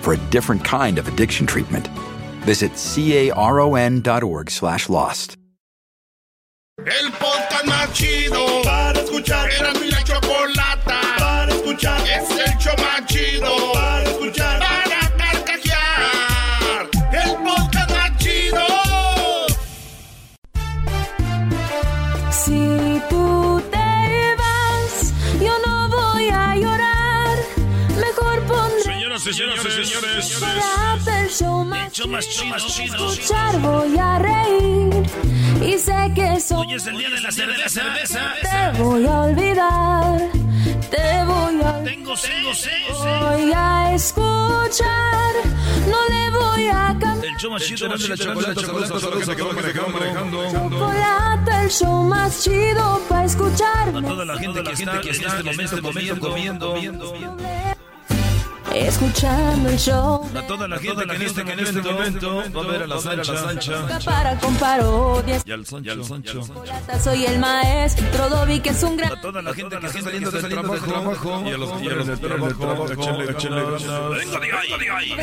for a different kind of addiction treatment. Visit caron.org slash lost. El podcast más chido para escuchar. Era mi Señoras y señores, el show más show más chido, chido. escuchar, voy a reír. Y sé que soy Hoy es el día de la cerveza. cerveza. te voy a olvidar. Te voy a Tengo tengo voy a escuchar. No le voy a cambiar. El show más chido de la chocolate. Chocolate, el show más chido para escuchar. A toda la gente que está que en este momento comiendo, comiendo. Escuchando el show. A toda la gente que en este, que en este momento va a ver a la Sancha. Para con parodias. Y al Sancho. Chocolata, Soy el maestro Dobby, que es un gran. A toda la gente que está saliendo del trabajo. Y a los y a los del trabajo. Venga, diga ahí,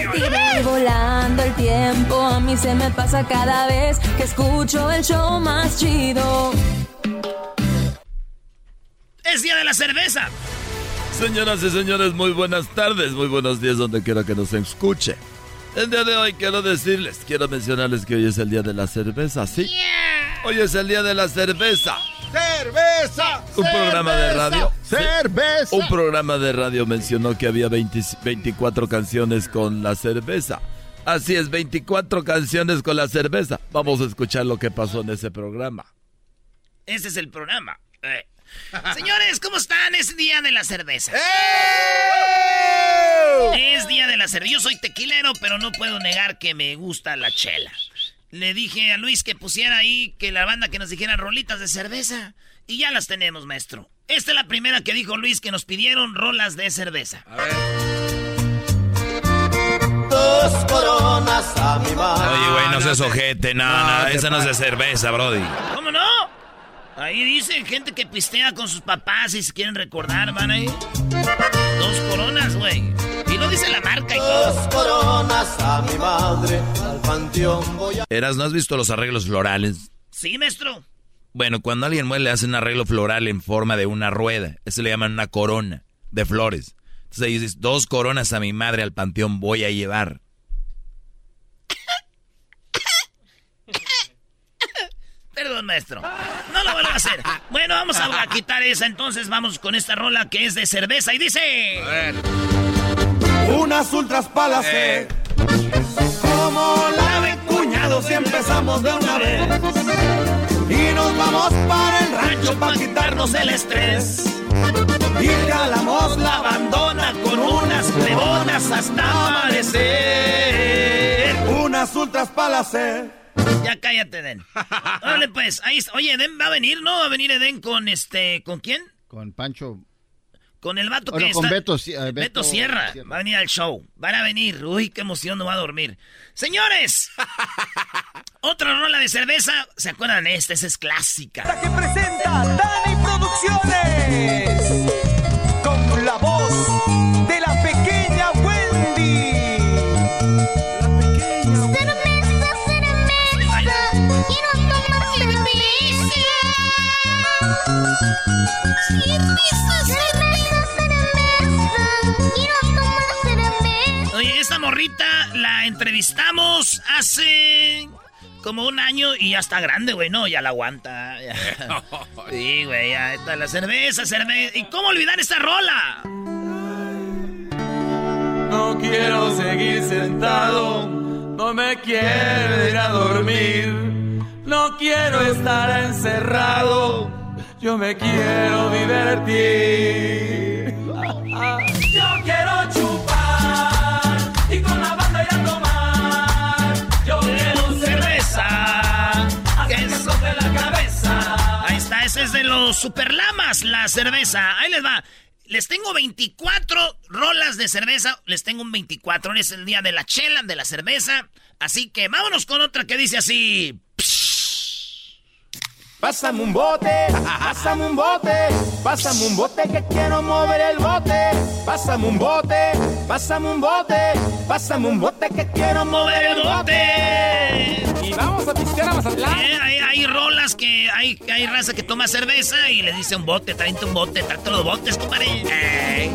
y volando el tiempo, a mí se me pasa cada vez que escucho el show más chido. Es día de la cerveza. Señoras y señores, muy buenas tardes, muy buenos días donde quiera que nos escuche. El día de hoy quiero decirles, quiero mencionarles que hoy es el día de la cerveza, ¿sí? Hoy es el día de la cerveza. Cerveza. Un programa de radio. Cerveza. Un programa de radio mencionó que había 20 24 canciones con la cerveza. Así es, 24 canciones con la cerveza. Vamos a escuchar lo que pasó en ese programa. Ese es el programa. Eh. Señores, ¿cómo están? Es día de la cerveza. Es día de la cerveza. Yo soy tequilero, pero no puedo negar que me gusta la chela. Le dije a Luis que pusiera ahí que la banda que nos dijera rolitas de cerveza. Y ya las tenemos, maestro. Esta es la primera que dijo Luis que nos pidieron rolas de cerveza. Dos coronas a mi madre. Oye, güey, no seas ojete, no, no, esa no es de cerveza, Brody. ¿Cómo no? Ahí dice gente que pistea con sus papás y se quieren recordar, van ahí. Dos coronas, güey. Y no dice la marca y todo. Dos coronas a mi madre. Al panteón voy a. Eras, ¿no has visto los arreglos florales? Sí, maestro. Bueno, cuando alguien muere le hacen un arreglo floral en forma de una rueda. Eso le llaman una corona de flores. Entonces ahí dices, dos coronas a mi madre al panteón voy a llevar. Perdón, maestro. No lo vuelvo a hacer. Bueno, vamos a quitar esa. Entonces vamos con esta rola que es de cerveza y dice... Unas ultras palas. Eh. Como la de cuñados y empezamos de una vez. Y nos vamos para el rancho para quitarnos el estrés. Y jalamos la bandona con unas plebonas hasta amanecer. Unas ultras palas. Ya cállate, Den. Órale, pues. Ahí está. Oye, Eden va a venir, ¿no? Va a venir Eden con este... ¿Con quién? Con Pancho. Con el vato Oh, que no, con está... Beto, eh, Beto, Beto Sierra. Sierra. Va a venir al show. Van a venir. Uy, qué emoción, no va a dormir. Señores. Otra rola de cerveza. ¿Se acuerdan de esta? Esa es clásica. que presenta Dani Producciones morrita la entrevistamos hace como un año y ya está grande, güey, no, ya la aguanta. Sí, güey, ya está la cerveza, cerveza. ¿Y cómo olvidar esta rola? No quiero seguir sentado, no me quiero ir a dormir, no quiero estar encerrado, yo me quiero divertir. ese es de los superlamas, la cerveza. Ahí les va. Les tengo 24 rolas de cerveza. Les tengo un 24. Hoy es el día de la chela, de la cerveza. Así que vámonos con otra que dice así. Pásame un bote, pásame un bote, pásame un bote que quiero mover el bote. Pásame un bote, pásame un bote, pásame un bote que quiero mover el bote. Y vamos a pistear a Mazatlán. Eh, hay, hay rolas que hay, hay raza que toma cerveza y le dice un bote, tráete un bote, tráete los botes, compadre. Ey.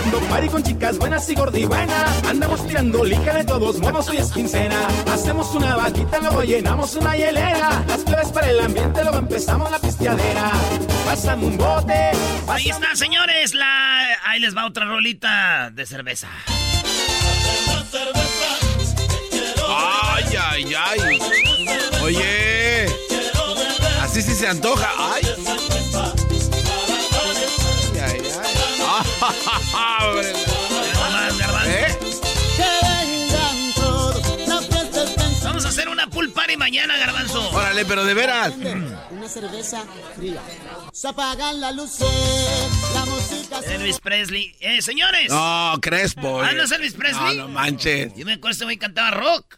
Tirando party con chicas buenas y gordibuenas. Andamos tirando lica de todos modos, hoy es quincena. Hacemos una vaquita, luego llenamos una hielera. Las flores para el ambiente, luego empezamos la pisteadera. Pásame un bote. Ahí está, señores. La... Ahí les va otra rolita de cerveza. Ay, ay, ay. Oye. Así sí se antoja. Ay, ¿Eh? Vamos a hacer una pool party mañana, garbanzo. Órale, pero de veras. Una cerveza fría. Se apagan las luces, la música se... Elvis Presley. Eh, señores. No, Crespo. Ah, ¿no es Elvis Presley? No, no manches. Yo me acuerdo este güey cantaba rock.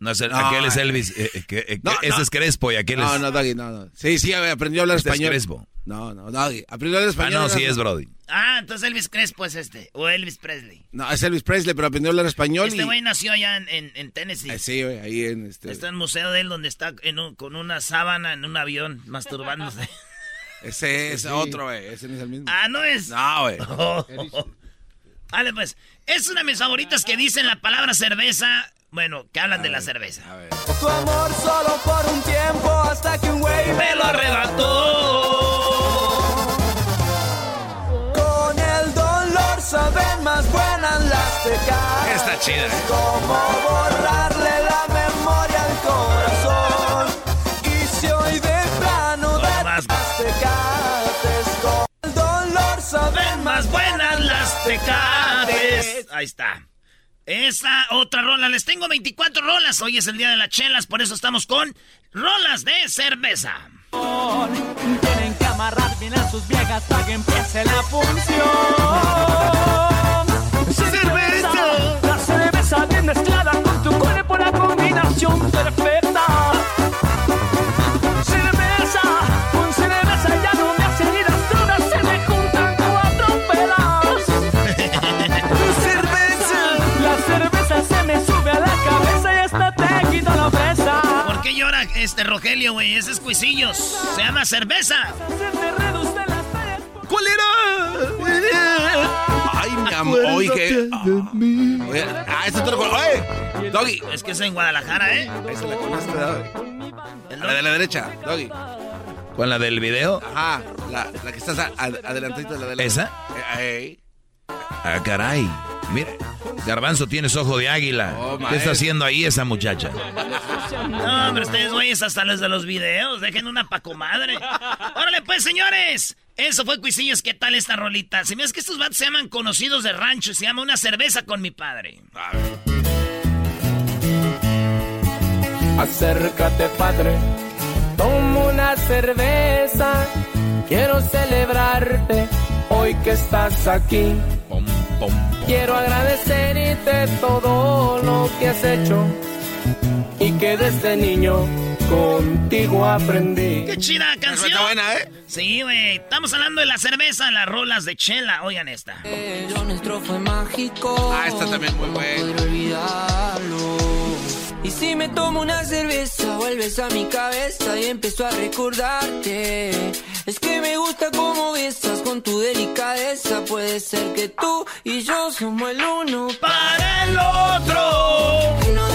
No, es el- No, aquel es eh. Elvis. eh, eh, que- eh, No, ese no. es Crespo y aquel No, es. no, Doggy, no, no. Sí, sí, aprendió a hablar Este es español. Crespo. No, no, Doggy. Aprendió a hablar Ah, español. no, sí es Brody. Ah, entonces Elvis Crespo es este. O Elvis Presley. No, es Elvis Presley, pero aprendió a hablar español. Este y... güey nació allá en, en- en Tennessee. Eh, sí, güey, ahí en este. Está en el museo de él donde está en un- con una sábana en un avión masturbándose. Ese es otro, güey. Ese no es el mismo. ah, ¿no es? No, güey. Vale, pues. Es una de mis favoritas que dicen la palabra cerveza. Bueno, que hablan de la cerveza. A ver. Tu amor solo por un tiempo hasta que un güey Me lo arrebató. Con el dolor saben más buenas las pecas. Está chida. ¿eh? Como borrarle la memoria al corazón. Y si hoy de plano de más. las tecates con el dolor saben más buenas las tecates. Ahí está. Esa otra rola. Les tengo 24 rolas. Hoy es el día de las chelas, por eso estamos con rolas de cerveza. Tienen que amarrar bien a sus viejas para que empiece la función. Cerveza. La cerveza bien mezclada con tu cuerpo, la combinación perfecta. ¿Por qué llora este Rogelio, güey? Ese es Cuisillos. Se llama cerveza. Se. ¿Cuál era? Ay, mi amor. Oye, ah, oye, ah, este otro. Oye, Doggy. Es que es en Guadalajara, ¿eh? Esa la conoces, Doggy. La de la derecha, Doggy. ¿Con la del video? Ajá, la, la que estás a- a- adelantito de la de la ¿Esa? Eh, Ah, caray. Mire, Garbanzo, tienes ojo de águila. Oh, ¿Qué está haciendo ahí esa muchacha? No, hombre, ustedes, güeyes, hasta los de los videos. Dejen una pa' comadre. Órale, pues, señores. Eso fue Cuisillos. ¿Qué tal esta rolita? Se me hace que estos vatos se llaman conocidos de rancho. y Se llama Una cerveza con mi padre. Acércate, padre. Toma una cerveza. Quiero celebrarte hoy que estás aquí. Pom, pom. Quiero agradecerte todo lo que has hecho y que desde niño contigo aprendí. ¡Qué chida canción! Está buena, ¿eh? Sí, güey. Estamos hablando de la cerveza, las rolas de chela. Oigan esta. Lo nuestro fue mágico. Ah, esta también muy buena. No podré olvidarlo. Y si me tomo una cerveza, vuelves a mi cabeza y empiezo a recordarte. Es que me gusta cómo besas con tu delicadeza. Puede ser que tú y yo somos el uno Para el otro. No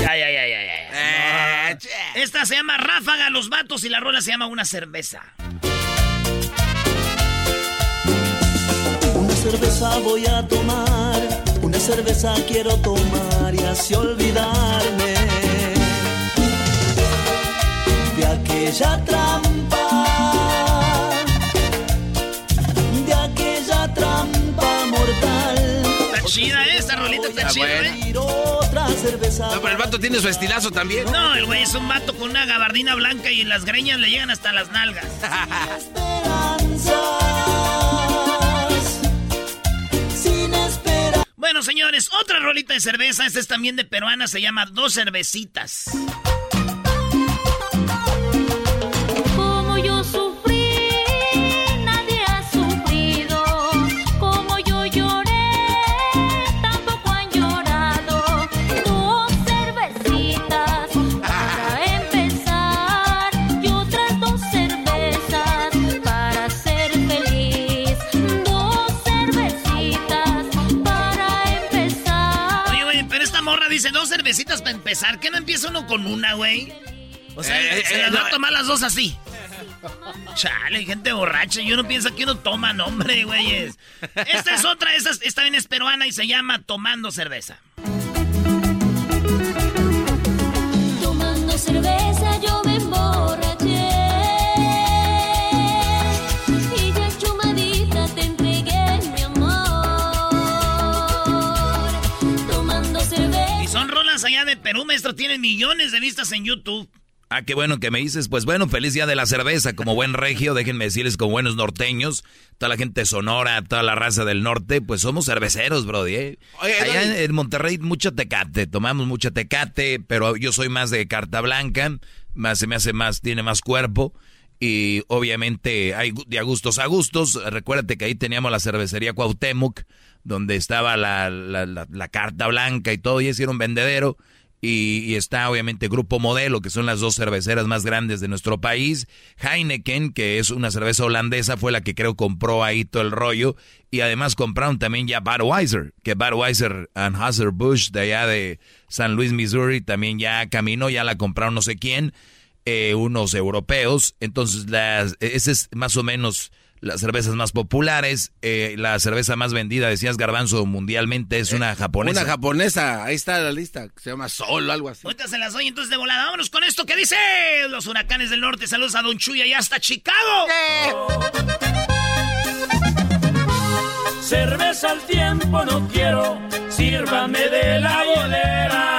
Esta se llama Ráfaga los vatos y la rola se llama Una cerveza. Una cerveza voy a tomar, una cerveza quiero tomar y así olvidarme aquella trampa, de aquella trampa mortal. Está chida ¿eh? esta rolita, está chida. ¿eh? Otra cerveza. No, pero el vato tiene su estilazo también. No, el güey es un vato con una gabardina blanca y las greñas le llegan hasta las nalgas. Sin esperar. Bueno, señores, otra rolita de cerveza. Esta es también de peruana, se llama Dos Cervecitas. Cervecitas para empezar. ¿Qué no empieza uno con una, güey? O sea, Eh, se eh, las va no, a tomar las dos así. Chale, gente borracha. Y uno piensa que uno toma nombre, güeyes. Esta es otra, esta, es- esta bien es peruana y se llama Tomando Cerveza. Maestro. Tienen millones de vistas en YouTube. Ah, qué bueno que me dices. Pues bueno, feliz día de la cerveza. Como buen regio, déjenme decirles, como buenos norteños, toda la gente sonora, toda la raza del norte, pues somos cerveceros, brody. ¿eh? Oye, Allá en, Monterrey, mucho tecate. Tomamos mucho tecate, pero yo soy más de carta blanca. Más, se me hace más, tiene más cuerpo. Y obviamente hay de a gustos a gustos. Recuérdate que ahí teníamos la cervecería Cuauhtémoc, donde estaba la, la, la- la carta blanca y todo, y ese era un vendedero. Y, y está obviamente Grupo Modelo, que son las dos cerveceras más grandes de nuestro país. Heineken, que es una cerveza holandesa, fue la que creo compró ahí todo el rollo. Y además compraron también ya Budweiser, que Budweiser Anheuser-Busch de allá de San Luis, Missouri, también ya caminó, ya la compraron no sé quién, eh, unos europeos. Entonces, las, ese es más o menos las cervezas más populares. Eh, la cerveza más vendida, decías Garbanzo, mundialmente es una japonesa. Una japonesa, ahí está la lista, que se llama Sol o algo así. Ahorita se las doy entonces de volada. Vámonos con esto que dice los huracanes del norte. Saludos a Don Chuy y hasta Chicago. Cerveza al tiempo no quiero, sírvame de la hielera.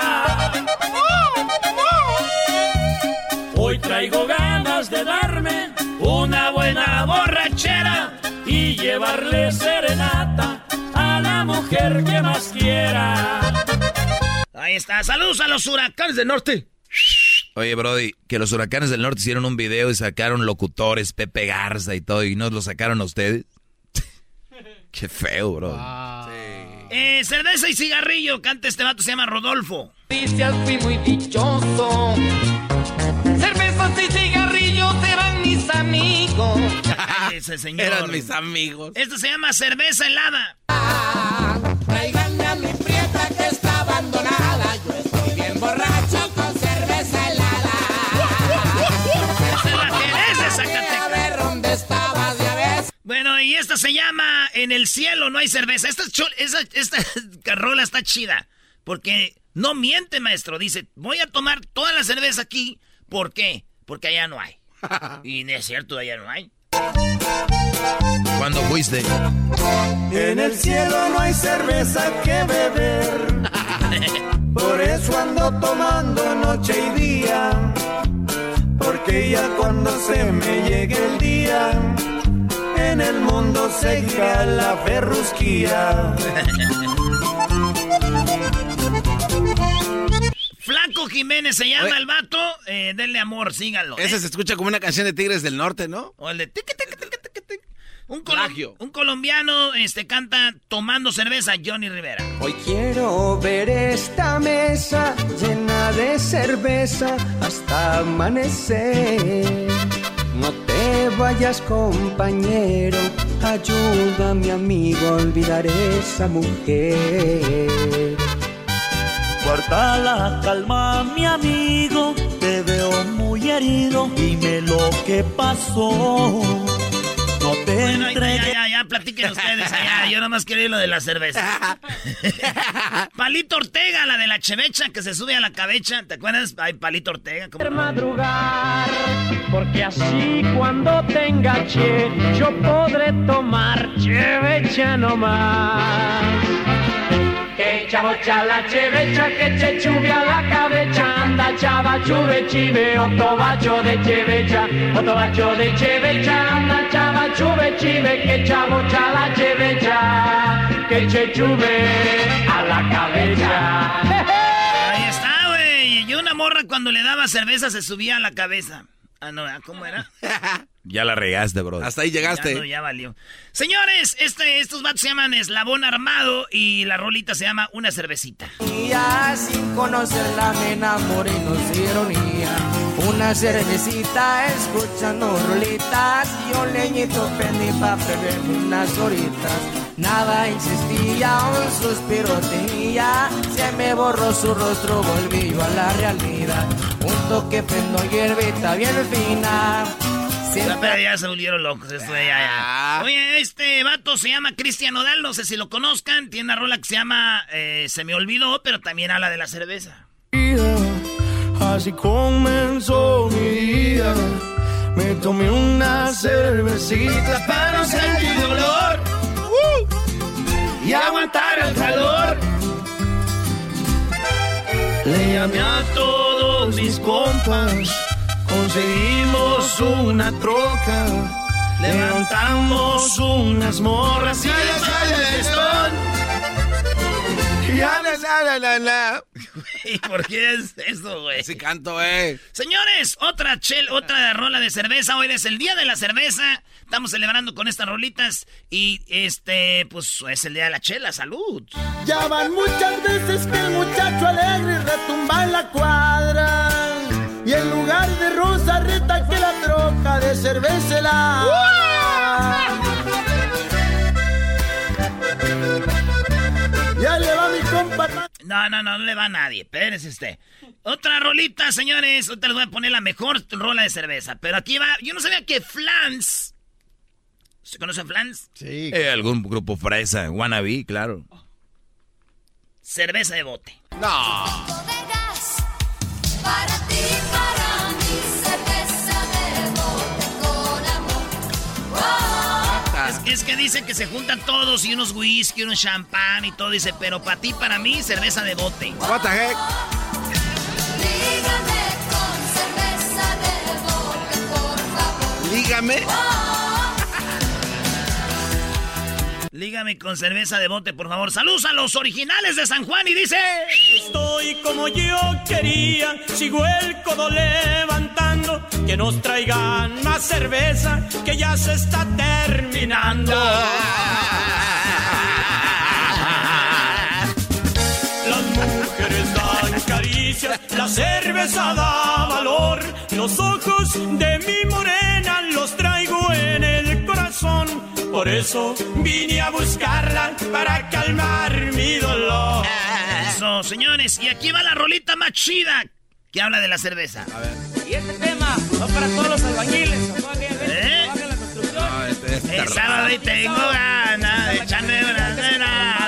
Llevarle serenata a la mujer que más quiera. Ahí está. Saludos a los huracanes del norte. Oye, Brody, que los huracanes del norte hicieron un video y sacaron locutores, Pepe Garza y todo, y no lo sacaron a ustedes. Qué feo, bro. Eh, cerveza y cigarrillo. Canta este vato, se llama Rodolfo. Dice fui muy dichoso. Cervezas y cigarrillos eran mis amigos. Ese señor. Eran mis amigos. Esto se llama cerveza helada. Tráiganme a mi prieta que está abandonada. Yo estoy bien borracho con cerveza helada. Esta es la Jerez de A ver dónde estabas, ya ves. Bueno, y esta se llama En el cielo no hay cerveza. Esta, es chul- esa- esta carrola está chida. Porque no miente, maestro. Dice, voy a tomar toda la cerveza aquí. ¿Por qué? Porque allá no hay. y no es cierto, allá no hay. ¿Cuándo fuiste? En el cielo no hay cerveza que beber. Por eso ando tomando noche y día. Porque ya cuando se me llegue el día, en el mundo seguirá la ferrusquía. Flaco Jiménez se llama Oye. el vato. Eh, denle amor, síganlo. ¿eh? Ese se escucha como una canción de Tigres del Norte, ¿no? O el de tiqui. Un, colom- un colombiano este, canta tomando cerveza, Johnny Rivera. Hoy quiero ver esta mesa llena de cerveza hasta amanecer. No te vayas compañero, ayúdame amigo a olvidar esa mujer. Guarda la calma, mi amigo, te veo muy herido. Dime lo que pasó. Te Bueno, ya, entregué. ya, ya, ya, platiquen ustedes allá. Yo nomás quiero ir lo de la cerveza. Palito Ortega, la de la chevecha que se sube a la cabecha. ¿Te acuerdas? Ay, Palito Ortega. ¿cómo? madrugar, porque así cuando tenga che, yo podré tomar chevecha nomás. Que chavocha la chevecha, que che chuve a la cabeza, anda chava chuve chive, otto bacio de chevecha, otto bacio de chevecha, anda chava chuve chive, que chavocha la chevecha, que che chuve a la cabeza. Ahí está, güey. Y una morra cuando le daba cerveza se subía a la cabeza. Ah, no, ¿cómo era? Ya la regaste, bro. Hasta ahí llegaste. Ya, no, ya valió. Señores, este, estos vatos se llaman Eslabón Armado y la rolita se llama Una Cervecita. Ya sin conocerla me enamoré, no ironía. Una cervecita escuchando rolitas y un leñito prendí pa' beberme unas horitas. Nada insistía, un suspiro tenía, se me borró su rostro, volví yo a la realidad. Un toque prendo hierbita bien fina. Pero ya se volvieron locos, esto ya, ya. Oye, este vato se llama Cristian Odal, no sé si lo conozcan. Tiene una rola que se llama eh, Se me olvidó, pero también habla de la cerveza. Así comenzó mi día. Me tomé una cervecita para no sentir dolor uh, y aguantar el calor. Le llamé a todos mis compas, conseguimos una troca, levantamos unas morras y festón. Ya, na, na, na, na. ¿Y por qué es eso, güey? Ese canto, eh. Señores, otra chel, otra rola de cerveza. Hoy es el día de la cerveza. Estamos celebrando con estas rolitas. Y este, pues es el día de la chela. Salud. Ya van muchas veces que el muchacho alegre retumba en la cuadra. Y en lugar de rosa reta que la troca de cerveza helada. No, no, no, no le va a nadie. Espérese usted. Otra rolita, señores. Otra les voy a poner la mejor rola de cerveza. Pero aquí va. Yo no sabía que Flans. ¿Se conoce a Flans? Sí. Eh, algún grupo fresa, wannabe, claro. Cerveza de bote. No. Para ti, Es, es que dicen que se juntan todos y unos whisky, unos champán y todo. Dice, pero para ti, para mí, cerveza de bote. What the heck? Lígame con cerveza de bote, por favor. Lígame. Lígame con cerveza de bote, por favor. Saludos a los originales de San Juan y dice... Estoy como yo quería, sigo el codo levantando, que nos traigan más cerveza, que ya se está terminando. Las mujeres dan caricias, la cerveza da valor, los ojos de mi morena los traigo en el corazón. Por eso vine a buscarla para calmar mi dolor. Eso, señores. Y aquí va la rolita más chida que habla de la cerveza. A ver. Y este tema va para todos los albañiles, ¿Eh? en la construcción. El sábado y tengo ganas de echarme unas veladas.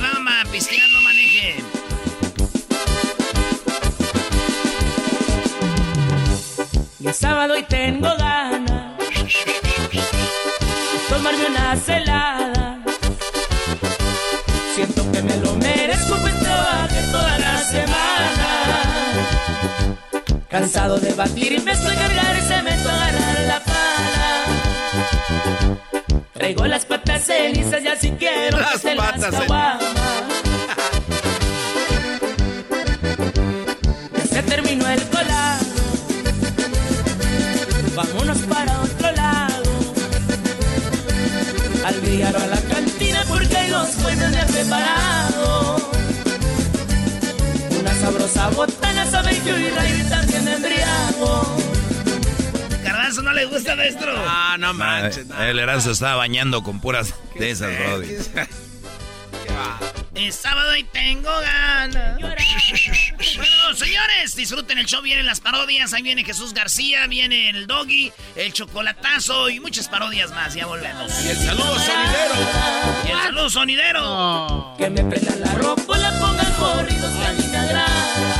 Si van manejen. Y el sábado y tengo ganas tomarme una celada. Siento que me lo merezco, pues trabajé toda la semana. Cansado de batir, me estoy cargar y Traigo las patas cenizas y así quiero que Las las patas caguamas. Ya se terminó el colado. Vámonos para otro lado. Al billar a la cantina porque hay dos fuentes de preparado. Una sabrosa botana sabe yo y Ray también embriago. Le gusta, maestro? Ah, no manches. El Erasmo estaba bañando con puras de esas, Brody. Es sábado y tengo ganas. Bueno, señores, disfruten el show. Vienen las parodias. Ahí viene Jesús García, viene el Doggy, el Chocolatazo y muchas parodias más. Ya volvemos. Y el saludo sonidero. Y el saludo sonidero. Que me prendan la ropa, la pongan corridos que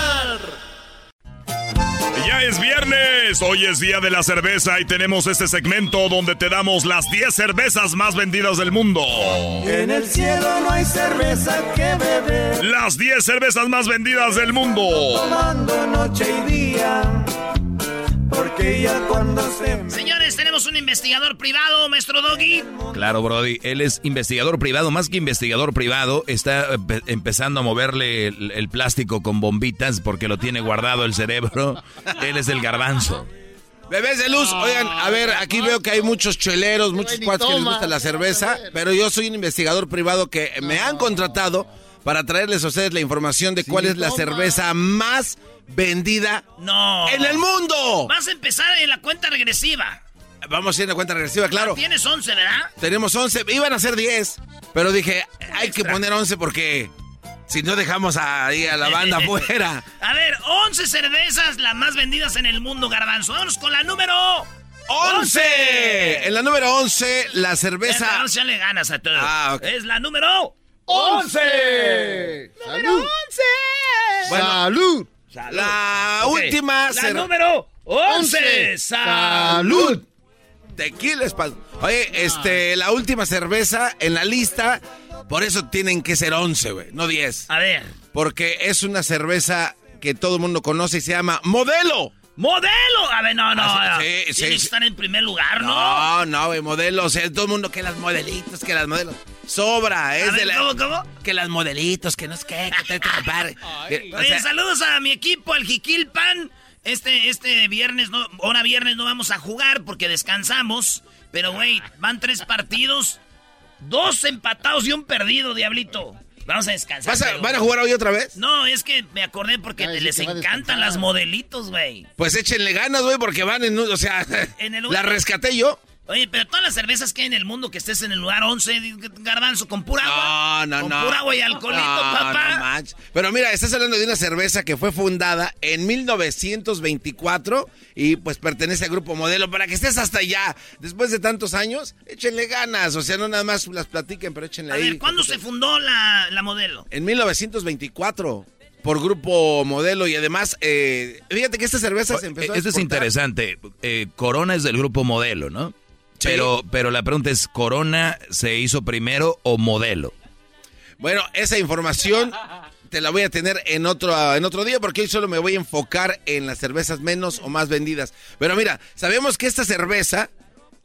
Ya es viernes, hoy es día de la cerveza y tenemos este segmento donde te damos las 10 cervezas más vendidas del mundo. En el cielo no hay cerveza que beber. Las 10 cervezas más vendidas del mundo. Tomando noche y día. Porque ya cuando se... Señores, tenemos un investigador privado, maestro Doggy. Claro, Brody, él es investigador privado, más que investigador privado, está empe- empezando a moverle el, el plástico con bombitas porque lo tiene guardado el cerebro. Él es el garbanzo. Bebés de luz, oigan, a ver, aquí veo que hay muchos cheleros, muchos cuates que les gusta la cerveza, pero yo soy un investigador privado que me han contratado para traerles a ustedes la información de cuál es la cerveza más vendida No. en el mundo. Vas a empezar en la cuenta regresiva. Vamos a ir a cuenta regresiva, claro. Tienes 11, ¿verdad? Tenemos 11, iban a ser 10, pero dije, hay que poner 11 porque si no dejamos ahí a la banda afuera. A ver, 11 cervezas las más vendidas en el mundo, garbanzo. Vámonos con la número 11. En la número 11, la cerveza... Ya le ganas a todos. Ah, ok. Es la número 11. Número 11. Bueno, Salud. La Ok, última La número 11. Once. Salud. Tequila Espadón. Oye, este, la última cerveza en la lista, por eso tienen que ser 11, güey, no 10. A ver. Porque es una cerveza que todo el mundo conoce y se llama Modelo. ¡Modelo! A ver, no, no. Ah, sí, sí, que sí. estar en primer lugar, ¿no? No, no, güey, Modelo. O sea, todo el mundo que las modelitos, que las modelos. Sobra, es A ver, de la- ¿cómo, cómo? Que las modelitos, que no es que, que te. Eh, o Oye, sea, saludos a mi equipo, al Jiquilpan. Este, este viernes, no, ahora viernes no vamos a jugar porque descansamos. Pero, güey, van tres partidos, dos empatados y un perdido, diablito. Vamos a descansar. ¿vas a- ¿Van a jugar hoy otra vez? No, es que me acordé porque Ay, les encantan las modelitos, güey. Pues échenle ganas, güey, porque van en... un- O sea, En el la rescaté yo. Oye, pero todas las cervezas que hay en el mundo que estés en el lugar 11, garbanzo, con pura agua. No, no, con no. pura agua y alcoholito, No, papá. no manches. Pero mira, estás hablando de una cerveza que fue fundada en 1924 y pues pertenece al grupo Modelo. Para que estés hasta allá, después de tantos años, échenle ganas. O sea, no nada más las platiquen, pero échenle a ahí. ver, ¿cuándo se fundó la, la modelo? En 1924 por grupo Modelo y además, eh, fíjate que esta cerveza se empezó a Esto es interesante. Eh, Corona es del grupo modelo, ¿no? Pero, pero la pregunta es, ¿Corona se hizo primero o modelo? Bueno, esa información te la voy a tener en otro, en otro día porque hoy solo me voy a enfocar en las cervezas menos o más vendidas. Pero mira, sabemos que esta cerveza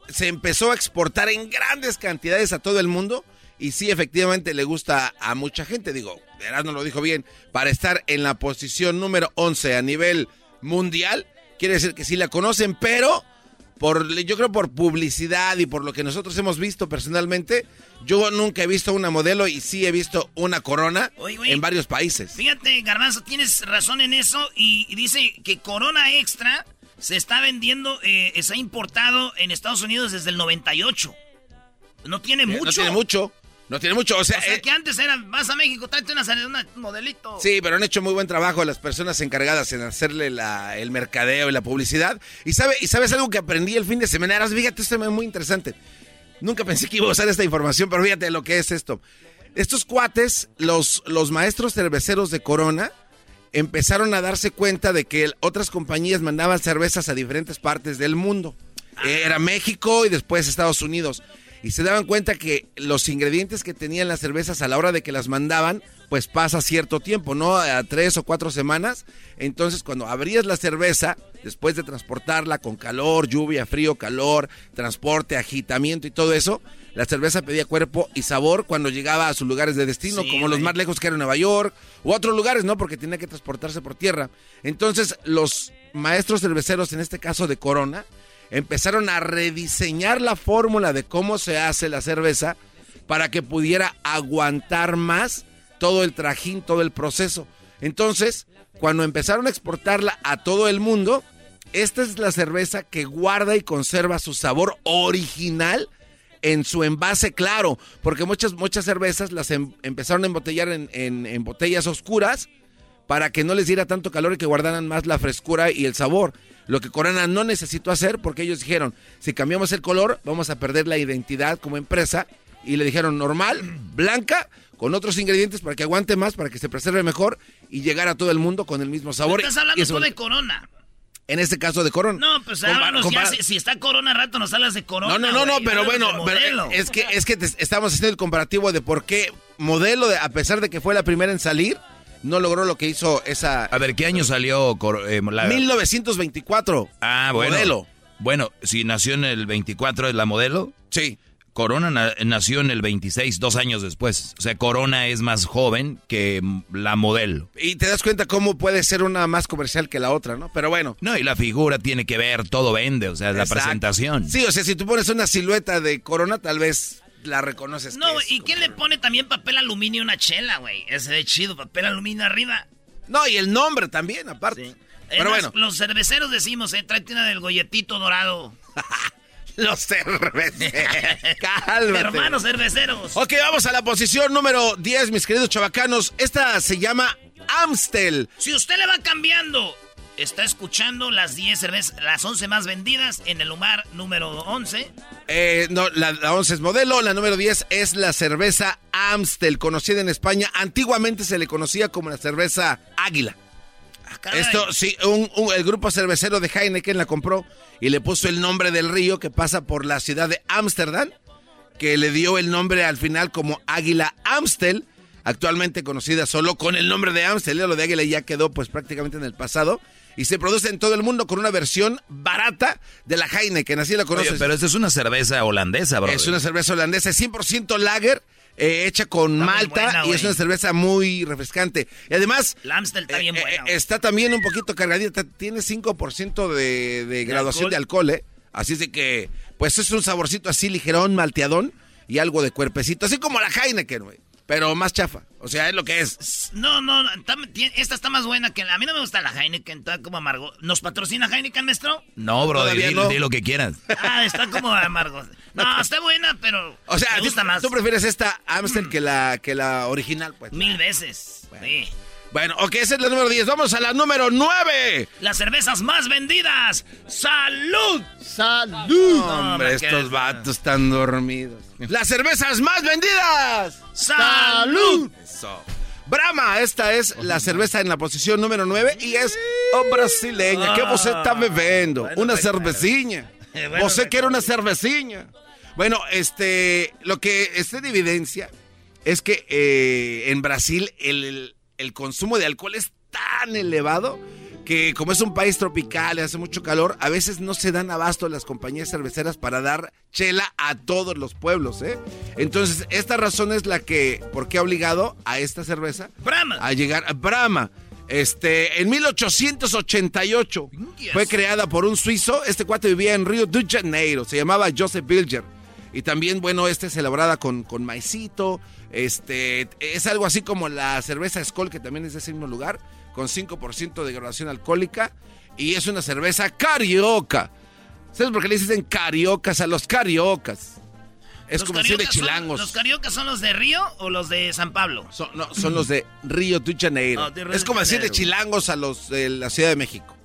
se empezó a exportar en grandes cantidades a todo el mundo y sí, efectivamente le gusta a mucha gente. Digo, no lo dijo bien, para estar en la posición número 11 a nivel mundial, quiere decir que sí la conocen, pero por, yo creo por publicidad y por lo que nosotros hemos visto personalmente, yo nunca he visto una modelo y sí he visto una corona Oye, güey. en varios países. Fíjate, Garbanzo, tienes razón en eso y, y dice que Corona Extra se está vendiendo, eh, se ha importado en Estados Unidos desde el 98. No tiene mucho. No tiene mucho, no tiene mucho, o sea, O sea, eh, que antes era, vas a México, tráete una, una modelito. Sí, pero han hecho muy buen trabajo las personas encargadas en hacerle la- el mercadeo y la publicidad. Y, sabe, y sabes algo que aprendí el fin de semana, Eras? fíjate, esto es muy interesante. Nunca pensé que iba a usar esta información, pero fíjate lo que es esto. Estos cuates, los, los maestros cerveceros de Corona, empezaron a darse cuenta de que otras compañías mandaban cervezas a diferentes partes del mundo. Eh, Era México y después Estados Unidos. Y se daban cuenta que los ingredientes que tenían las cervezas a la hora de que las mandaban, pues pasa cierto tiempo, ¿no? A tres o cuatro semanas. Entonces, cuando abrías la cerveza, después de transportarla con calor, lluvia, frío, calor, transporte, agitamiento y todo eso, la cerveza pedía cuerpo y sabor cuando llegaba a sus lugares de destino, Sí, como los más lejos que eran Nueva York u otros lugares, ¿no? Porque tenía que transportarse por tierra. Entonces, los maestros cerveceros, en este caso de Corona, empezaron a rediseñar la fórmula de cómo se hace la cerveza para que pudiera aguantar más todo el trajín, todo el proceso. Entonces, cuando empezaron a exportarla a todo el mundo, esta es la cerveza que guarda y conserva su sabor original en su envase claro, porque muchas, muchas cervezas las em- empezaron a embotellar en, en- en botellas oscuras para que no les diera tanto calor y que guardaran más la frescura y el sabor. Lo que Corona no necesitó hacer porque ellos dijeron, si cambiamos el color, vamos a perder la identidad como empresa. Y le dijeron normal, blanca, con otros ingredientes para que aguante más, para que se preserve mejor y llegar a todo el mundo con el mismo sabor. Estás hablando tú de Corona. En este caso de Corona. No, pues háblanos ya, si, si está Corona rato nos hablas de Corona. no, no, no, pero bueno, pero es que es que te- estamos haciendo el comparativo de por qué modelo, de, a pesar de que fue la primera en salir, no logró lo que hizo esa A ver, ¿qué año salió eh, la... 1924. Ah, bueno. Modelo. Bueno, si nació en el 24 es la modelo. Sí. Corona na- nació en el 26, dos años después. O sea, Corona es más joven que la modelo. Y te das cuenta cómo puede ser una más comercial que la otra, ¿no? Pero bueno. No, y la figura tiene que ver, todo vende, o sea, la presentación. Sí, o sea, si tú pones una silueta de Corona, tal vez la reconoces. No, güey, ¿y quién le pone también papel aluminio a una chela, güey? Ese de chido, papel aluminio arriba. No, y el nombre también, aparte. Pero Además, bueno. Los cerveceros decimos, eh, tráete una del golletito dorado. Los cerveceros. Cálmate. Hermanos cerveceros. Ok, vamos a la posición número 10, mis queridos chavacanos. Esta se llama Amstel. Si usted le va cambiando, está escuchando las 10 cervezas, las 11 más vendidas en el lugar número 11. Eh, no, la, la 11 es modelo, la número 10 es la cerveza Amstel, conocida en España. Antiguamente se le conocía como la cerveza Águila. caray. Esto, sí, un- un- el grupo cervecero de Heineken la compró y le puso el nombre del río que pasa por la ciudad de Ámsterdam, que le dio el nombre al final como Águila Amstel, actualmente conocida solo con el nombre de Amstel. Lo de Águila ya quedó pues prácticamente en el pasado. Y se produce en todo el mundo con una versión barata de la Heineken, así la conoces. Oye, pero esta es una cerveza holandesa, bro. Es una cerveza holandesa, 100% lager, eh, hecha con malta buena, y es una cerveza muy refrescante. Y además, La Amstel está bien eh, buena. eh, está también un poquito cargadita, tiene 5% de, de graduación alcohol? de alcohol, ¿eh? Así es de que, pues es un saborcito así ligerón, malteadón y algo de cuerpecito, así como la Heineken, güey. Pero más chafa, o sea, es lo que es. No, no, esta está más buena que la. A mí no me gusta la Heineken, está como amargo. ¿Nos patrocina Heineken, maestro? No, bro, di, no. di lo que quieras. Ah, está como amargo. No, está buena, pero. O sea, me gusta más. tú prefieres esta Amstel que la, que la original, pues. Mil veces. Sí. Bueno, ok, esa es la número 10. Vamos a la número 9. Las cervezas más vendidas. ¡Salud! ¡Salud! No, hombre, estos vatos están dormidos. ¡Las cervezas más vendidas! ¡Salud! Eso. Brahma, esta es la cerveza en la posición número 9 y es oh, brasileña. ¿Qué vos está bebiendo? una cerveciña. Bueno, Vos quiere una cerveciña. Bueno, este, lo que está en evidencia es que eh, en Brasil el, el- consumo de alcohol es tan elevado que como es un país tropical y hace mucho calor, a veces no se dan abasto las compañías cerveceras para dar chela a todos los pueblos, ¿eh? Entonces, esta razón es la que, ¿por qué ha obligado a esta cerveza Brahma. a llegar a Brahma? Este, en 1888 fue creada por un suizo. Este cuate vivía en Río de Janeiro. Se llamaba Joseph Bilger. Y también, bueno, esta es elaborada con, con maicito. Este, es algo así como la cerveza Skoll, que también es de ese mismo lugar, con 5% de graduación alcohólica. Y es una cerveza carioca. ¿Sabes por qué le dicen cariocas a los cariocas? Es ¿Los como decir de son- chilangos. ¿Los cariocas son los de Río o los de San Pablo? Son, no, son los de Río de Janeiro. Ah, es como decir de chilangos a los de la Ciudad de México.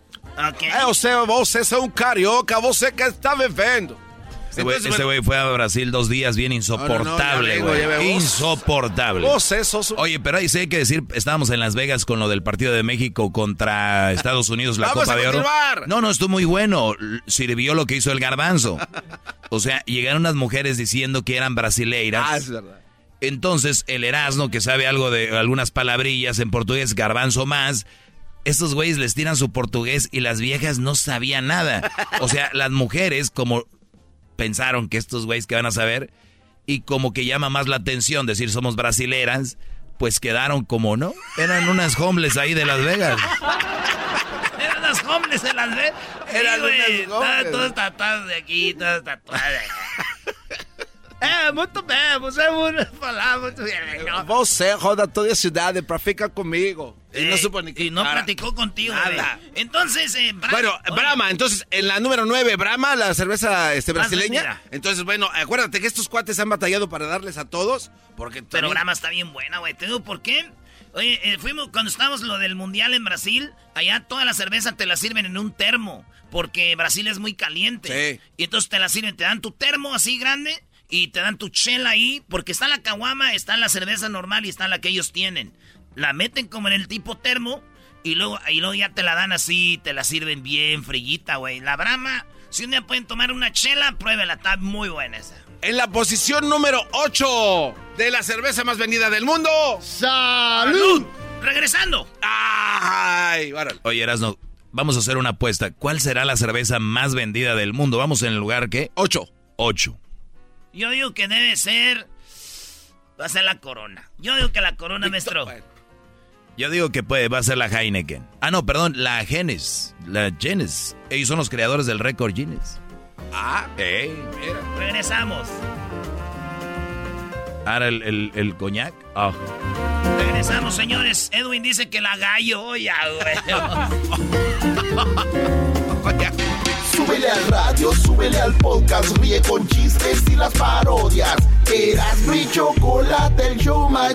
Eh, o sea, vos es un carioca, vos es que está bebiendo. Este güey este bueno, güey fue a Brasil dos días bien insoportable, güey. insoportable. Vos un- Oye, pero ahí sí hay que decir, estábamos en Las Vegas con lo del partido de México contra Estados Unidos, la Copa de Oro. No, no, estuvo muy bueno. Sirvió lo que hizo el garbanzo. O sea, llegaron unas mujeres diciendo que eran brasileiras. Ah, es verdad. Entonces, el Erasmo, que sabe algo de algunas palabrillas en portugués, garbanzo más, estos güeyes les tiran su portugués y las viejas no sabían nada. O sea, las mujeres, como pensaron que estos güeyes que van a saber, y como que llama más la atención decir somos brasileras, pues quedaron como, ¿no? Eran unas homeless ahí de Las Vegas. Eran las homeless de Las Vegas. Eran Sí, unas homeless. Todas tatuadas de aquí, todas tatuadas. É, muito bem, você muito falar muito bem. Você roda toda a cidade pra ficar comigo. Y no Eh, supo ni qué y no cara. platicó contigo, Nada. Entonces, eh, Bra- Bueno, Brahma, entonces en la número 9, Brahma, la cerveza este, brasileña. Entonces, bueno, acuérdate que estos cuates han batallado para darles a todos. Porque Pero también- Brahma está bien buena, güey. ¿Te digo por qué? Oye, eh, fuimos cuando estábamos lo del mundial en Brasil, allá toda la cerveza te la sirven en un termo, porque Brasil es muy caliente. Sí. Y entonces te la sirven, te dan tu termo así grande y te dan tu chela ahí, porque está la caguama, está la cerveza normal y está la que ellos tienen. La meten como en el tipo termo y luego, y luego ya te la dan así, te la sirven bien frillita, güey. La Brahma, si un día pueden tomar una chela, pruébela, está muy buena esa. En la posición número 8 de la cerveza más vendida del mundo. ¡Salud! Regresando. ¡Ay! Oye, Erasno, vamos a hacer una apuesta. ¿Cuál será la cerveza más vendida del mundo? Vamos en el lugar, ¿qué? 8. 8. Yo digo que debe ser. Va a ser la corona. Yo digo que la corona, maestro. Yo digo que puede, va a ser la Heineken. Ah, no, perdón, la Guinness. La Guinness. Ellos son los creadores del récord Guinness. Ah, Ey. Regresamos. Ahora el, el, el coñac. Ah. Regresamos, señores. Edwin dice que la gallo. Ya, güey. Súbele al radio, súbele al podcast, ríe con chistes y las parodias. Eras mi chocolate, el show más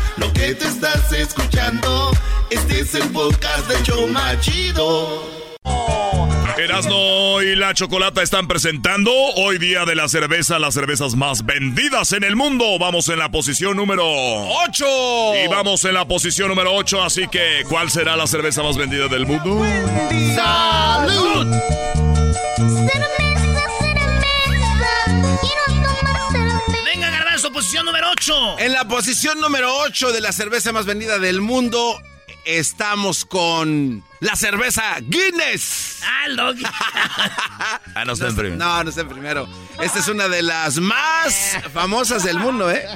Lo que te estás escuchando, este es el podcast de Choma Chido. Erasno y la Chocolata están presentando hoy día de la cerveza, las cervezas más vendidas en el mundo. Vamos en la posición número 8. Y vamos en la posición número 8, así que ¿cuál será la cerveza más vendida del mundo? ¡Salud! Venga, Garbanzo, posición número 8. En la posición número 8 de la cerveza más vendida del mundo, estamos con la cerveza Guinness. Ah. Ah, no está en primero. No, no está en primero. Esta es una de las más famosas del mundo, ¿eh?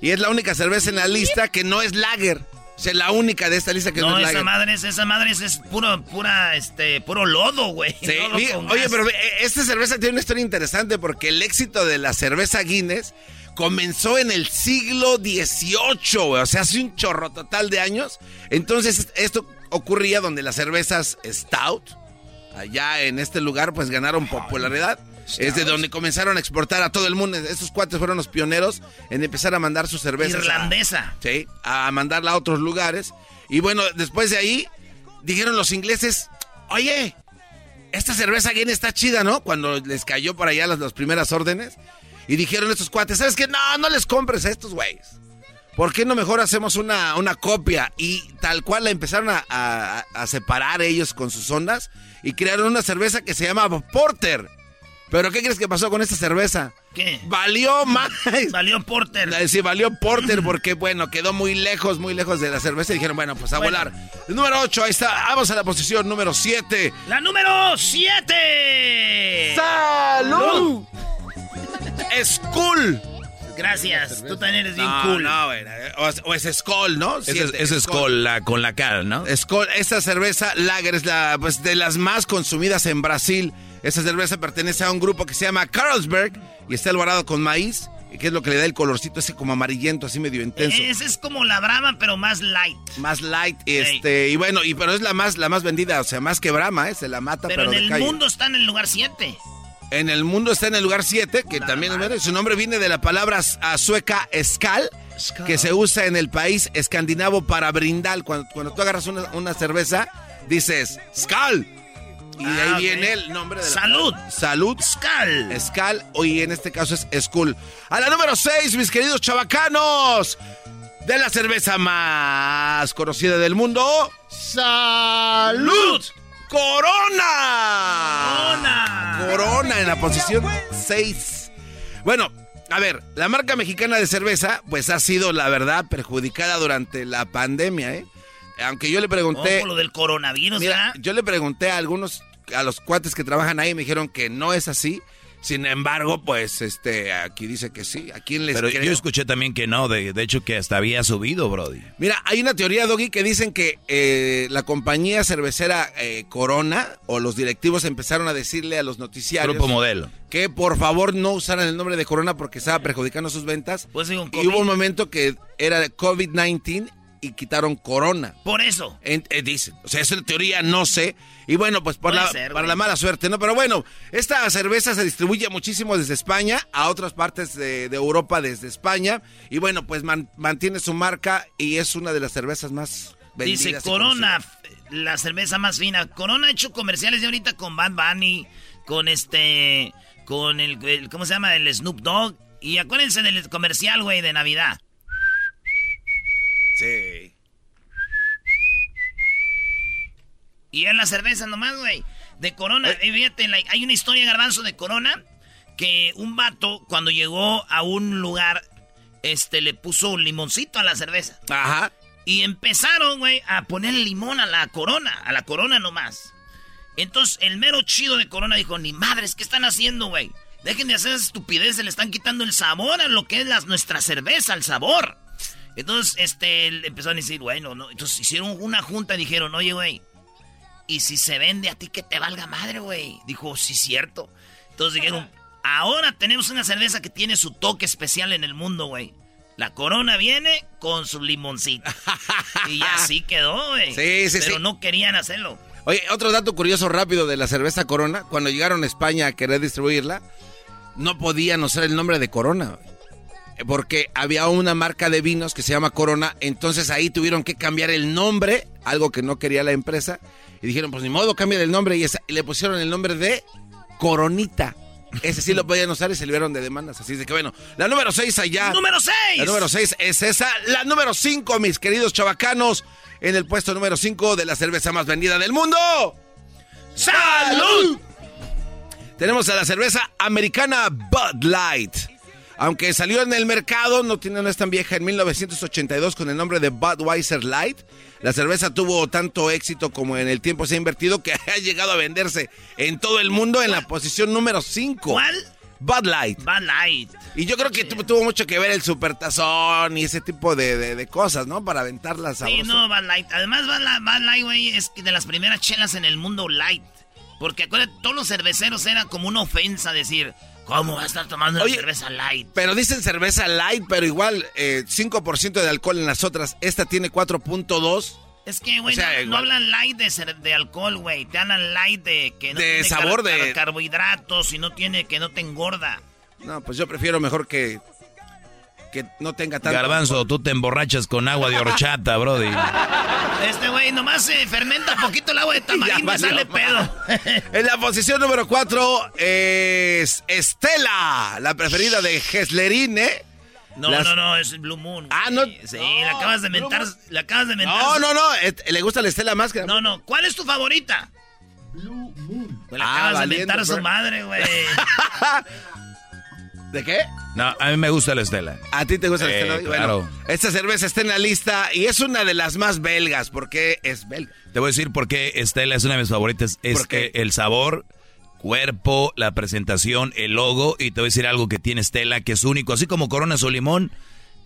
Y es la única cerveza en la lista que no es lager. O sea, la única de esta lista que no, No, es esa lager. madre es, esa madre es, es puro, pura, este, puro lodo, güey. Sí, Lodo oye, gas. pero eh, esta cerveza tiene una historia interesante porque el éxito de la cerveza Guinness comenzó en el siglo XVIII, o sea, hace un chorro total de años. Entonces, esto ocurría donde las cervezas Stout, allá en este lugar pues ganaron popularidad. Es de donde comenzaron a exportar a todo el mundo. Estos cuates fueron los pioneros en empezar a mandar su cerveza. Irlandesa. sí, a mandarla a otros lugares. Y bueno, después de ahí, dijeron los ingleses, oye, esta cerveza bien está chida, ¿no? Cuando les cayó por allá las, las primeras órdenes. Y dijeron estos cuates, ¿sabes qué? No, no les compres a estos güeyes. ¿Por qué no mejor hacemos una, una copia? Y tal cual la empezaron a, a- a separar ellos con sus ondas y crearon una cerveza que se llama Porter. ¿Pero qué crees que pasó con esta cerveza? ¿Qué? Valió más. Valió Porter. Sí, valió Porter porque, bueno, quedó muy lejos, muy lejos de la cerveza y dijeron, bueno, pues a Bueno. volar. El número 8, ahí está. Vamos a la posición número 7. La número 7. ¡Salud! Skull. Gracias. Tú también eres bien No, cool. no, güey. O es, o es Skoll, ¿no? Ese es, es con la, con la cara, ¿no? Skoll, esta cerveza Lager es la, pues, de las más consumidas en Brasil. Esta cerveza pertenece a un grupo que se llama Carlsberg y está elaborado con maíz, que es lo que le da el colorcito ese como amarillento, así medio intenso. Ese es como la Brahma, pero más light. Más light, este, y bueno, y pero es la más, la más vendida, o sea, más que Brahma, ¿eh? Se la mata, Pero pero, en de el calle. mundo está en el lugar 7. En el mundo está en el lugar 7, que también es bueno, Su nombre viene de la palabra sueca skal, que se usa en el país escandinavo para brindar. Cuando, cuando tú agarras una, una cerveza, dices skal. Y de ahí Ah, ok. viene el nombre de la Salud. Salud. Skal. Skal, y en este caso es Skull. A la número 6, mis queridos chavacanos. De la cerveza más conocida del mundo. ¡Salud! ¡Corona! Corona en la posición 6. Bueno, a ver, la marca mexicana de cerveza, pues ha sido, la verdad, perjudicada durante la pandemia, ¿eh? Aunque yo le pregunté. Oh, lo del coronavirus, Mira, yo le pregunté a algunos, a los cuates que trabajan ahí, me dijeron que no es así. Sin embargo, pues, este, aquí dice que sí. ¿A quién les Pero creo? yo escuché también que no, de, de hecho que hasta había subido, Brody. Mira, hay una teoría, Doggy, que dicen que eh, la compañía cervecera eh, Corona o los directivos empezaron a decirle a los noticiarios Grupo Modelo. que por favor no usaran el nombre de Corona porque estaba perjudicando sus ventas. Pues y hubo un momento que era COVID-19 y quitaron Corona. Por eso. En- eh, dicen. O sea, esa teoría, no sé. Y bueno, pues por Puede la, ser, para la mala suerte, ¿no? Pero bueno, esta cerveza se distribuye muchísimo desde España a otras partes de, de Europa desde España. Y bueno, pues man- mantiene su marca y es una de las cervezas más vendidas. Dice Corona, la cerveza más fina. Corona ha hecho comerciales de ahorita con Bad Bunny, con este, con el, el- ¿cómo se llama? El Snoop Dogg. Y acuérdense del comercial, güey, de Navidad. Sí. Y en la cerveza nomás, güey. De Corona, eh, fíjate, hay una historia, garbanzo, de Corona, que un vato, cuando llegó a un lugar, este, le puso un limoncito a la cerveza. Ajá. Y empezaron, güey, a poner limón a la Corona, a la Corona nomás. Entonces, el mero chido de Corona dijo, ni madres, ¿qué están haciendo, güey? Dejen de hacer esa estupidez, le están quitando el sabor a lo que es las- nuestra cerveza, el sabor. Entonces, este, empezó a decir, bueno, no. Entonces hicieron una junta y dijeron, oye, güey, ¿y si se vende a ti que te valga madre, güey? Dijo, sí, cierto. Entonces dijeron, ahora tenemos una cerveza que tiene su toque especial en el mundo, güey. La corona viene con su limoncito. y así quedó, güey. Sí, sí, Pero sí. no querían hacerlo. Oye, otro dato curioso rápido de la cerveza Corona. Cuando llegaron a España a querer distribuirla, no podían usar el nombre de Corona. Porque había una marca de vinos que se llama Corona. Entonces ahí tuvieron que cambiar el nombre, algo que no quería la empresa. Y dijeron, pues ni modo, cambia el nombre. Y, esa- y le pusieron el nombre de Coronita. Ese sí lo podían usar y se libraron de demandas. Así de que bueno, la número 6 allá. ¡Número 6! La número 6 es esa. La número 5, mis queridos chavacanos. En el puesto número 5 de la cerveza más vendida del mundo. ¡Salud! Tenemos a la cerveza americana Bud Light. Aunque salió en el mercado, no tiene no es tan vieja, en 1982 con el nombre de Budweiser Light. La cerveza tuvo tanto éxito como en el tiempo se ha invertido que ha llegado a venderse en todo el mundo en la posición número 5. ¿Cuál? Bud Light. Bud Light. Y yo creo que tu- tuvo mucho que ver el supertazón y ese tipo de, de- de cosas, ¿no? Para aventarlas Sí, sabroso. no, Bud Light. Además, Bud Light, Bud Light, güey, es de las primeras chelas en el mundo light. Porque acuérdate, todos los cerveceros era como una ofensa decir, ¿cómo vas a estar tomando Oye, cerveza light? Pero dicen cerveza light, pero igual eh, 5% de alcohol en las otras. Esta tiene 4.2 Es que, güey, O sea, no, hablan light de, de alcohol, güey. Te hablan light de que no De tiene sabor car- de- car- carbohidratos y no tiene que no te engorda. No, pues yo prefiero mejor que, que no tenga tanto. Garbanzo, tú te emborrachas con agua de horchata, brody. Este güey nomás se fermenta poquito el agua de tamarindo y sale pedo. En la posición número 4 es Estela, la preferida de Geslerine. No, Las- no, no, es Blue Moon. Ah, no. Sí, le acabas de mentar, le acabas de mentar. No, no, no, le gusta la Estela más que No, no, ¿cuál es tu favorita? Blue Moon. Pues le Ah, acabas de mentar a su madre, güey. ¿De qué? No, a mí me gusta la Estela. ¿A ti te gusta la Estela? claro. Bueno, esta cerveza está en la lista y es una de las más belgas porque es belga. Te voy a decir por qué Estela es una de mis favoritas. Es ¿Por qué? que el sabor, cuerpo, la presentación, el logo. Y te voy a decir algo que tiene Estela que es único. Así como Corona su limón,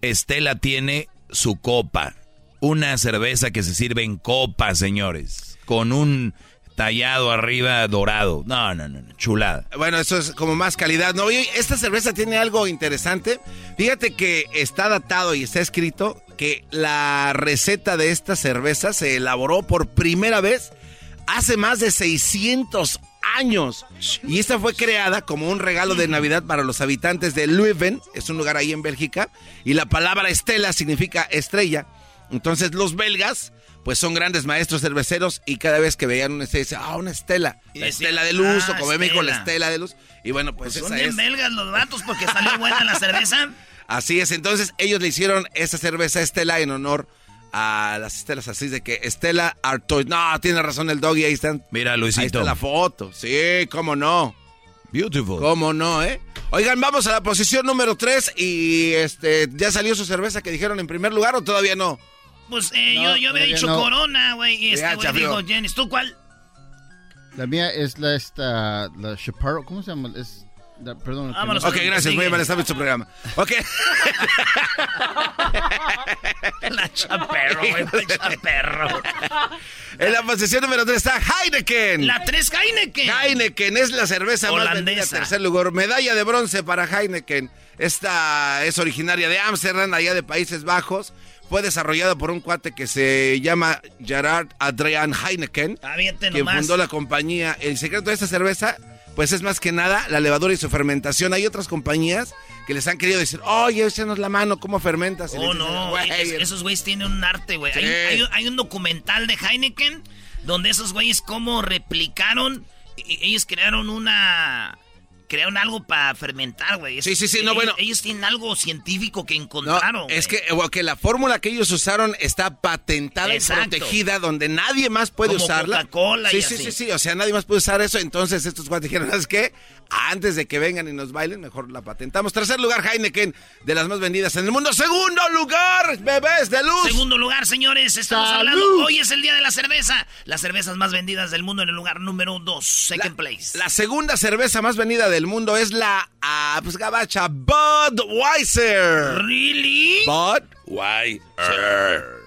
Estela tiene su copa. Una cerveza que se sirve en copa, señores. Con un tallado arriba dorado. No, no, no, chulada. Bueno, eso es como más calidad. No, Oye, esta cerveza tiene algo interesante. Fíjate que está datado y está escrito que la receta de esta cerveza se elaboró por primera vez hace más de 600 años. Y esta fue creada como un regalo de Navidad para los habitantes de Leuven, es un lugar ahí en Bélgica, y la palabra estela significa estrella. Entonces los belgas, pues son grandes maestros cerveceros y cada vez que veían una estrella, decían, ah, una estela, la estela de luz, "Ah, o como en México, la estela". estela de luz. Y bueno, pues, Son esa bien es. belgas los vatos porque salió buena la cerveza. Así es, entonces ellos le hicieron esa cerveza Estela en honor a las estelas así de que Estela Artois. No, tiene razón el doggy, ahí están. Mira, Ahí Luisito. está la foto. Sí, cómo no. Beautiful. Cómo no, ¿eh? Oigan, vamos a la posición número 3 y este ya salió su cerveza que dijeron en primer lugar o todavía no. Pues eh, No, yo, yo había dicho no. Corona, güey. Y este Ya, güey dijo Jenny. ¿Tú cuál? La mía es la esta, la Chaparro, ¿cómo se llama? Es, la- perdón. Vámonos, Ok, gracias, muy mal, estaba en su programa. Ok. La chaperro, güey. La chaperro. En la posición número 3 está Heineken. La 3 Heineken. Heineken es la cerveza más. Holandesa. Tercer lugar, medalla de bronce para Heineken. Esta es originaria de Ámsterdam, allá de Países Bajos. Fue desarrollada por un cuate que se llama Gerard Adrian Heineken, quien nomás. fundó la compañía. El secreto de esta cerveza, pues es más que nada la levadura y su fermentación. Hay otras compañías que les han querido decir, oye, échanos la mano, ¿cómo fermentas? Y Oh, dicen, no. "Güey, es- esos güeyes tienen un arte, güey. Hay, Sí. hay un- hay un documental de Heineken donde esos güeyes cómo replicaron. y- Ellos crearon una. Crearon algo para fermentar, güey. Sí, sí, sí, no, Ellos- bueno. Ellos tienen algo científico que No, encontraron. es que, o que la fórmula que ellos usaron está patentada Exacto. y protegida donde nadie más puede Como usarla. Coca-Cola sí, y sí, así. sí, sí, o sea, nadie más puede usar eso. Entonces estos cuates dijeron, ¿sabes qué? Antes de que vengan y nos bailen, mejor la patentamos. Tercer lugar, Heineken, de las más vendidas en el mundo. Segundo lugar, bebés de luz. Segundo lugar, señores, estamos ¡Salud! hablando. Hoy es el día de la cerveza. Las cervezas más vendidas del mundo en el lugar número 2, second place. La segunda cerveza más vendida del mundo es la, ah, pues gabacha, Budweiser. ¿Really? Budweiser.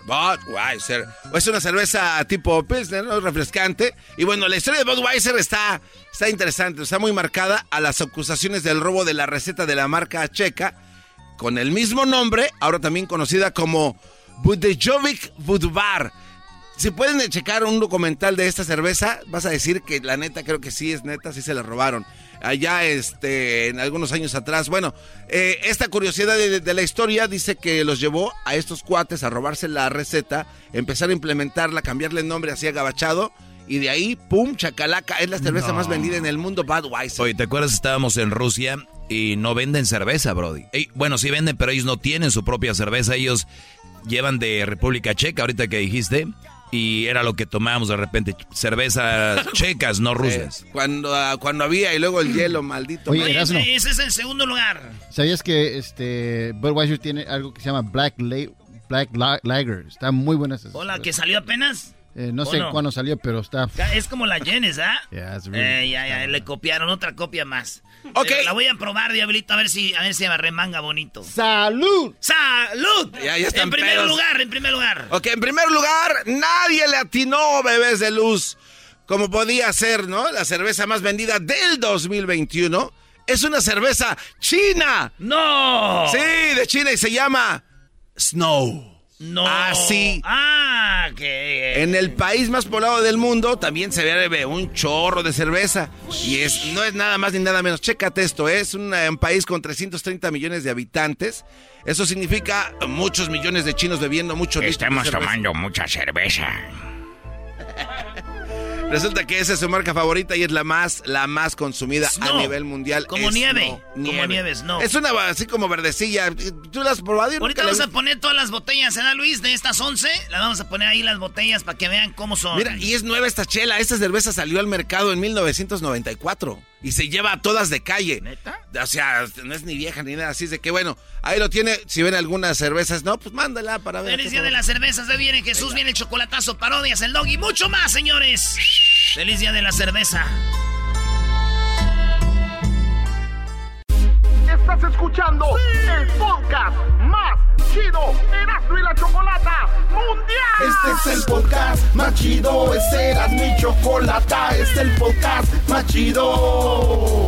Budweiser. Es una cerveza tipo Pilsner, ¿no? refrescante. Y bueno, la historia de Budweiser está, está interesante, está muy marcada a las acusaciones del robo de la receta de la marca checa, con el mismo nombre, ahora también conocida como Budejovic Budvar. Si pueden checar un documental de esta cerveza, vas a decir que la neta creo que sí es neta, sí se la robaron. Allá, este, en algunos años atrás. Bueno, eh, esta curiosidad de, de la historia dice que los llevó a estos cuates a robarse la receta, empezar a implementarla, cambiarle el nombre así agabachado. Y de ahí, pum, chacalaca, es la cerveza No. más vendida en el mundo, Budweiser. Oye, ¿te acuerdas? Estábamos en Rusia y no venden cerveza, Brody. Ey, bueno, sí venden, pero ellos no tienen su propia cerveza. Ellos llevan de República Checa, ahorita que dijiste. Y era lo que tomábamos de repente. Cervezas checas, no rusas. Eh, cuando, ah, cuando había y luego el hielo, maldito. Oye, ese, ese es el segundo lugar. ¿Sabías que este Budweiser tiene algo que se llama Black, La- Black La- Lager? Está muy buena esa. Hola, que salió apenas. Eh, no ¿O sé no? cuándo salió, pero está... Es como la Jenes, ¿ah? Yeah, it's really- Eh, ya, ya, le copiaron otra copia más. Ok. Pero la voy a probar, Diablito, a ver si, a ver si remanga bonito. ¡Salud! ¡Salud! Ya, ya están En primer pedos. lugar, en primer lugar. Ok, en primer lugar, nadie le atinó, bebés de luz. Como podía ser, ¿no? La cerveza más vendida del 2021 es una cerveza china. ¡No! Sí, de China y se llama Snow. No. Así. Ah, que... En el país más poblado del mundo también se bebe un chorro de cerveza. Y es, no es nada más ni nada menos. Chécate esto, es un, un país con 330 millones de habitantes. Eso significa muchos millones de chinos bebiendo mucho Estamos tomando mucha cerveza. Resulta que esa es su marca favorita y es la más, la más consumida a nivel mundial. Como Es nieve. no, Como nieve, no. Es una así como verdecilla. ¿Tú la has probado? Ahorita vamos a poner todas las botellas, ¿eh, Luis? De estas 11, las vamos a poner ahí las botellas para que vean cómo son. Mira, y es nueva esta chela. Esta cerveza salió al mercado en 1994 y se lleva a todas de calle. ¿Neta? O sea, no es ni vieja ni nada. Así es de que, bueno, ahí lo tiene. Si ven algunas cervezas, no, pues mándala para ver. Feliz día de las cervezas, ahí viene Jesús, viene el chocolatazo, parodias, el dog y mucho más, señores. Feliz día de la cerveza. Estás escuchando el podcast más chido Erasmo y la Chocolata Mundial. Este es el podcast más chido, este era mi chocolata, este es el podcast más chido.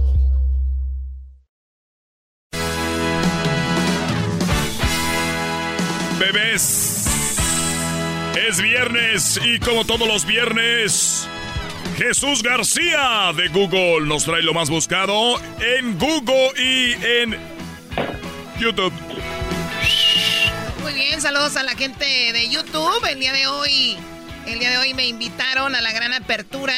Bebés. Es viernes y como todos los viernes, Jesús García de Google nos trae lo más buscado en Google y en YouTube. Muy bien, saludos a la gente de YouTube. El día de hoy, el día de hoy me invitaron a la gran apertura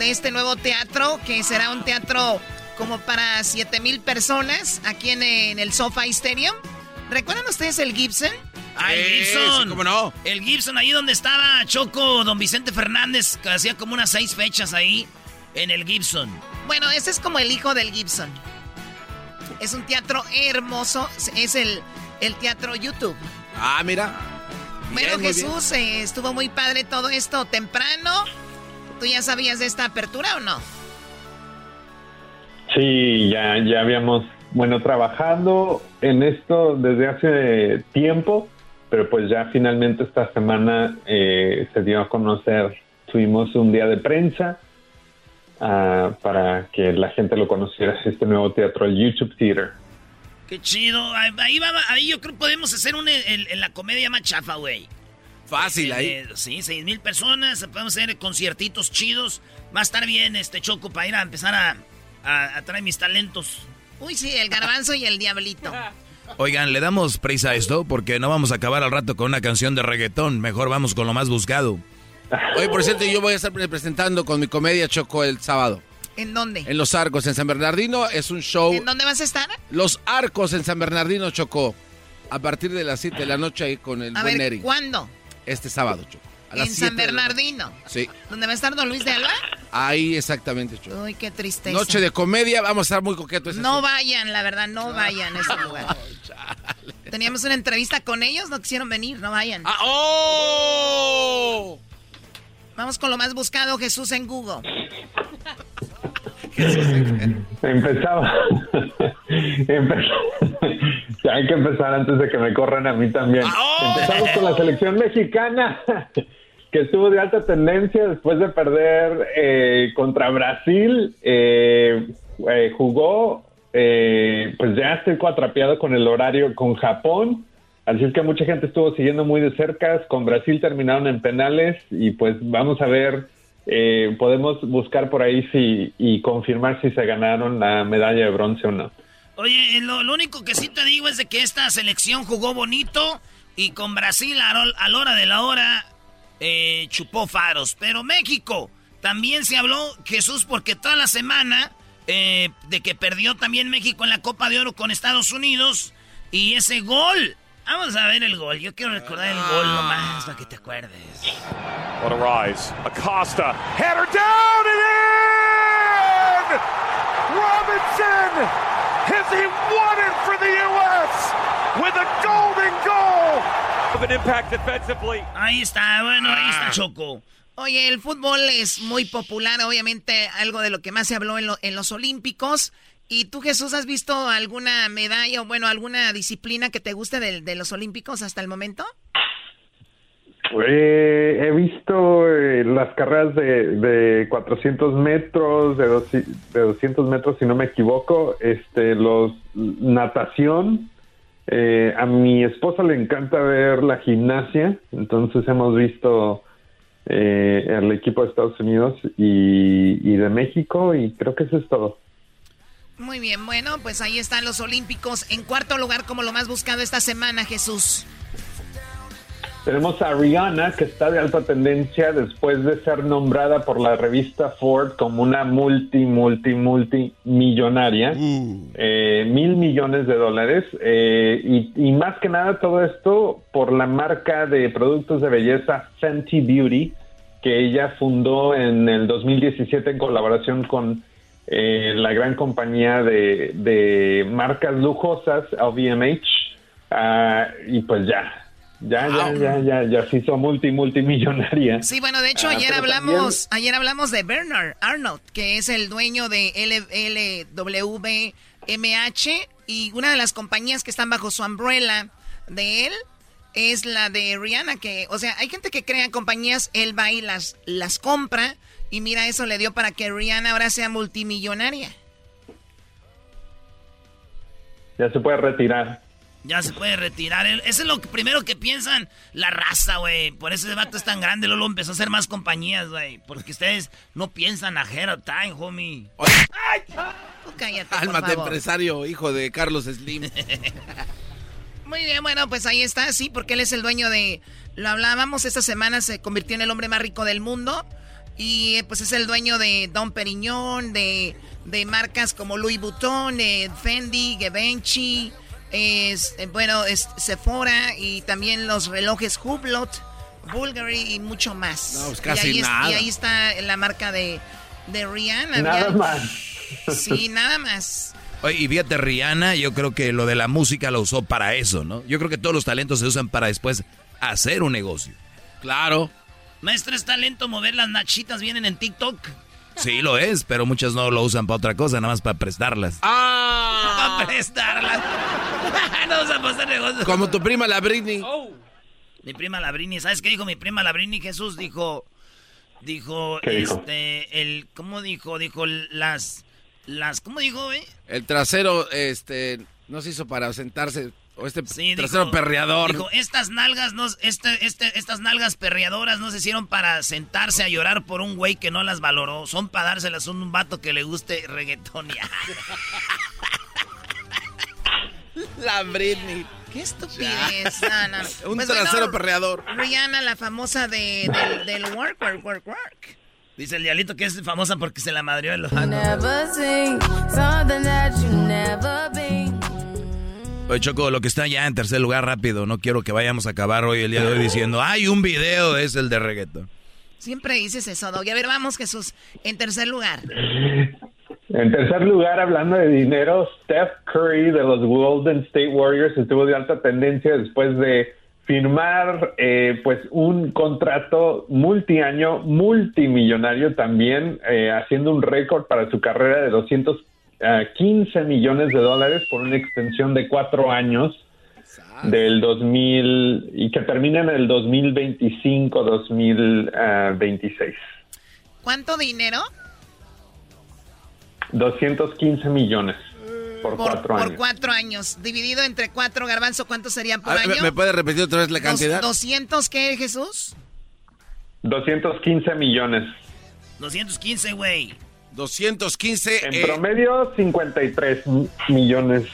de este nuevo teatro, que será un teatro como para 7 mil personas aquí en, el SoFi Stadium. ¿Recuerdan ustedes el Gibson? Ah, el Sí, Gibson. sí, cómo no. El Gibson, ahí donde estaba Choco, don Vicente Fernández, que hacía como unas seis fechas ahí en el Gibson. Bueno, ese es como el hijo del Gibson. Es un teatro hermoso, es el, el teatro YouTube. Ah, mira. Bueno, Bien, muy Jesús, eh, estuvo muy padre todo esto temprano. ¿Tú ya sabías de esta apertura o no? Sí, ya, ya habíamos, bueno, trabajando en esto desde hace tiempo, pero pues ya finalmente esta semana eh, se dio a conocer, tuvimos un día de prensa ah, para que la gente lo conociera, este nuevo teatro, el YouTube Theater. Qué chido. Ahí, va, ahí yo creo que podemos hacer una en, en la comedia más chafa, güey. Fácil ahí. Eh, sí, seis mil personas, podemos hacer conciertitos chidos. Va a estar bien este Choco para ir a empezar a, a- a traer mis talentos. Uy, sí, el garbanzo y el diablito. Oigan, le damos prisa a esto porque no vamos a acabar al rato con una canción de reggaetón. Mejor vamos con lo más buscado. Oye, por cierto, yo voy a estar presentando con mi comedia Choco el sábado. ¿En dónde? En Los Arcos, en San Bernardino. Es un show. ¿En dónde vas a estar? Los Arcos en San Bernardino, Choco. A partir de las 7 de la noche ahí con el A buen ver, Neri. ¿cuándo? Este sábado, Choco. En 7 San. Bernardino. Sí, ¿Dónde va a estar Don Luis de Alba? ahí exactamente, Choco. Uy, qué tristeza. Noche de comedia, vamos a estar muy coquetos. No vayan, la verdad, no vayan a ese lugar. Teníamos una entrevista con ellos, no quisieron venir, no vayan. ¡Oh! Vamos con lo más buscado, Jesús en Google. Empezaba. Empe- Ya Hay que empezar antes de que me corran a mí también. Empezamos con la selección mexicana, que estuvo de alta tendencia después de perder eh, contra Brasil. Eh, eh, jugó, eh, pues ya estoy cuatrapeado con el horario con Japón. Así es que mucha gente estuvo siguiendo muy de cerca. Con Brasil terminaron en penales y pues vamos a ver eh, podemos buscar por ahí si y confirmar si se ganaron la medalla de bronce o no. Oye, lo, lo único que sí te digo es de que esta selección jugó bonito y con Brasil a la hora de la hora eh, chupó faros. Pero México, también se habló, Jesús, porque toda la semana eh, de que perdió también México en la Copa de Oro con Estados Unidos y ese gol. Vamos a ver el gol. Yo quiero recordar el gol nomás para que te acuerdes. What a rise. Acosta. Header down and in! Robinson! Has he won it for the U.S. with a golden goal Ahí está, bueno, ahí está Choco. Oye, el fútbol es muy popular, obviamente algo de lo que más se habló en, en los Olímpicos. ¿Y tú, Jesús, has visto alguna medalla o, bueno, alguna disciplina que te guste de, de los Olímpicos hasta el momento? Eh, he visto eh, las carreras de, de 400 metros, de, dos- de 200 metros, si no me equivoco, este, los natación. Eh, a mi esposa le encanta ver la gimnasia, entonces hemos visto eh, el equipo de Estados Unidos y, y de México y creo que eso es todo. Muy bien, bueno, pues ahí están los Olímpicos. En cuarto lugar, como lo más buscado esta semana, Jesús. Tenemos a Rihanna, que está de alta tendencia después de ser nombrada por la revista Ford como una multi, multi, multi millonaria. Eh, mil millones de dólares. eh, y, y más que nada todo esto por la marca de productos de belleza Fenty Beauty, que ella fundó en el 2017 en colaboración con eh, la gran compañía de, de marcas lujosas, LVMH. Ah, y pues ya, ya, ya, ya, ya, ya se hizo multi, multimillonaria. Sí, bueno, de hecho Ah, ayer hablamos, ayer hablamos de Bernard Arnold, que es el dueño de L- LWMH y una de las compañías que están bajo su umbrella de él es la de Rihanna, que, o sea, hay gente que crea compañías, él va y las, las compra y mira, eso le dio para que Rihanna ahora sea multimillonaria. Ya se puede retirar. Ya se puede retirar. Eso es lo que- primero que piensan la raza, güey. Por eso ese vato es tan grande. Luego empezó a hacer más compañías, güey. Porque ustedes no piensan of time, homie. Tú cállate, por Cálmate, favor. empresario, hijo de Carlos Slim. Muy bien, bueno, pues ahí está, sí, porque él es el dueño de... Lo hablábamos, esta semana se convirtió en el hombre más rico del mundo. Y eh, pues es el dueño de Don Periñón, de, de marcas como Louis Vuitton, de Fendi, Givenchy, es, eh, bueno, es Sephora y también los relojes Hublot, Bulgari y mucho más. No, pues casi y ahí es- nada. y ahí está la marca de, de Rihanna. Nada más. Sí, nada más. Oye, y fíjate, Rihanna, yo creo que lo de la música lo usó para eso, ¿no? Yo creo que todos los talentos se usan para después hacer un negocio. Claro. Maestro, es talento mover las nachitas, vienen en TikTok. Sí, lo es, pero muchos no lo usan para otra cosa, nada más para prestarlas. ¡Ah! Para prestarlas. Usan para hacer negocios. Como tu prima la Britney. Mi prima Labrini, ¿sabes qué dijo mi prima Labrini? Jesús dijo, dijo, ¿Qué dijo? este, el, ¿cómo dijo? Dijo las, las, ¿cómo dijo, güey? El trasero, este, no se hizo para sentarse. O este Sí, trasero dijo- perreador. Dijo, estas nalgas, no, este, este, estas nalgas perreadoras no se hicieron para sentarse a llorar por un güey que no las valoró. Son para dárselas a un vato que le guste reggaetón. La Britney. Qué estupidez. No, no. Un Pues trasero bueno, perreador. Rihanna, la famosa de, del, del work, work, work, work. Dice el dialito que es famosa porque se la madrió en los Never seen something that you never been. Oye, Choco, lo que está ya en tercer lugar rápido, no quiero que vayamos a acabar hoy el día de hoy diciendo, hay un video, es el de reggaeton. Siempre dices eso, Doggy. A ver, vamos, Jesús. En tercer lugar. En tercer lugar, hablando de dinero, Steph Curry de los Golden State Warriors estuvo de alta tendencia después de firmar eh, pues un contrato multiaño, multimillonario también, eh, haciendo un récord para su carrera de 215 millones de dólares por una extensión de cuatro años del 2000 y que termina en el 2025-2026. ¿Cuánto dinero? 215 millones por, Por, cuatro por años. cuatro años. Dividido entre cuatro, Garbanzo, ¿cuánto sería por A ver, año? ¿Me puede repetir otra vez la cantidad? ¿200 qué, Jesús? 215 millones. 215, güey. 215. En eh, promedio, 53 m- millones.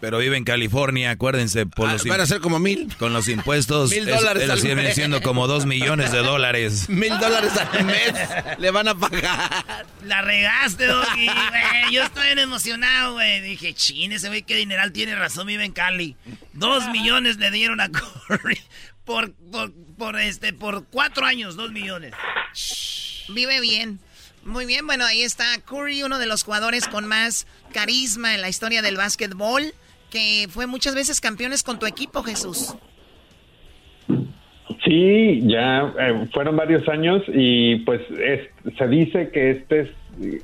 Pero vive en California, acuérdense, por Ah, los van a ser como mil. con los impuestos, Mil es- dólares es- al mes. siendo como dos millones de dólares. Mil dólares al mes le van a pagar. La regaste, Doggy, güey. Yo estoy bien emocionado, güey. Dije, chin, ese güey qué dineral tiene razón, vive en Cali. Dos millones le dieron a Curry por, por, por, este, por cuatro años, dos millones. Vive bien. Muy bien, bueno, ahí está Curry, uno de los jugadores con más carisma en la historia del básquetbol. Que fue muchas veces campeones con tu equipo, Jesús. Sí, ya eh, fueron varios años y pues se dice que este es,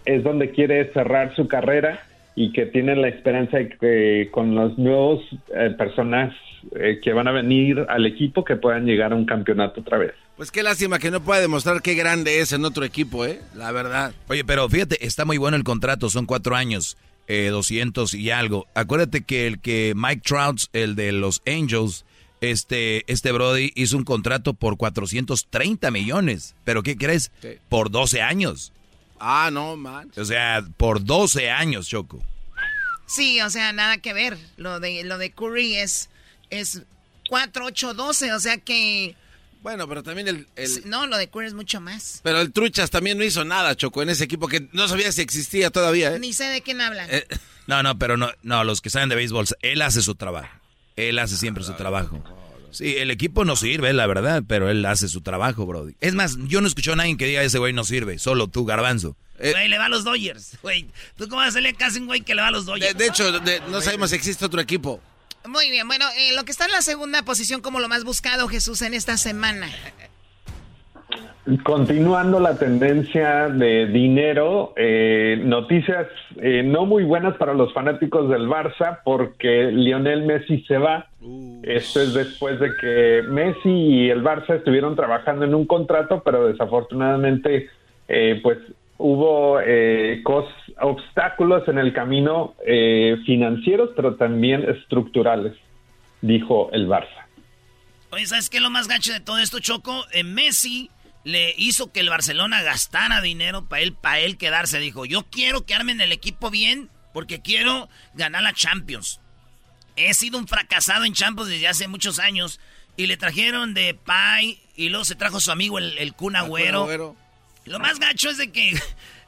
es, donde quiere cerrar su carrera y que tiene la esperanza de que con los nuevos eh, personas eh, que van a venir al equipo que puedan llegar a un campeonato otra vez. Pues qué lástima que no pueda demostrar qué grande es en otro equipo, ¿eh? La verdad. Oye, pero fíjate, está muy bueno el contrato, son cuatro años, eh, 200 y algo. Acuérdate que el que Mike Trout, el de los Angels, este, este Brody hizo un contrato por 430 millones. ¿Pero qué crees? Por 12 años. Ah, no, man. O sea, por 12 años, Choco. Sí, o sea, nada que ver. Lo de, lo de Curry es, es 4, 8, 12, o sea que... Bueno, pero también el, No, lo de Curry es mucho más. Pero el Truchas también no hizo nada, Choco, en ese equipo que no sabía si existía todavía, ¿eh? Ni sé de quién hablan. Eh, no, no, pero no, no, los que saben de béisbol, él hace su trabajo. Él hace siempre su trabajo. Sí, el equipo no sirve, la verdad, pero él hace su trabajo, Brody. Es más, yo no escucho a nadie que diga ese güey no sirve, solo tú, Garbanzo. Eh, güey, le va a los Dodgers, güey. ¿Tú cómo vas a hacerle casi un güey que le va a los Dodgers? De, hecho, no sabemos si existe otro equipo. Muy bien, bueno, eh, lo que está en la segunda posición como lo más buscado, Jesús, en esta semana. Continuando la tendencia de dinero, eh, noticias eh, no muy buenas para los fanáticos del Barça porque Lionel Messi se va. Esto es después de que Messi y el Barça estuvieron trabajando en un contrato, pero desafortunadamente eh, pues hubo obstáculos en el camino financieros, pero también estructurales, dijo el Barça. Oye, ¿sabes qué es lo más gacho de todo esto, Choco? En Messi le hizo que el Barcelona gastara dinero para él, para él quedarse. Dijo, yo quiero quedarme en el equipo bien porque quiero ganar la Champions. He sido un fracasado en Champions desde hace muchos años. Y le trajeron de Pai y luego se trajo su amigo el, el Kun Agüero. Lo más gacho es de que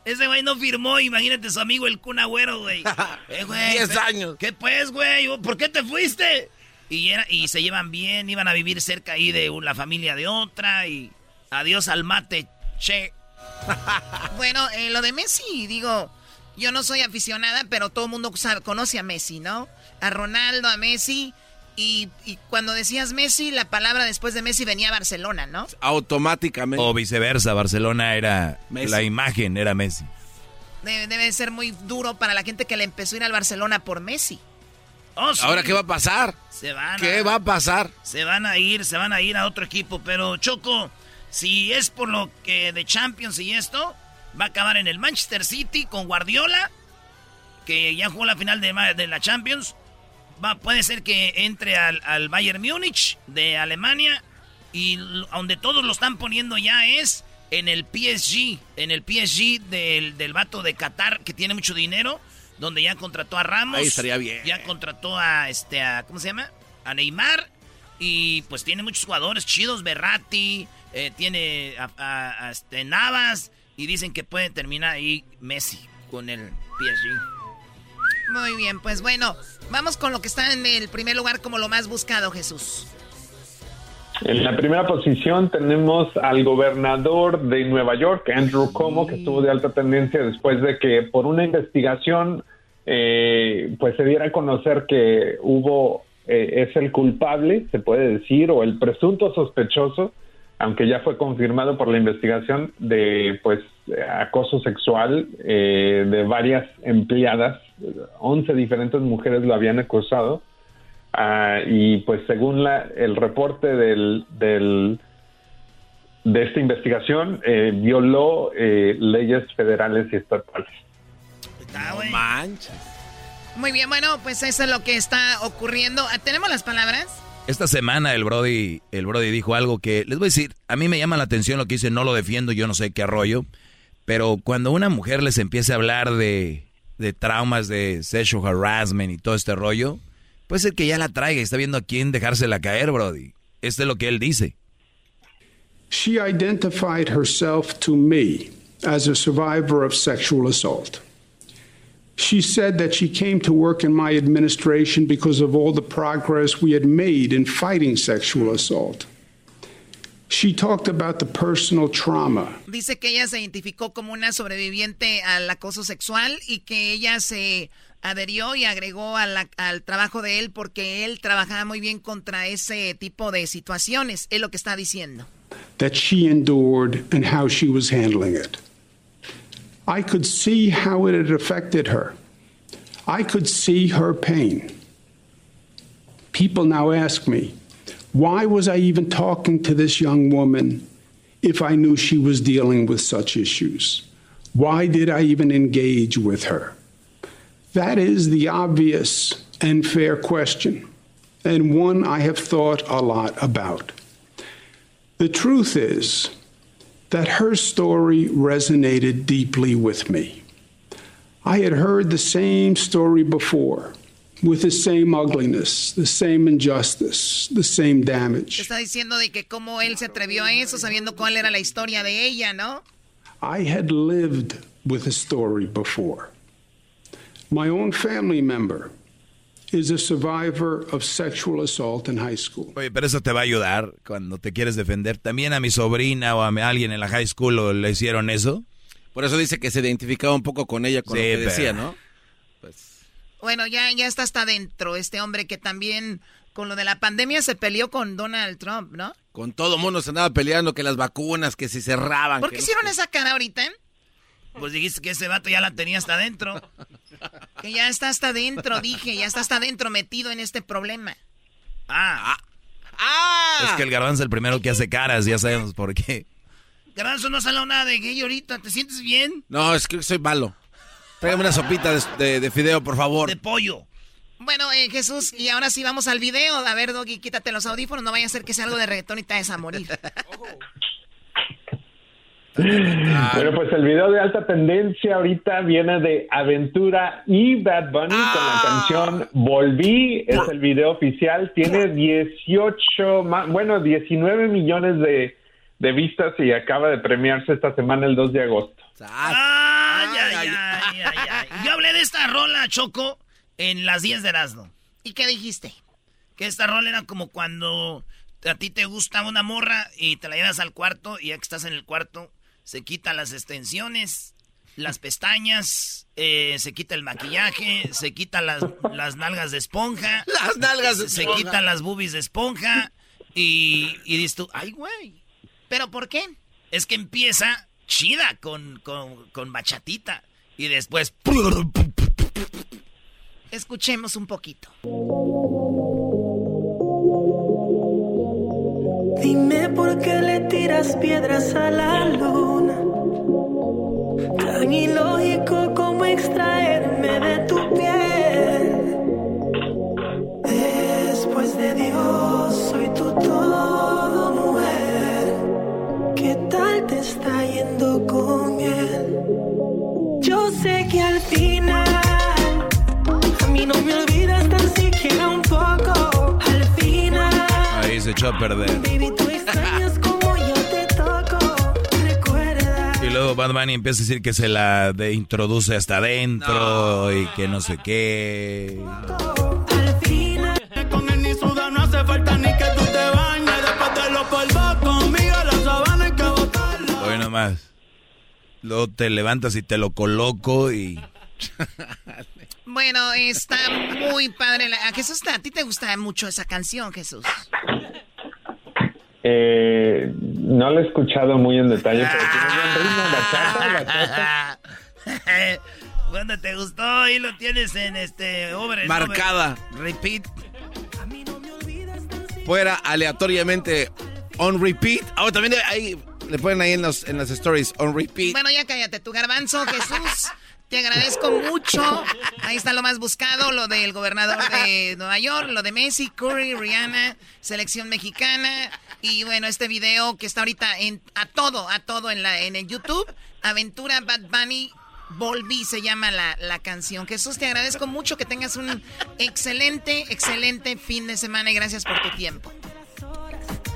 ese güey no firmó, imagínate su amigo el Kun Agüero, güey. Eh, güey. Diez años. ¿Qué pues, güey? ¿Por qué te fuiste? Y, era, y se llevan bien, iban a vivir cerca ahí de la familia de otra y Adiós al mate, che. bueno, eh, lo de Messi, digo, yo no soy aficionada, pero todo el mundo conoce a Messi, ¿no? A Ronaldo, a Messi. Y, cuando decías Messi, la palabra después de Messi venía Barcelona, ¿no? Automáticamente. O viceversa, Barcelona era la imagen, era Messi. Debe, ser muy duro para la gente que le empezó a ir al Barcelona por Messi. Oh, Ahora, ¿qué va a pasar? Se van ¿Qué va a pasar? Se van a ir, se van a ir a otro equipo, pero Choco, si es por lo que de Champions y esto, va a acabar en el Manchester City con Guardiola, que ya jugó la final de, de la Champions. Va, puede ser que entre al, Bayern Múnich de Alemania y donde todos lo están poniendo ya es en el PSG, en el PSG del, del vato de Qatar que tiene mucho dinero, donde ya contrató a Ramos. Ahí estaría bien. Ya contrató a este a, ¿cómo se llama? A Neymar y pues tiene muchos jugadores chidos, Berratti, eh, tiene a, este, Navas y dicen que puede terminar ahí Messi con el PSG. Muy bien, pues bueno, vamos con lo que está en el primer lugar como lo más buscado, Jesús. En la primera posición tenemos al gobernador de Nueva York, Andrew Cuomo, que estuvo de alta tendencia después de que por una investigación eh, pues se diera a conocer que hubo, eh, es el culpable, se puede decir, o el presunto sospechoso aunque ya fue confirmado por la investigación de pues acoso sexual eh, de varias empleadas, 11 diferentes mujeres lo habían acosado ah, y pues según la, el reporte del, del de esta investigación eh, violó eh, leyes federales y estatales. Muy bien, bueno, pues eso es lo que está ocurriendo. ¿Tenemos las palabras? Esta semana el Brody, el Brody dijo algo que, les voy a decir, a mí me llama la atención lo que dice, no lo defiendo, yo no sé qué arroyo, pero cuando una mujer les empieza a hablar de, de traumas, de sexual harassment y todo este rollo, puede ser que ya la traiga y está viendo a quién dejársela caer, Brody. Este es lo que él dice. She identified herself to me as a survivor of sexual assault. She said that she came to work in my administration because of all the progress we had made in fighting sexual assault. She talked about the personal trauma. Dice que ella se identificó como una sobreviviente al acoso sexual y que ella se adherió y agregó al trabajo de él porque él trabajaba muy bien contra ese tipo de situaciones. Es lo que está diciendo. That she endured and how she was handling it. I could see how it had affected her. I could see her pain. People now ask me, why was I even talking to this young woman if I knew she was dealing with such issues? Why did I even engage with her? That is the obvious and fair question, and one I have thought a lot about. The truth is that her story resonated deeply with me. I had heard the same story before. With the same ugliness, the same injustice, the same damage. Está diciendo de que cómo él se atrevió a eso sabiendo cuál era la historia de ella, ¿no? I had lived with a story before. My own family member is a survivor of sexual assault in high school. Oye, pero eso te va a ayudar cuando te quieres defender. También a mi sobrina o a alguien en la high school le hicieron eso. Por eso dice que se identificaba un poco con ella con lo que decía, ¿no? Pues... Bueno, ya, ya está hasta adentro este hombre que también con lo de la pandemia se peleó con Donald Trump, ¿no? Con todo mundo se andaba peleando que las vacunas, que si cerraban. ¿Por qué hicieron esa cara ahorita? Pues dijiste que ese vato ya la tenía hasta adentro. Que ya está hasta adentro, dije, ya está hasta adentro metido en este problema. Ah, ah, ah. Es que el garbanzo es el primero que hace caras, ya sabemos por qué. Garbanzo, no salió nada de gay ahorita, ¿te sientes bien? No, es que soy malo. Tráigame una sopita de, de, fideo, por favor. De pollo. Bueno, eh, Jesús, y ahora sí vamos al video. A ver, Doggy, quítate los audífonos, no vaya a ser que sea algo de reggaetón y te vayas a morir. Bueno, pues el video de alta tendencia ahorita viene de Aventura y Bad Bunny con la ah. canción Volví, es el video oficial, tiene 18, bueno, 19 millones de, de vistas y acaba de premiarse esta semana el 2 de agosto. Ay, ay, ay, ay, Yo hablé de esta rola, Choco, en las 10 de Erasmo. ¿Y qué dijiste? Que esta rola era como cuando a ti te gusta una morra y te la llevas al cuarto y ya que estás en el cuarto se quita las extensiones, las pestañas, eh, se quita el maquillaje, se quita las, las nalgas de esponja. Las nalgas de esponja. Se quitan las boobies de esponja y, y dices tú, ay, güey. ¿Pero por qué? Es que empieza chida con, con, con bachatita y después... Escuchemos un poquito. Dime por qué le tiras piedras a la luna. Tan ilógico como extraerme con él? Yo sé que al final, a mí no me olvidas tan siquiera un poco se echó a perder. Y luego Bad Bunny empieza a decir que se la de introduce hasta adentro y que no sé qué. Con el ni suda no hace falta ni que tú te bañes. Después de los polvos conmigo la sabana hay que botarla. Hoy nomás. Luego te levantas y te lo coloco y... Bueno, está muy padre. ¿A Jesús, a ti te gusta mucho esa canción, Jesús? Eh, no la he escuchado muy en detalle, pero tiene buen ritmo, bachata, Cuando te gustó y lo tienes en este over, marcada, repeat. Fuera aleatoriamente on repeat. Ahora también ahí le ponen ahí en los en las stories on repeat. Bueno, ya cállate, tu garbanzo, Jesús. Te agradezco mucho. Ahí está lo más buscado, lo del gobernador de Nueva York, lo de Messi, Curry, Rihanna, selección mexicana. Y bueno, este video que está ahorita en, a todo, a todo en, la, en el YouTube. Aventura Bad Bunny Volví se llama la, la, canción. Jesús, te agradezco mucho que tengas un excelente, excelente fin de semana y gracias por tu tiempo.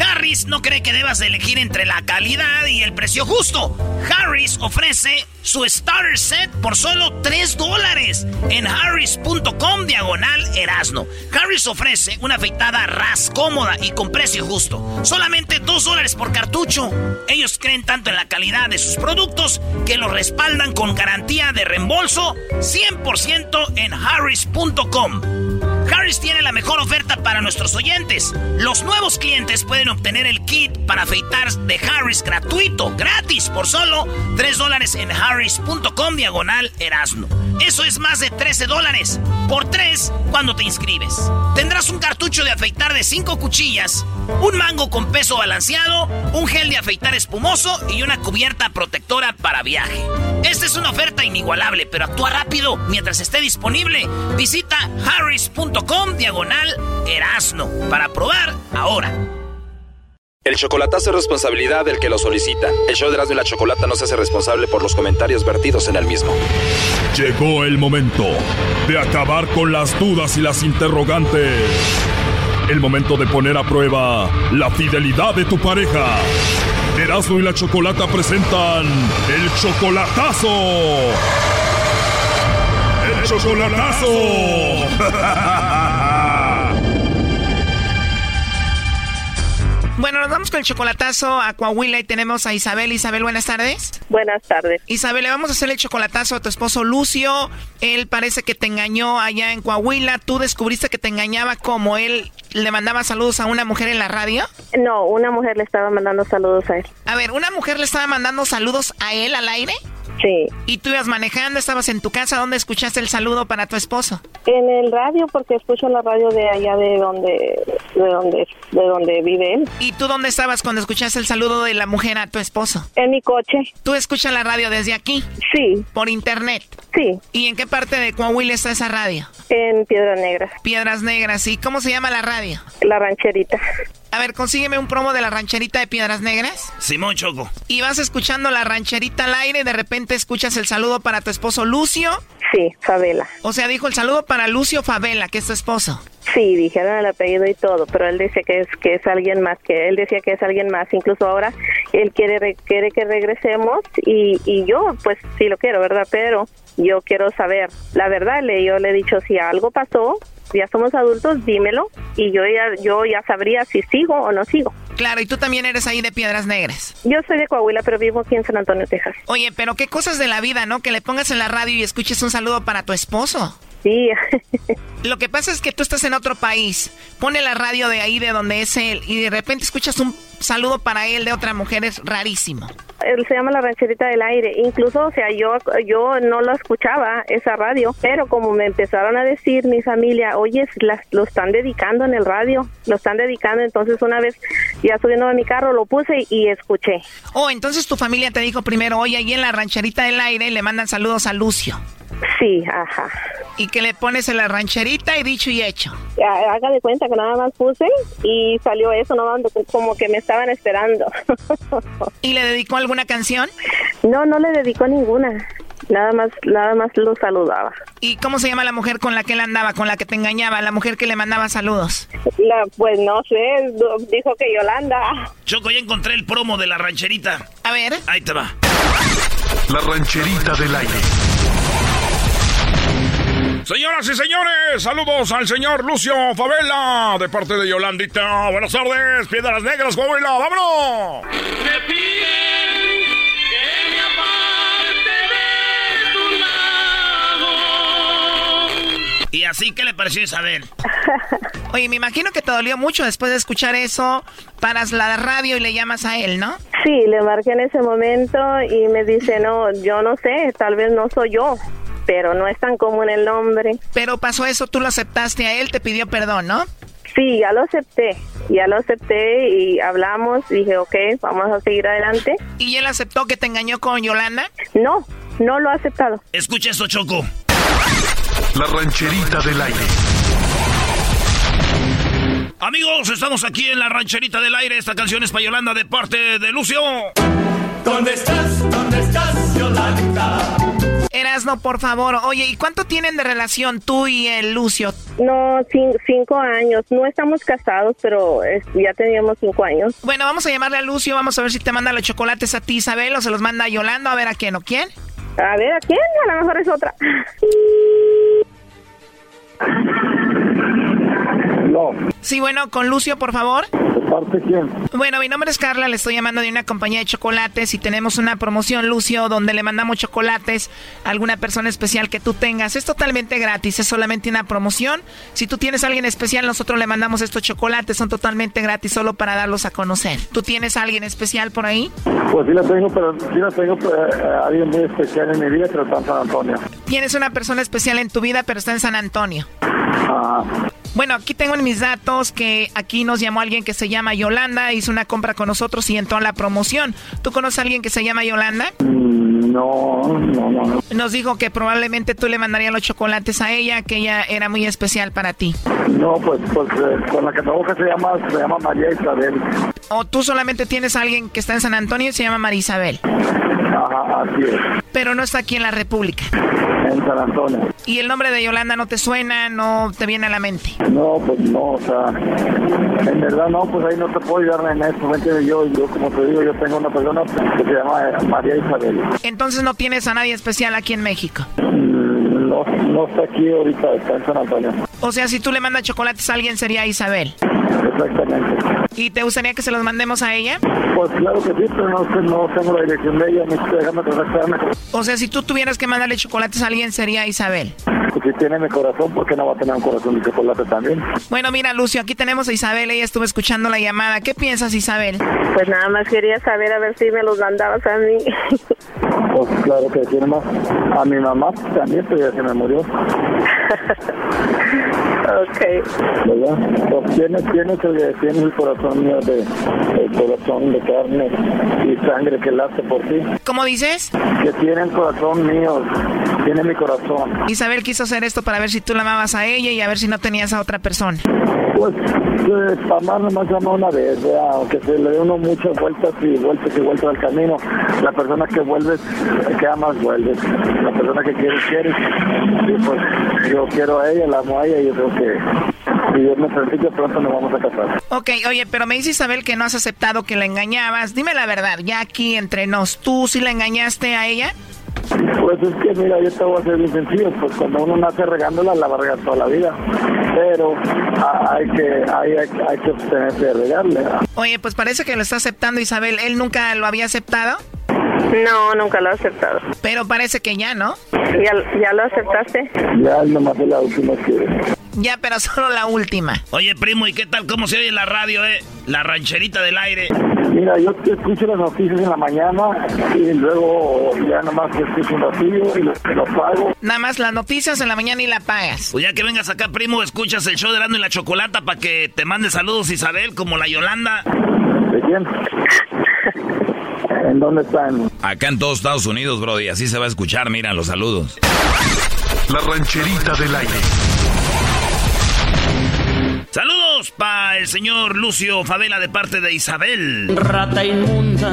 Harris no cree que debas elegir entre la calidad y el precio justo. Harris ofrece su starter set por solo 3 dólares en harris.com diagonal erasno. Harris ofrece una afeitada ras cómoda y con precio justo. Solamente 2 dólares por cartucho. Ellos creen tanto en la calidad de sus productos que los respaldan con garantía de reembolso 100% en harris.com. Harris tiene la mejor oferta para nuestros oyentes. Los nuevos clientes pueden obtener el kit para afeitar de Harris gratuito, gratis, por solo 3 dólares en harris.com diagonal erasno. Eso es más de 13 dólares por 3 cuando te inscribes. Tendrás un cartucho de afeitar de 5 cuchillas, un mango con peso balanceado, un gel de afeitar espumoso y una cubierta protectora para viaje. Esta es una oferta inigualable, pero actúa rápido mientras esté disponible. Visita harris.com diagonal erasno para probar ahora. El chocolatazo es responsabilidad del que lo solicita. El show de Erasmo y la Chocolata no se hace responsable por los comentarios vertidos en el mismo. Llegó el momento de acabar con las dudas y las interrogantes. El momento de poner a prueba la fidelidad de tu pareja. Erasmo y la Chocolata presentan el chocolatazo. Chocolatazo. Bueno, nos vamos con el chocolatazo a Coahuila y tenemos a Isabel. Isabel, buenas tardes. Buenas tardes. Isabel, le vamos a hacer el chocolatazo a tu esposo Lucio. Él parece que te engañó allá en Coahuila. ¿Tú descubriste que te engañaba como él le mandaba saludos a una mujer en la radio? No, una mujer le estaba mandando saludos a él. A ver, ¿una mujer le estaba mandando saludos a él al aire? Sí. ¿Y tú ibas manejando, estabas en tu casa? ¿Dónde escuchaste el saludo para tu esposo? En el radio, porque escucho la radio de allá de donde, de donde, de donde vive él. ¿Y tú dónde estabas cuando escuchaste el saludo de la mujer a tu esposo? En mi coche. ¿Tú escuchas la radio desde aquí? Sí. ¿Por internet? Sí. ¿Y en qué parte de Coahuila está esa radio? En Piedras Negras. Piedras Negras. ¿Y cómo se llama la radio? La rancherita. A ver, consígueme un promo de la rancherita de Piedras Negras. Simón Choco. Y vas escuchando la rancherita al aire y de repente escuchas el saludo para tu esposo Lucio. Sí, Favela. O sea, dijo el saludo para Lucio Favela, que es tu esposo. Sí, dijeron el apellido y todo, pero él dice que es que es alguien más, que él decía que es alguien más. Incluso ahora él quiere re- quiere que regresemos y, y yo, pues sí lo quiero, ¿verdad? Pero yo quiero saber la verdad. Le yo le he dicho si algo pasó, ya somos adultos, dímelo y yo ya yo ya sabría si sigo o no sigo. Claro, y tú también eres ahí de Piedras Negras. Yo soy de Coahuila, pero vivo aquí en San Antonio, Texas. Oye, pero qué cosas de la vida, ¿no? Que le pongas en la radio y escuches un saludo para tu esposo. Sí. Lo que pasa es que tú estás en otro país. Pone la radio de ahí, de donde es él, y de repente escuchas un saludo para él de otra mujer. Es rarísimo. Él se llama La Rancherita del Aire. Incluso, o sea, yo, yo no lo escuchaba, esa radio, pero como me empezaron a decir mi familia, oye, la- lo están dedicando en el radio, lo están dedicando. Entonces, una vez ya subiendo a mi carro, lo puse y escuché. Oh, entonces tu familia te dijo primero, oye, ahí en la rancherita del aire le mandan saludos a Lucio. Sí, ajá. Y que le pones en la rancherita y dicho y hecho. Ha- Haga de cuenta que nada más puse y salió eso, no como que me estaban esperando. ¿Y le dedicó alguna canción? No, no le dedicó ninguna. Nada más, nada más lo saludaba. ¿Y cómo se llama la mujer con la que él andaba, con la que te engañaba, la mujer que le mandaba saludos? La, pues no sé, dijo que Yolanda. Choco, ya encontré el promo de la rancherita. A ver. Ahí te va. La rancherita del aire. Señoras y señores, saludos al señor Lucio Favela de parte de Yolandita. Buenas tardes, Piedras Negras, Coahuila, vámonos. Y así Sí, ¿qué le pareció Isabel? Oye, me imagino que te dolió mucho después de escuchar eso. Paras la radio y le llamas a él, ¿no? Sí, le marqué en ese momento y me dice, no, yo no sé, tal vez no soy yo, pero no es tan común el nombre. Pero pasó eso, tú lo aceptaste a él, te pidió perdón, ¿no? Sí, ya lo acepté, ya lo acepté y hablamos, dije, ok, vamos a seguir adelante. ¿Y él aceptó que te engañó con Yolanda? No, no lo ha aceptado. Escucha esto, Choco. La rancherita del aire. Amigos, estamos aquí en la rancherita del aire. Esta canción es para Yolanda de parte de Lucio. ¿Dónde estás? ¿Dónde estás, Yolanda? Erasno, por favor. Oye, ¿y cuánto tienen de relación tú y el Lucio? No, cin- cinco años. No estamos casados, pero es- ya teníamos cinco años. Bueno, vamos a llamarle a Lucio, vamos a ver si te manda los chocolates a ti, Isabel, o se los manda a Yolanda, a ver a quién o quién. A ver, ¿a quién? A lo mejor es otra. No. Sí, bueno, con Lucio, por favor. ¿De parte quién? Bueno, mi nombre es Carla, le estoy llamando de una compañía de chocolates y tenemos una promoción, Lucio, donde le mandamos chocolates a alguna persona especial que tú tengas. Es totalmente gratis, es solamente una promoción. Si tú tienes a alguien especial, nosotros le mandamos estos chocolates, son totalmente gratis, solo para darlos a conocer. ¿Tú tienes a alguien especial por ahí? Pues sí la tengo, pero sí la tengo, pero, eh, alguien muy especial en mi vida, pero está en San Antonio. Tienes una persona especial en tu vida, pero está en San Antonio. Ajá. Bueno, aquí tengo en mis datos que aquí nos llamó alguien que se llama Yolanda, hizo una compra con nosotros y entró a la promoción. ¿Tú conoces a alguien que se llama Yolanda? Mm, No, no, no, no. Nos dijo que probablemente tú le mandarías los chocolates a ella, que ella era muy especial para ti. No, pues, pues eh, con la que trabaja se llama, se llama María Isabel. O tú solamente tienes a alguien que está en San Antonio y se llama María Isabel, Ajá, así es. pero no está aquí en la República. En San Antonio. ¿Y el nombre de Yolanda no te suena, no te viene a la mente? No, pues no, o sea, en verdad no, pues ahí no te puedo ayudar en esto. ¿me Yo, yo, como te digo, yo tengo una persona que se llama eh, María Isabel. Entonces no tienes a nadie especial aquí en México. Mm, No, no está aquí ahorita, está en San Antonio. O sea, si tú le mandas chocolates a alguien sería Isabel. Exactamente. ¿Y te gustaría que se los mandemos a ella? Pues claro que sí, pero no, no tengo la dirección de ella, necesito déjame contactarme. O sea, si tú tuvieras que mandarle chocolates a alguien sería Isabel. Pues si tiene mi corazón, ¿por qué no va a tener un corazón de chocolate también? Bueno, mira, Lucio, aquí tenemos a Isabel, ella estuvo escuchando la llamada. ¿Qué piensas, Isabel? Pues nada más quería saber a ver si me los mandabas a mí. Pues claro que tiene más. A mi mamá también, pero ya se me murió. ok. ¿Verdad? Pues tienes, tienes, el, tienes el corazón mío de, el corazón de carne y sangre que late por ti. ¿Cómo dices? Que tiene el corazón mío, tiene mi corazón. Isabel quiso hacer esto para ver si tú la amabas a ella y a ver si no tenías a otra persona. Pues, eh, amar nomás llama una vez, ¿verdad? aunque se le dé uno muchas vueltas y vueltas y vueltas al camino. La persona que vuelves, que amas, vuelves. La persona que quieres, quieres. Y pues yo quiero a ella, la amo a ella y yo creo que si Dios me permite, pronto nos vamos a casar. Ok, oye, pero me dice Isabel que no has aceptado que la engañabas. Dime la verdad, ya aquí entre nos, ¿tú sí la engañaste a ella? Pues es que, mira, yo te voy a ser bien sencillo, pues cuando uno nace regándola, la va toda la vida. Pero hay que, hay, hay, hay que de regarle. Oye, pues parece que lo está aceptando Isabel. ¿Él nunca lo había aceptado? No, nunca lo he aceptado. Pero parece que ya, ¿no? ¿Ya, ya lo aceptaste? Ya nomás es la última que... Ya, pero solo la última. Oye, primo, ¿y qué tal? ¿Cómo se oye en la radio, eh? La rancherita del aire. Mira, yo escucho las noticias en la mañana y luego ya nomás escucho un ratillo y lo, lo pago. Nada más las noticias en la mañana y la pagas. Pues ya que vengas acá, primo, escuchas el show de Erasmo y la Chocolata para que te mande saludos Isabel, como la Yolanda. ¿De quién? ¿En dónde están? Acá en todos Estados Unidos, bro, y así se va a escuchar, mira, los saludos. La rancherita del aire. Saludos para el señor Lucio Favela de parte de Isabel. Rata inmunda,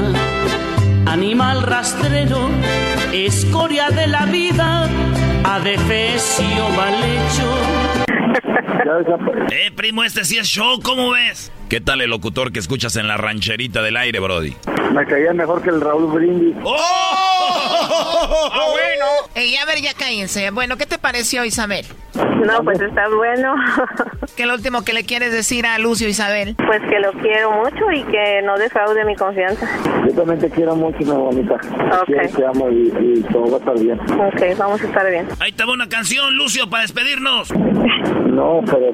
animal rastrero, escoria de la vida, adefesio mal hecho. Eh, primo, este sí es show, ¿cómo ves? ¿Qué tal el locutor que escuchas en la rancherita del aire, Brody? Me caía mejor que el Raúl Brindis. ¡Oh! ¡Ah, bueno! Ey, a ver, ya cállense. Bueno, ¿qué te pareció, Isabel? No, pues está bueno. ¿Qué es lo último que le quieres decir a Lucio, Isabel? Pues que lo quiero mucho y que no defraude mi confianza. Yo también te quiero mucho, mi bonita. Ok. Te, te amo y, y todo va a estar bien. Ok, vamos a estar bien. Ahí te va una canción, Lucio, para despedirnos. No, pero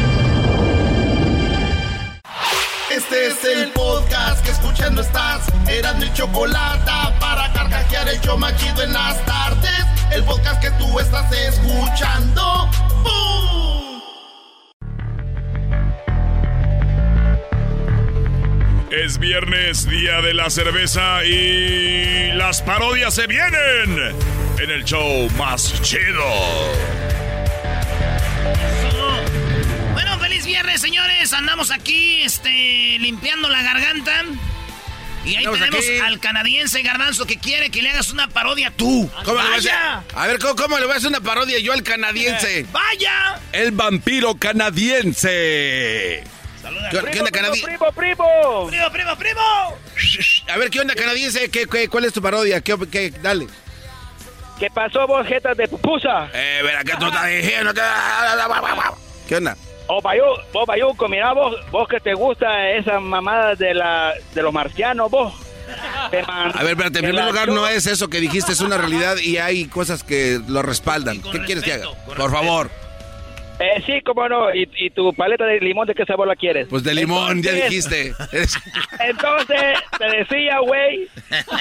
Este es el podcast que escuchando estás. Eran mi chocolate para carcajear el yo machido en las tardes. El podcast que tú estás escuchando. ¡Bum! Es viernes, día de la cerveza y las parodias se vienen en el show más chido. Viernes, señores. Andamos aquí, este, limpiando la garganta. Y ahí Andamos tenemos aquí. al canadiense Garbanzo que quiere que le hagas una parodia tú. ¿Cómo le voy a ¡Vaya! hacer? A ver, ¿cómo, cómo le voy a hacer una parodia yo al canadiense? ¡Vaya! El vampiro canadiense. ¿Qué, qué onda, canadiense? ¡Primo, primo! ¡Primo, primo, primo! A ver, ¿qué onda, canadiense? ¿Qué, qué- cuál es tu parodia? ¿Qué, qué- dale. ¿Qué pasó vos, jetas de pupusa? Eh, ver, acá tú estás diciendo que... ¿Qué onda? Oh, Bayú- vos, Bayuco, mira vos, vos que te gusta esa mamada de la de los marcianos, vos. Te man- A ver, espérate, en te primer lugar no es eso que dijiste, es una realidad y hay cosas que lo respaldan. ¿Qué quieres que haga? Por favor. Eh, sí, cómo no. ¿Y, y tu paleta de limón de qué sabor la quieres? Pues de limón, ya dijiste. Entonces, te decía, güey,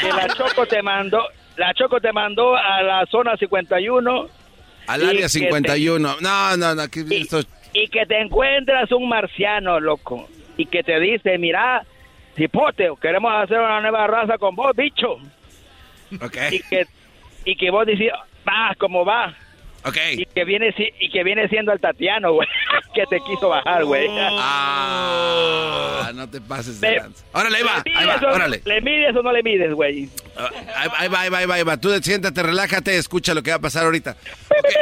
que la Choco te mandó, la Choco te mandó a la zona 51 Al Y área que 51. No, no, no. aquí esto- y que te encuentras un marciano, loco, y que te dice, mira, cipote, queremos hacer una nueva raza con vos, bicho. Ok. Y que, y que vos dices, va, como va. Ok. Y que viene, y que viene siendo el Tatiano, güey, que te quiso bajar, güey. Ah, no te pases de Le- lanza. Órale, ahí va, ¿Le ahí va, mides o- órale. ¿Le mides o no le mides, güey? Ah, Ahí, va, ahí va, ahí va, ahí va. Tú siéntate, relájate, escucha lo que va a pasar ahorita.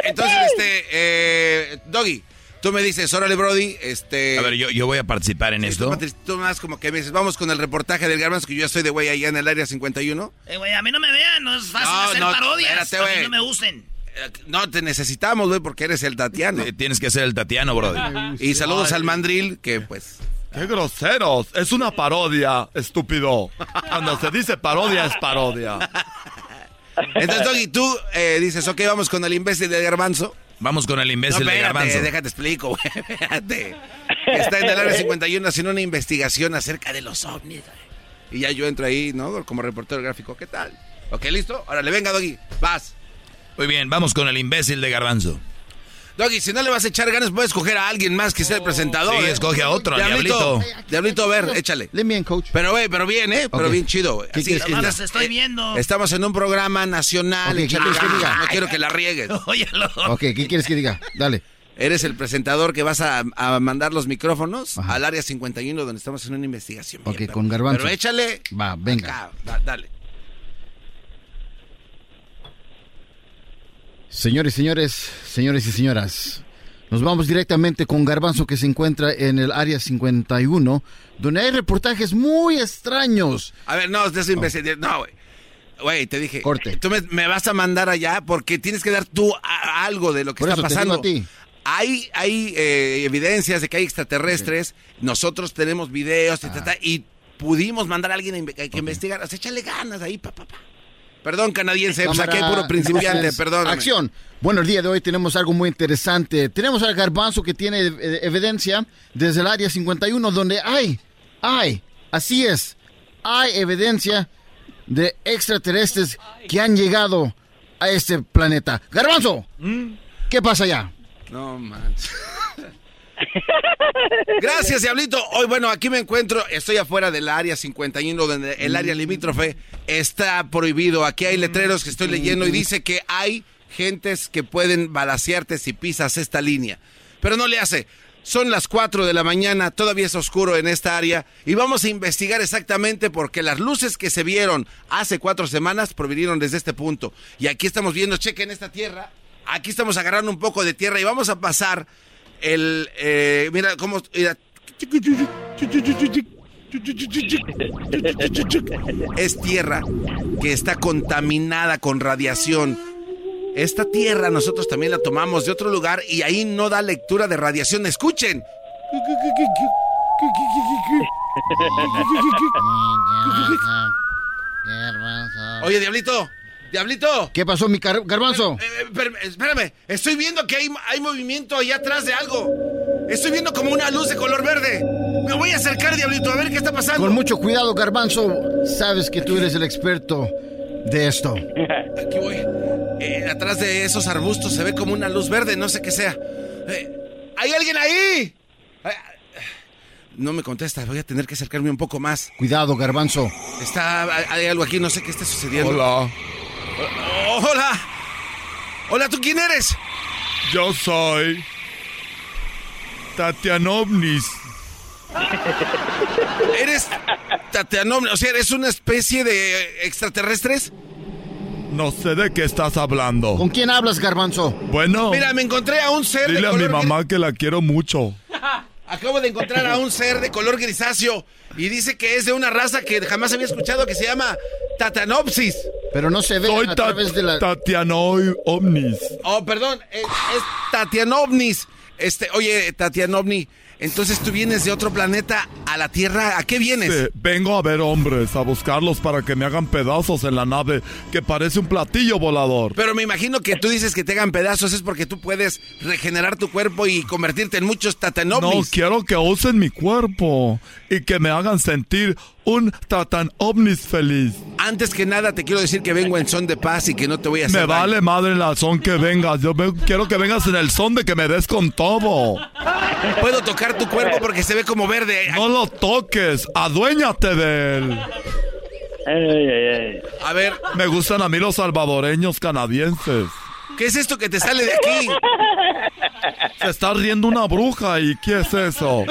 Entonces, este, eh, Doggy, tú me dices, órale, Brody, este... A ver, yo, yo voy a participar en esto. Tú más como que me dices, vamos con el reportaje del Garbanzo, que yo estoy de güey allá en el área 51. Eh, güey, a mí no me vean, no es fácil No, hacer no, parodias. espérate, a mí no me gusten. Eh, No, te necesitamos, güey, porque eres el Tatiano. Eh, Tienes que ser el Tatiano, brother. Y saludos al mandril, que pues... ¡Qué groseros! Es una parodia, estúpido. Cuando se dice parodia, es parodia. Entonces, Doggy, tú eh, dices, ok, vamos con el imbécil del Garbanzo. Vamos con el imbécil no, de espérate, Garbanzo. déjate explico, güey, espérate. Está en el área 51 haciendo una investigación acerca de los ovnis, güey. Y ya yo entro ahí, ¿no? Como reportero gráfico, ¿qué tal? Ok, ¿listo? Órale, venga, Doggy, vas. Muy bien, vamos con el imbécil de Garbanzo. Doggy, si no le vas a echar ganas, puedes escoger a alguien más que sea el presentador. Sí, ¿eh? escoge a otro, al Diablito. Diablito, a ver, échale. Let me in, coach. Pero, güey, pero bien, ¿eh? Pero bien chido, güey. ¿Qué Así, estás- estoy viendo. Estamos en un programa nacional. Ok, ¿qué échale quieres que ganas, diga? No quiero que la riegues. Óyalo. Ok, ¿qué quieres que diga? Dale. Eres el presentador que vas a, a mandar los micrófonos al área 51 donde estamos en una investigación. Ok, Bien, con pero- Garbanzo. Pero échale. Va, venga. acá, da- dale. Señores, señores, señores y señoras, nos vamos directamente con Garbanzo que se encuentra en el área 51, donde hay reportajes muy extraños. A ver, no, de eso imbécil. No, güey. Güey, te dije. Corte. Tú me, me vas a mandar allá porque tienes que dar tú a- algo de lo que Por está eso te pasando. digo a ti. Hay, hay eh, evidencias de que hay extraterrestres. Nosotros tenemos videos ta, Ah. y pudimos mandar a alguien a que investigar. O sea, échale ganas ahí, pa, pa, pa. Perdón, canadiense, pues aquí hay Cámara, puro principiante, perdóname. Acción. Bueno, el día de hoy tenemos algo muy interesante. Tenemos al garbanzo que tiene eh, evidencia desde el área 51, donde hay, hay, así es, hay evidencia de extraterrestres que han llegado a este planeta. Garbanzo, ¿qué pasa allá? No manches. Gracias, Diablito. Hoy, bueno, aquí me encuentro, estoy afuera del área 51, donde el área limítrofe está prohibido. Aquí hay letreros que estoy leyendo y dice que hay gentes que pueden balasearte si pisas esta línea. Pero no le hace. Son las 4 de la mañana, todavía es oscuro en esta área y vamos a investigar exactamente porque las luces que se vieron hace cuatro semanas provinieron desde este punto. Y aquí estamos viendo, chequen esta tierra, aquí estamos agarrando un poco de tierra y vamos a pasar el... eh, mira cómo... mira. Es tierra que está contaminada con radiación. Esta tierra nosotros también la tomamos de otro lugar y ahí no da lectura de radiación. Escuchen. Oye, Diablito. Diablito. ¿Qué pasó, mi gar- garbanzo? Eh, eh, espérame, estoy viendo que hay, hay movimiento allá atrás de algo. Estoy viendo como una luz de color verde. Me voy a acercar, Diablito, a ver qué está pasando. Con mucho cuidado, garbanzo. Sabes que tú eres el experto de esto. Aquí voy. Eh, atrás de esos arbustos se ve como una luz verde, no sé qué sea. Eh, ¿Hay alguien ahí? No me contesta, voy a tener que acercarme un poco más. Cuidado, garbanzo. Está, hay- hay algo aquí, no sé qué está sucediendo. Hola. Oh, hola. Hola, ¿tú quién eres? Yo soy Tatianovnis. ¿Eres Tatianomni? O sea, ¿eres una especie de extraterrestres? No sé de qué estás hablando. ¿Con quién hablas, garbanzo? Bueno, Mira, me encontré a un ser dile de a mi mamá que la quiero mucho. Acabo de encontrar a un ser de color grisáceo y dice que es de una raza que jamás había escuchado que se llama Tatanopsis. Pero no se ve Soy a ta- través de la... Tatianoi Omnis. Oh, perdón, es, es Tatianovnis. Este, oye, Tatianovni, entonces tú vienes de otro planeta a la Tierra. ¿A qué vienes? Sí, vengo a ver hombres, a buscarlos para que me hagan pedazos en la nave que parece un platillo volador. Pero me imagino que tú dices que te hagan pedazos es porque tú puedes regenerar tu cuerpo y convertirte en muchos No, Tatanovnis. quiero que usen mi cuerpo y que me hagan sentir un Tatan Omnis feliz. Antes que nada te quiero decir que vengo en son de paz y que no te voy a hacer Me daño. vale madre la son que vengas. Yo quiero que vengas en el son de que me des con todo. Puedo tocar tu cuerpo porque se ve como verde. No lo toques, aduéñate de él. A ver, Me gustan a mí los salvadoreños canadienses. ¿qué es esto que te sale de aquí? Se está riendo una bruja y ¿qué es eso?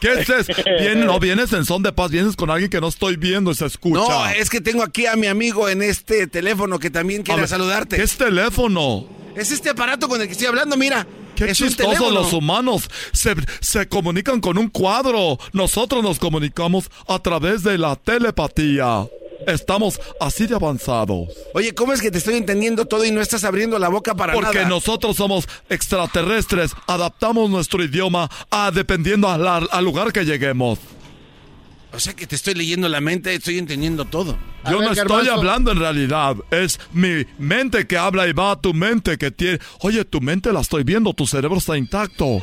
¿Qué es eso? Bien, no vienes en son de paz, vienes con alguien que no estoy viendo y se escucha. No, es que tengo aquí a mi amigo en este teléfono que también quiere ver, saludarte. ¿Qué es teléfono? Es este aparato con el que estoy hablando, mira. Qué es un chistoso teléfono. los humanos. Se, se comunican con un cuadro. Nosotros nos comunicamos a través de la telepatía. Estamos así de avanzados. Oye, ¿cómo es que te estoy entendiendo todo y no estás abriendo la boca para Porque nada? nosotros somos extraterrestres. Adaptamos nuestro idioma a dependiendo al lugar que lleguemos. O sea que te estoy leyendo la mente, estoy entendiendo todo. A Yo ver, no estoy Garbanzo. hablando en realidad. Es mi mente que habla y va a tu mente que tiene. Oye, tu mente la estoy viendo. Tu cerebro está intacto.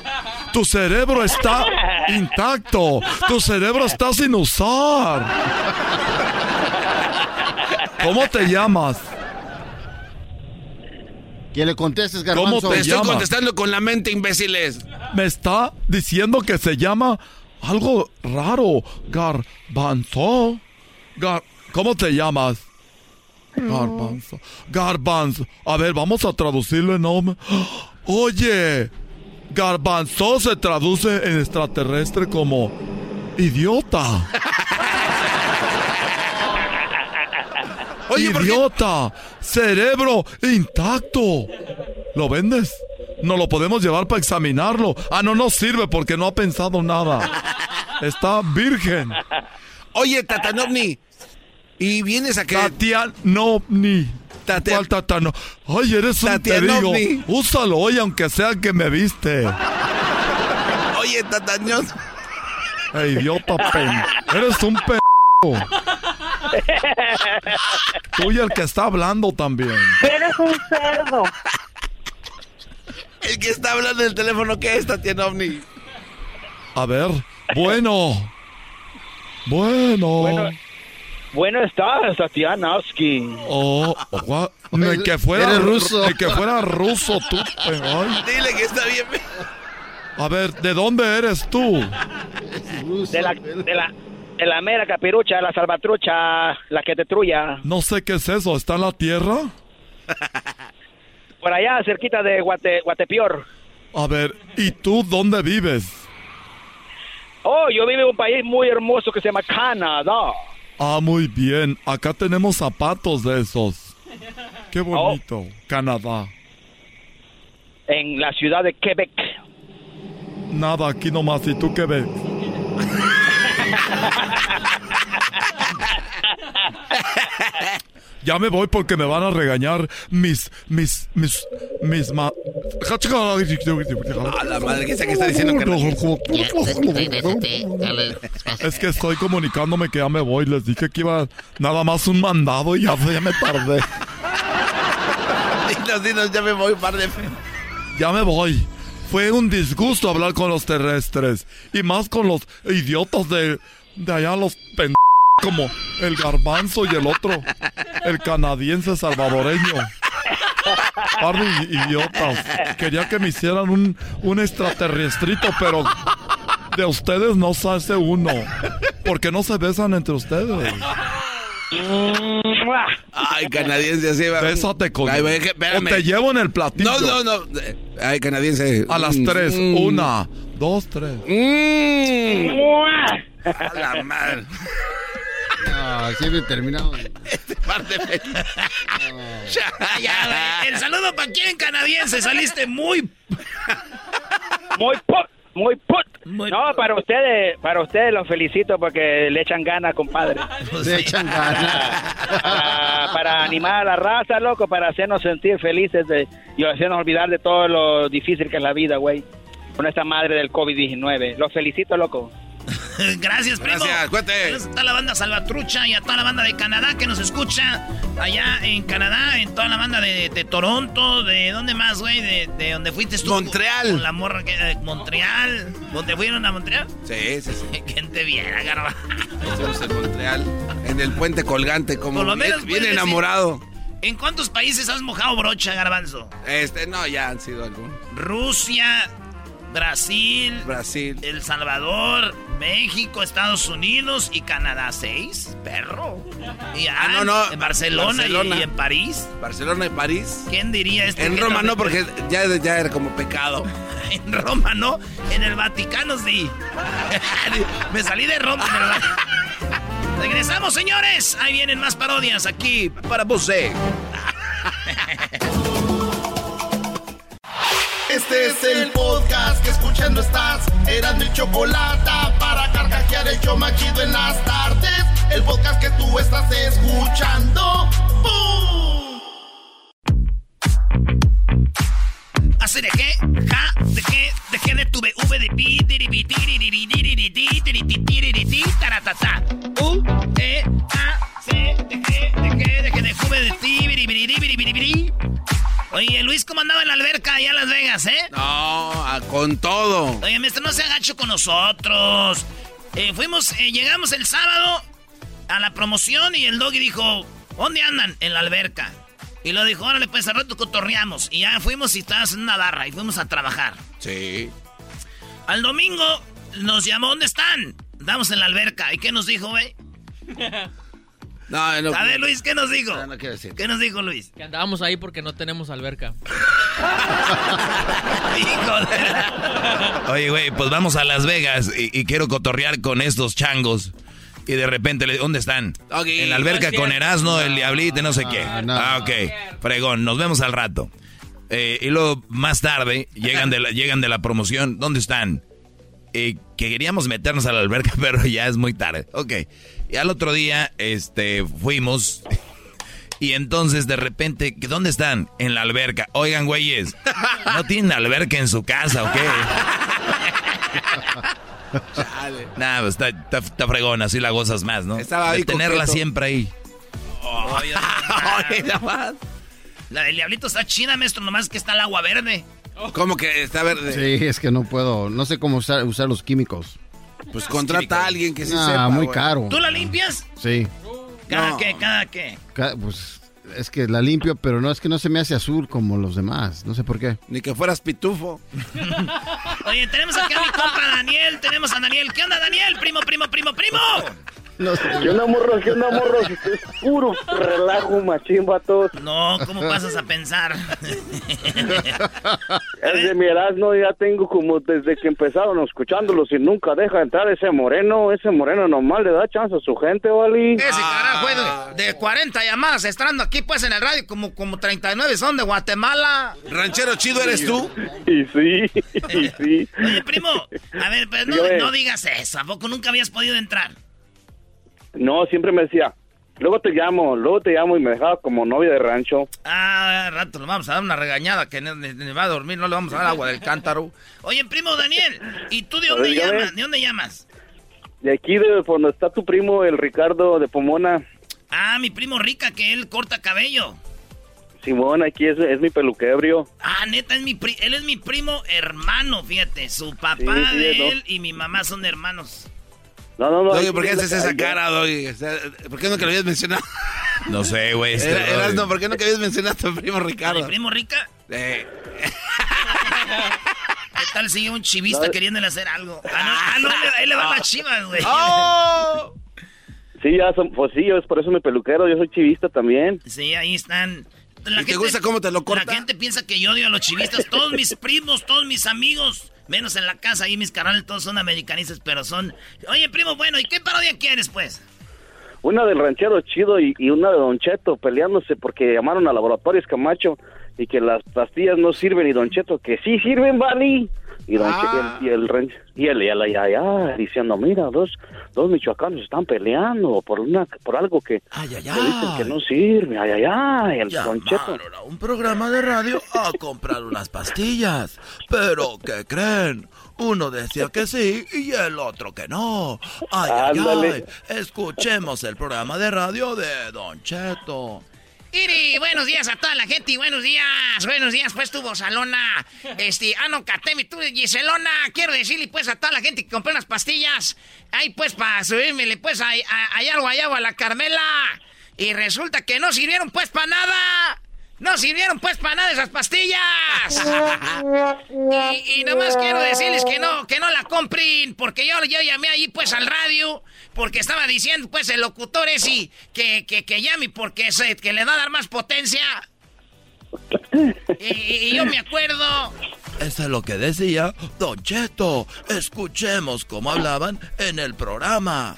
Tu cerebro está intacto. Tu cerebro está sin usar. ¿Cómo te llamas? Que le contestes, ¿Cómo garbanzo. te Te estoy contestando con la mente, imbéciles. Me está diciendo que se llama algo raro. Garbanzo. Gar- ¿Cómo te llamas? Garbanzo. Garbanzo. A ver, vamos a traducirlo en nombre. Oye, garbanzo se traduce en extraterrestre como idiota. Oye, ¿por qué? idiota. Cerebro intacto. ¿Lo vendes? No lo podemos llevar para examinarlo. Ah, no nos sirve porque no ha pensado nada. Está virgen. Oye, Tatanovni. Y vienes a que... Tatianovni. Tatia- ¿Cuál tatano? Ay, eres un te digo. Tatianovni. Úsalo hoy aunque sea que me viste. Oye, Tatanovni. Eh, idiota pen. Eres un pen. Tú y el que está hablando también. Eres un cerdo. El que está hablando en el teléfono, ¿qué es, Tatianovni? A ver. Bueno. Bueno. Bueno. Bueno estás, Tatianowski. Oh, oh, ni que fuera Eres ruso. Ni que fuera ruso tú. eh, ay. Dile que está bien. A ver, ¿de dónde eres tú? De la, de la, de la mera capirucha, la salvatrucha, la que te. No sé qué es eso. ¿Está en la tierra? Por allá, cerquita de Guate, Guatepeor. A ver, ¿y tú dónde vives? Oh, yo vivo en un país muy hermoso que se llama Canadá. Ah, muy bien. Acá tenemos zapatos de esos. Qué bonito. Canadá. En la ciudad de Quebec. Nada, aquí nomás. ¿Y tú qué ves? Ya me voy porque me van a regañar mis, mis, mis, mis ma... A la madre que sea que está diciendo. Es que estoy comunicándome que ya me voy. Les dije que iba nada más un mandado y ya, ya me tardé. Dinos, dinos, ya me voy, par de... Ya me voy. Fue un disgusto hablar con los terrestres. Y más con los idiotas de, de allá, los pendejos como el garbanzo y el otro, el canadiense salvadoreño. Par idiotas. Quería que me hicieran un, un extraterrestrito, pero de ustedes no se hace uno. Porque no se besan entre ustedes. Ay, canadiense, así va. Bésate con. Ay, o te llevo en el platillo. No, no, no. Ay, canadiense. A las tres. Mm. Una, dos, tres. Mm. A la madre. Ah, siempre terminado. Este par de... Ya, ya. El saludo para quién, canadiense. Saliste muy. Muy put, muy put. no, para ustedes, para ustedes los felicito porque le echan ganas, compadre. Le echan ganas. Para, para animar a la raza, loco, para hacernos sentir felices de, y hacernos olvidar de todo lo difícil que es la vida, güey. Con esta madre del COVID-19. Los felicito, loco. Gracias, primo. Gracias, cuente. Gracias a toda la banda Salvatrucha y a toda la banda de Canadá que nos escucha allá en Canadá, en toda la banda de, de Toronto, de dónde más, güey, de, de donde fuiste tú. Montreal. Con la morra que de Montreal. ¿Dónde fueron a Montreal? Sí, sí, sí. ¿Quién te viera, garba? Estamos en Montreal, en el puente colgante, como Por lo menos bien, bien puedes decir- enamorado. ¿En cuántos países has mojado brocha, garbanzo? Este, no, ya han sido algunos. Rusia, Brasil, Brasil, El Salvador, México, Estados Unidos y Canadá. ¿Seis? Perro. Y Ah, no, no. En Barcelona, y- Barcelona. Y, en París. Barcelona y París. ¿Quién diría esto? En Roma no, porque ya, ya era como pecado. En Roma no, en el Vaticano sí. Me salí de Roma. en el Va- Regresamos, señores. Ahí vienen más parodias aquí para vos. Este es el podcast que escuchando estás. Eran mi chocolate para carcajear el show machido en las tardes. El podcast que tú estás escuchando. ¡Bum! Hace de qué, ja, de qué, de qué, de tu V, de pi, taratata. U, E, A, C, de qué, de qué, de de juve, de ti, Oye, Luis, ¿cómo andaba en la alberca allá en Las Vegas, eh? No, a- con todo. Oye, maestro, no se agacho con nosotros. Eh, fuimos, eh, llegamos el sábado a la promoción y el doggy dijo, ¿dónde andan? En la alberca. Y lo dijo, órale, pues al rato cotorreamos. Y ya fuimos y estabas en una barra y fuimos a trabajar. Sí. Al domingo nos llamó, ¿dónde están? Estamos en la alberca. ¿Y qué nos dijo, güey? No, no. A ver, Luis, ¿qué nos dijo? No, no quiero decir. ¿Qué nos dijo Luis? Que andábamos ahí porque no tenemos alberca. Oye, güey, pues vamos a Las Vegas y, y quiero cotorrear con estos changos. Y de repente, le, ¿dónde están? Ok. En la alberca con Erasmo, el Diablito, y no sé qué. no. Ah, ok. Fregón, nos vemos al rato. Eh, y luego, más tarde, llegan de la, llegan de la promoción. ¿Dónde están? Eh, que queríamos meternos a la alberca, pero ya es muy tarde. Ok. Y al otro día, este, fuimos. Y entonces, de repente, ¿dónde están? En la alberca. Oigan, güeyes, ¿no tienen alberca en su casa o qué? Nah, pues está, está, está fregón, así la gozas más, ¿no? Estaba ahí De tenerla siempre ahí. Nada más. La del diablito está china, maestro, nomás que está el agua verde. ¿Cómo que está verde? Sí, es que no puedo. No sé cómo usar, usar los químicos. Pues contrata a alguien que sí Ah, sepa. muy güey. caro. ¿Tú la limpias? Sí. ¿Cada No. qué? ¿Cada qué? Pues es que la limpio, pero no es que no se me hace azul como los demás. No sé por qué. Ni que fueras pitufo. Oye, tenemos aquí a mi compa Daniel, tenemos a Daniel. ¿Qué onda, Daniel? Primo, primo, primo, primo. No sé. ¿Qué onda, morros? ¿Qué onda, morros? Es puro relajo, machín, vatos. No, ¿cómo pasas a pensar? Es de mi Erasmo, ya tengo como desde que empezaron escuchándolos y nunca deja entrar ese moreno. Ese moreno nomás le da chance a su gente, ¿vale? Ese carajo, eh, de, de 40 llamadas estando aquí pues en el radio, como, como 39 son de Guatemala. ¿Ranchero chido eres tú? Y sí, y sí. Oye, primo, a ver, pues no, no digas eso. ¿A poco nunca habías podido entrar? No, siempre me decía, Luego te llamo, luego te llamo y me dejaba como novia de rancho. Ah, rato le vamos a dar una regañada que va a dormir, no le vamos a dar agua del cántaro. Oye, primo Daniel, ¿y tú de dónde llamas? ¿De dónde llamas? De aquí, de donde está tu primo, el Ricardo de Pomona. Ah, mi primo Rica, que él corta cabello. Simón, aquí es, es mi peluquebrio. Ah, neta, es mi él es mi primo hermano, fíjate. Su papá de él y mi mamá son hermanos. No, no, no. Oye, ¿por qué haces esa cara, Doggy? ¿Por qué no que lo habías mencionado? No sé, güey. Este no, ¿por qué no que habías mencionado a tu primo Ricardo? ¿Mi primo Rica? Eh. ¿Qué tal si un chivista queriéndole hacer algo? Ah, no, ah, no él, le va a las chivas, güey. ¡Oh! Sí, ya son, pues sí, es por eso mi peluquero, yo soy chivista también. Sí, ahí están. La te gusta cómo te lo corta? La gente piensa que yo odio a los chivistas. Todos mis primos, todos mis amigos, menos en la casa, ahí mis canales todos son americanistas, pero son... Oye, primo, bueno, ¿y qué parodia quieres, pues? Una del ranchero chido y, una de Don Cheto peleándose porque llamaron a Laboratorios Camacho y que las pastillas no sirven y Don Cheto que sí sirven, Vali. Y, don ah. y, el, y el, y el, y diciendo, mira, dos, dos michoacanos están peleando por una por algo que, ay, ay, ay. que no sirve, ay, ay, ay, el a un programa de radio a comprar unas pastillas, pero ¿qué creen? Uno decía que sí y el otro que no. Ay, ay, ay. Escuchemos el programa de radio de Don Cheto. Iri, buenos días a toda la gente y buenos días, buenos días pues tu Salona, este, ah no, Catemi, tú Giselona, quiero decirle pues a toda la gente que compró unas pastillas, ahí pues para subirme pues a, algo allá a la Carmela, y resulta que no sirvieron pues para nada, no sirvieron pues para nada esas pastillas. y, y, nomás quiero decirles que no, que no la compren, porque yo, yo llamé ahí pues al radio, porque estaba diciendo pues el locutor ese que, que, que llame porque que le va a dar más potencia. y, y yo me acuerdo. Eso es lo que decía Don Cheto. Escuchemos cómo hablaban en el programa.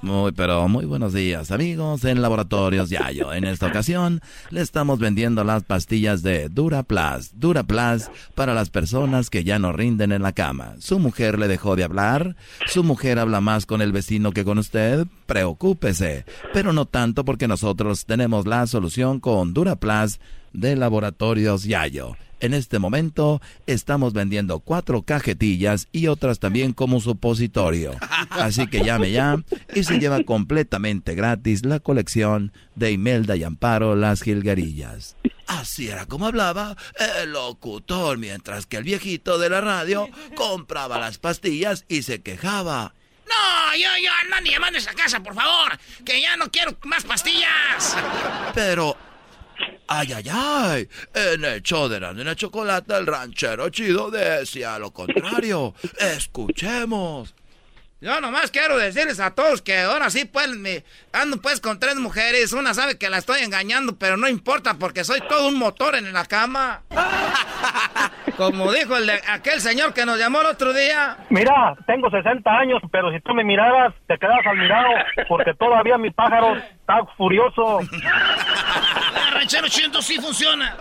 Muy, pero muy buenos días, amigos en Laboratorios Yayo. En esta ocasión le estamos vendiendo las pastillas de Duraplas. Duraplas para las personas que ya no rinden en la cama. Su mujer le dejó de hablar. Su mujer habla más con el vecino que con usted. Preocúpese. Pero no tanto porque nosotros tenemos la solución con Duraplas de Laboratorios Yayo. En este momento estamos vendiendo cuatro cajetillas y otras también como supositorio. Así que llame ya y se lleva completamente gratis la colección de Imelda y Amparo Las Gilgarillas. Así era como hablaba el locutor, mientras que el viejito de la radio compraba las pastillas y se quejaba. No, yo, yo, no, llamando a esa casa, por favor, que ya no quiero más pastillas. Pero Ay, ay, ay. En el show de la chocolate, el ranchero chido decía lo contrario. Escuchemos. Yo nomás quiero decirles a todos que ahora sí, pues, me ando pues con tres mujeres. Una sabe que la estoy engañando, pero no importa porque soy todo un motor en la cama. Como dijo el aquel señor que nos llamó el otro día. Mira, tengo 60 años, pero si tú me miraras, te quedas al mirado porque todavía mi pájaro está furioso. ranchero chido sí funciona.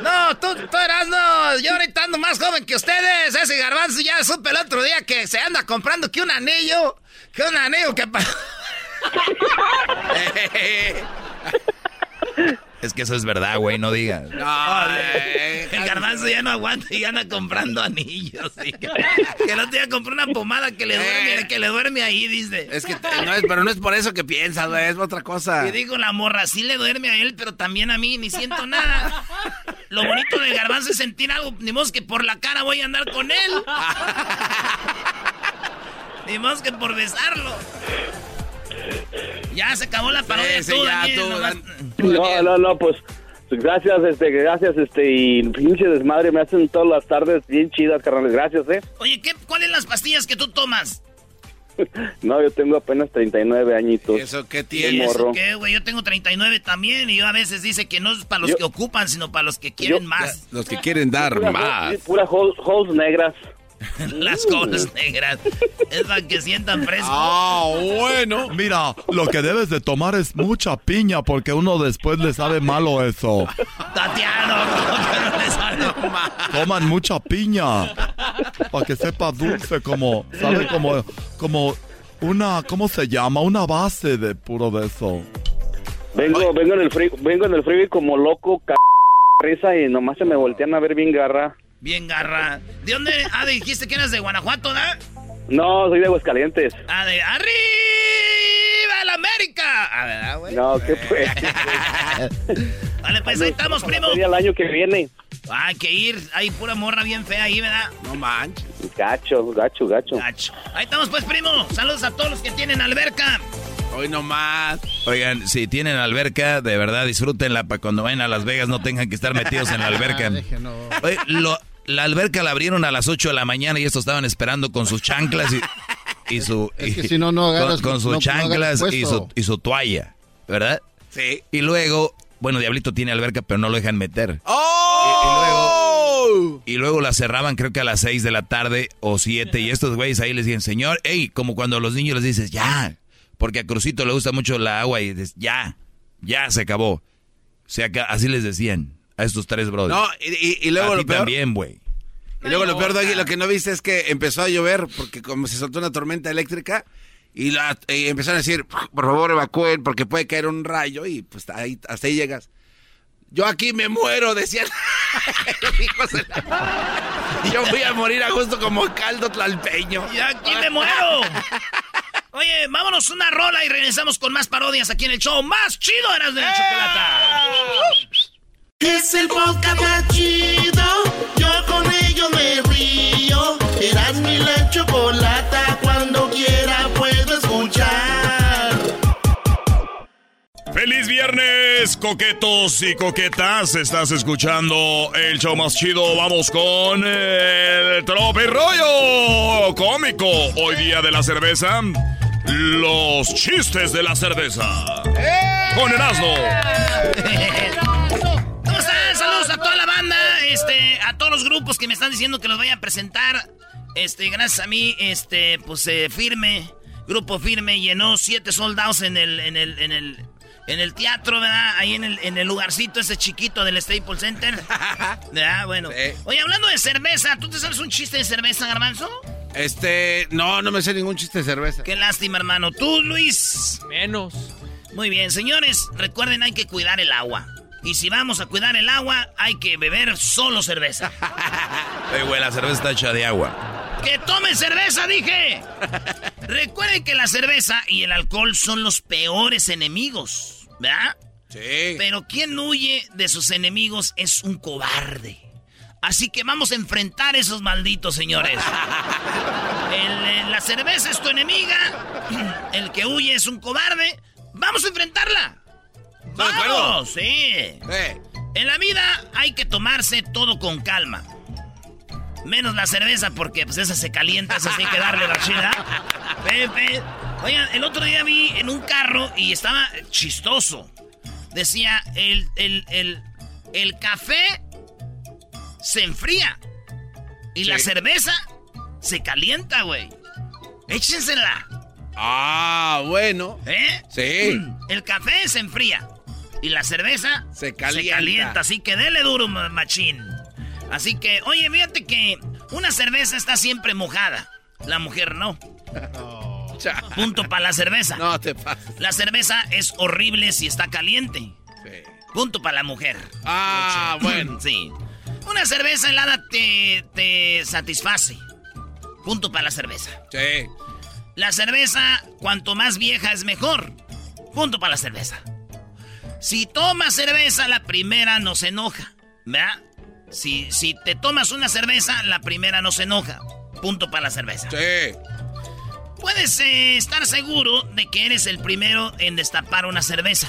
No, tú, tú eras, no, yo ahorita ando más joven que ustedes. Ese garbanzo ya supe el otro día que se anda comprando que un anillo, que un anillo que... Es que eso es verdad, güey, no digas. No, el garbanzo ya no aguanta y anda comprando anillos. Que, no te compró una pomada que le duerme, eh. que le duerme ahí, dice. Es que no es, pero no es por eso que piensas, güey, es otra cosa. Y digo, la morra sí le duerme a él, pero también a mí, ni siento nada. Lo bonito del garbanzo es sentir algo, ni modo que por la cara voy a andar con él. ni modo que por besarlo. Ya se acabó la parodia. no, no, no, pues gracias, este, gracias, este, y pinche desmadre me hacen todas las tardes bien chidas, carnales, gracias, eh. Oye, ¿qué, ¿cuáles las pastillas que tú tomas? no, yo tengo apenas 39 añitos. ¿Eso qué tiene? ¿Eso qué, güey? Yo tengo 39 también y yo a veces dice que no es para los que ocupan, sino para los que quieren más. Los que quieren dar más. Pura holes negras. Las colas negras. Es para que sientan fresco. Ah, bueno. Mira, lo que debes de tomar es mucha piña porque uno después le sabe malo eso. Tatiano, no, le sabe mal. Toman mucha piña. Para que sepa dulce como, ¿sabe? Como, como una, ¿cómo se llama? Una base de puro de eso. Vengo, vengo en el free, vengo en el freeway como loco, c risa y nomás se me voltean a ver bien garra. Bien garra. ¿De dónde? Ah, dijiste que eras de Guanajuato, ¿da? No, soy de Aguascalientes. Ah, de arriba la América. A ver, ah, güey. No, ¿qué pues? Vale, pues ahí estamos, primo. El año que viene. Hay que ir. Hay pura morra bien fea ahí, ¿verdad? No manches. Gacho, gacho, gacho. Gacho. Ahí estamos, pues, primo. Saludos a todos los que tienen alberca. Hoy nomás. Oigan, si tienen alberca, de verdad disfrútenla para cuando vayan a Las Vegas no tengan que estar metidos en la alberca. Oye, lo- la alberca la abrieron a las 8 de la mañana y estos estaban esperando con sus chanclas y, y su... Es que si no, no agarras- Con, con sus no- chanclas y, su, y su toalla, ¿verdad? Sí. Y luego, bueno, Diablito tiene alberca, pero no lo dejan meter. ¡Oh! Y luego la cerraban creo que a las 6 de la tarde o 7 y estos güeyes ahí les dicen, señor, hey, como cuando a los niños les dices, ya, porque a Crucito le gusta mucho la agua y dices, ya, ya se acabó. O sea, que así les decían a estos tres brothers. No, y, y- y luego a lo peor. también, güey. Y luego lo peor, Doggy, lo que no viste es que empezó a llover porque como se soltó una tormenta eléctrica y, la, y empezaron a decir, por favor evacúen porque puede caer un rayo y pues ahí, hasta ahí llegas. Yo aquí me muero, decían los hijos de la- Yo voy a morir a gusto como caldo tlalpeño. Y aquí me muero. Oye, vámonos una rola y regresamos con más parodias aquí en el show más chido eras de la chocolata. Es el podcast más chido. Yo con ello me río. Eras mi la chocolata. Cuando quiera puedo escuchar. ¡Feliz viernes, coquetos y coquetas! Estás escuchando el show más chido. Vamos con el trope rollo cómico. Hoy día de la cerveza, los chistes de la cerveza. Con Erasmo. Este, a todos los grupos que me están diciendo que los voy a presentar. Este, gracias a mí, este, pues eh, firme, grupo firme llenó siete soldados en el, en el, en el, en el teatro, ¿verdad? Ahí en el, en el lugarcito ese chiquito del Staples Center. ¿Verdad? Bueno. Oye, hablando de cerveza, ¿tú te sabes un chiste de cerveza, Garbanzo? Este, no, no me sé ningún chiste de cerveza. Qué lástima, hermano. ¿Tú, Luis? Menos. Muy bien, señores, recuerden, hay que cuidar el agua. Y si vamos a cuidar el agua, hay que beber solo cerveza. Oye, güey, la cerveza está hecha de agua. ¡Que tomen cerveza, dije! Recuerden que la cerveza y el alcohol son los peores enemigos, ¿verdad? Sí. Pero quien huye de sus enemigos es un cobarde. Así que vamos a enfrentar a esos malditos, señores. El, eh, la cerveza es tu enemiga. El que huye es un cobarde. ¡Vamos a enfrentarla! De acuerdo? Sí. En la vida hay que tomarse todo con calma. Menos la cerveza, porque pues esa se calienta, esa sí hay que darle la chida. Pepe. Oigan, el otro día vi en un carro y estaba chistoso. Decía, el, el, el, el café se enfría. Y la cerveza se calienta, güey. Échensela. Ah, bueno. ¿Eh? Sí. El café se enfría. Y la cerveza Se calienta. calienta. Así que dele duro, ma- machín. Así que, oye, fíjate que una cerveza está siempre mojada. La mujer no. Punto para la cerveza. No te pases. La cerveza es horrible si está caliente. Punto para la mujer. Ah, bueno. Sí. Una cerveza helada te, te satisface. Punto para la cerveza. Sí. La cerveza, cuanto más vieja es mejor. Punto para la cerveza. Si tomas cerveza, la primera no se enoja. ¿Verdad? Si, si te tomas una cerveza, la primera no se enoja. Punto para la cerveza. Sí. Puedes eh, estar seguro de que eres el primero en destapar una cerveza.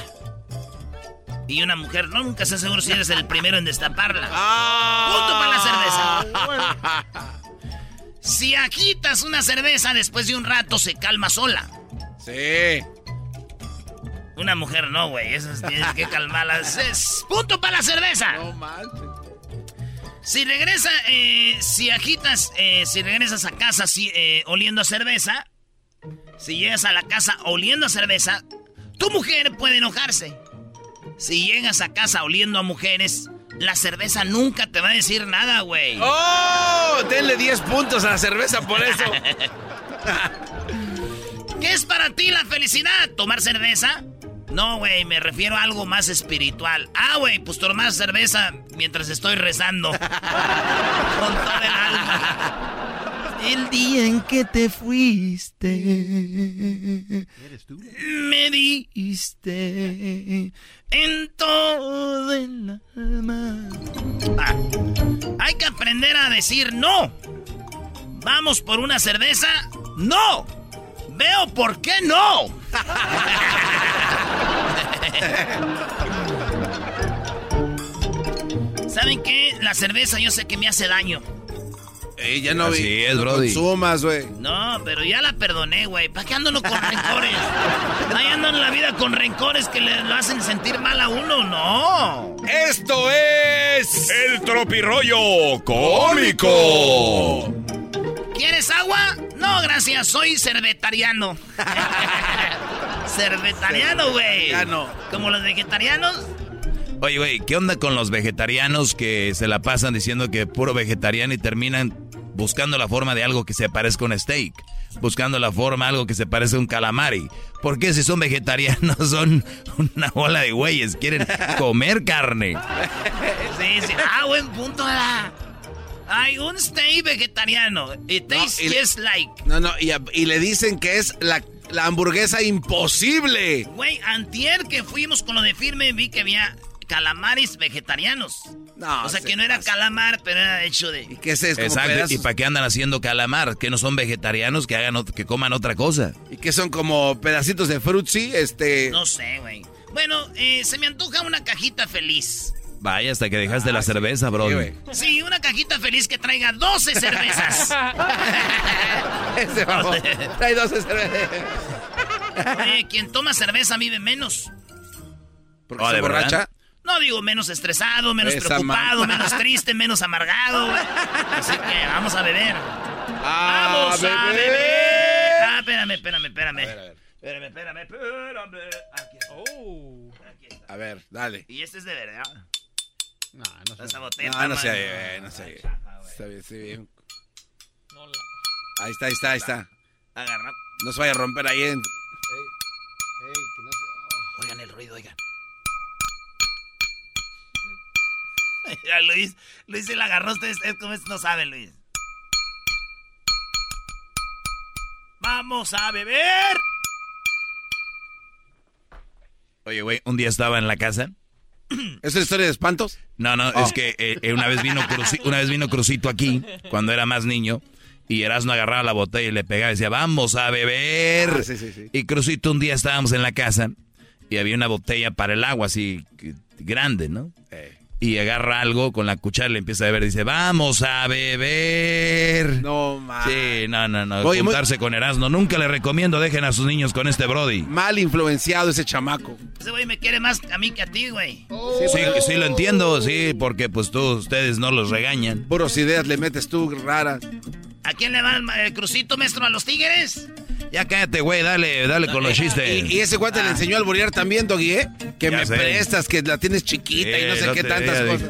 Y una mujer no nunca está seguro si eres el primero en destaparla. Punto para la cerveza. Si agitas una cerveza después de un rato se calma sola. Sí. Una mujer no, güey. Esas tienes que calmarlas. Es punto para la cerveza. No manches. Si regresa, eh, si agitas, eh, si regresas a casa si, eh, oliendo a cerveza, si llegas a la casa oliendo a cerveza, tu mujer puede enojarse. Si llegas a casa oliendo a mujeres, la cerveza nunca te va a decir nada, güey. ¡Oh! Denle 10 puntos a la cerveza por eso. ¿Qué es para ti la felicidad? ¿Tomar cerveza? No, güey, me refiero a algo más espiritual. Ah, güey, pues tomar cerveza mientras estoy rezando. Con toda el alma. El día en que te fuiste. ¿Eres tú? Me diste en todo el alma. Ah, hay que aprender a decir no. ¿Vamos por una cerveza? ¡No! Veo por qué no. ¿Saben qué? La cerveza yo sé que me hace daño. Ey, ya no Así vi- es, no Brody. consumas, güey. No, pero ya la perdoné, güey. ¿Para qué ando con rencores? Ahí ando en la vida con rencores que le lo hacen sentir mal a uno, no. Esto es el tropirollo cómico. ¿Quieres agua? No, gracias, soy cervetariano. cervetariano, güey. Como los vegetarianos. Oye, güey, ¿qué onda con los vegetarianos que se la pasan diciendo que puro vegetariano y terminan buscando la forma de algo que se parezca a un steak? Buscando la forma de algo que se parezca a un calamari. ¿Por qué si son vegetarianos son una bola de güeyes? Quieren comer carne. Sí, sí. Ah, buen punto. ¿verdad? Hay un steak vegetariano. It tastes y le- just like. No, no, y, y le dicen que es la, la hamburguesa imposible. Güey, antier que fuimos con lo de firme vi que había calamares vegetarianos. No, o sea se que no era calamar, pero era hecho de... ¿Qué es eso? Exacto. ¿Y para qué andan haciendo calamar? ¿Que no son vegetarianos? Que hagan que coman otra cosa. ¿Y que son como pedacitos de frutzi? Este. No sé, güey. Bueno, eh, se me antoja una cajita feliz. Vaya, hasta que dejaste la cerveza, bro. Sí, una cajita feliz que traiga 12 cervezas. Ese vamos. Trae 12 cervezas. Oye, quien toma cerveza vive menos. ¿Porque Oh, se ¿de verdad? borracha? No digo menos estresado, menos Esa preocupado, man- menos triste, menos amargado. Así que vamos a beber. Ah, ¡Vamos a beber! Ah, espérame, espérame, espérame. Espérame, espérame, espérame. Aquí está. Oh. Aquí está. A ver, dale. Y este es de verdad. No, no Esa botella No, sé, eh, no sé. Está bien, está bien. No la... Ahí está, ahí está, ahí está. Agarra. No se vaya a romper ahí en. Oigan el ruido, oigan. Ya, Luis, Luis se la agarró. Ustedes, ustedes como esto no saben, Luis. Vamos a beber. Oye, güey, un día estaba en la casa. ¿Es una historia de espantos? No, no, Oh. es que eh, eh, una vez vino Cruci- una vez vino Crucito aquí cuando era más niño y Erasmo agarraba la botella y le pegaba y decía, "Vamos a beber." Ah, sí, sí, sí. Y Crucito un día estábamos en la casa y había una botella para el agua así grande, ¿no? Eh. Y agarra algo con la cuchara y le empieza a beber y dice, "Vamos a beber." No, man. Sí, no, no, no. Oye, muy- juntarse con Erasmo. Nunca le recomiendo, dejen a sus niños con este Brody. Mal influenciado ese chamaco. Ese güey me quiere más a mí que a ti, güey. Sí, sí, lo entiendo, sí, porque pues tú, ustedes no los regañan. Puros ideas le metes tú raras. ¿A quién le va el, el crucito, maestro? ¿A los tigres? Ya cállate, güey, dale, dale con los chistes. Y, y ese guante le enseñó al borear también, Doggy, ¿eh? Que Ya me sé. prestas, que la tienes chiquita y no sé no qué tantas diga, cosas.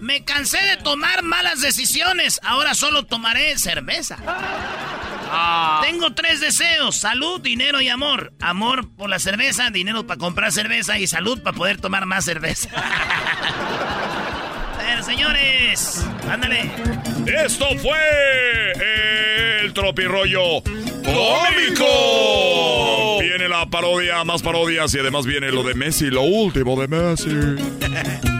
Me cansé de tomar malas decisiones. Ahora solo tomaré cerveza. Tengo tres deseos: salud, dinero y amor. Amor por la cerveza, dinero para comprar cerveza y salud para poder tomar más cerveza. Pero, señores, ándale. Esto fue el tropirollo cómico. Viene la parodia, más parodias y además viene lo de Messi, lo último de Messi.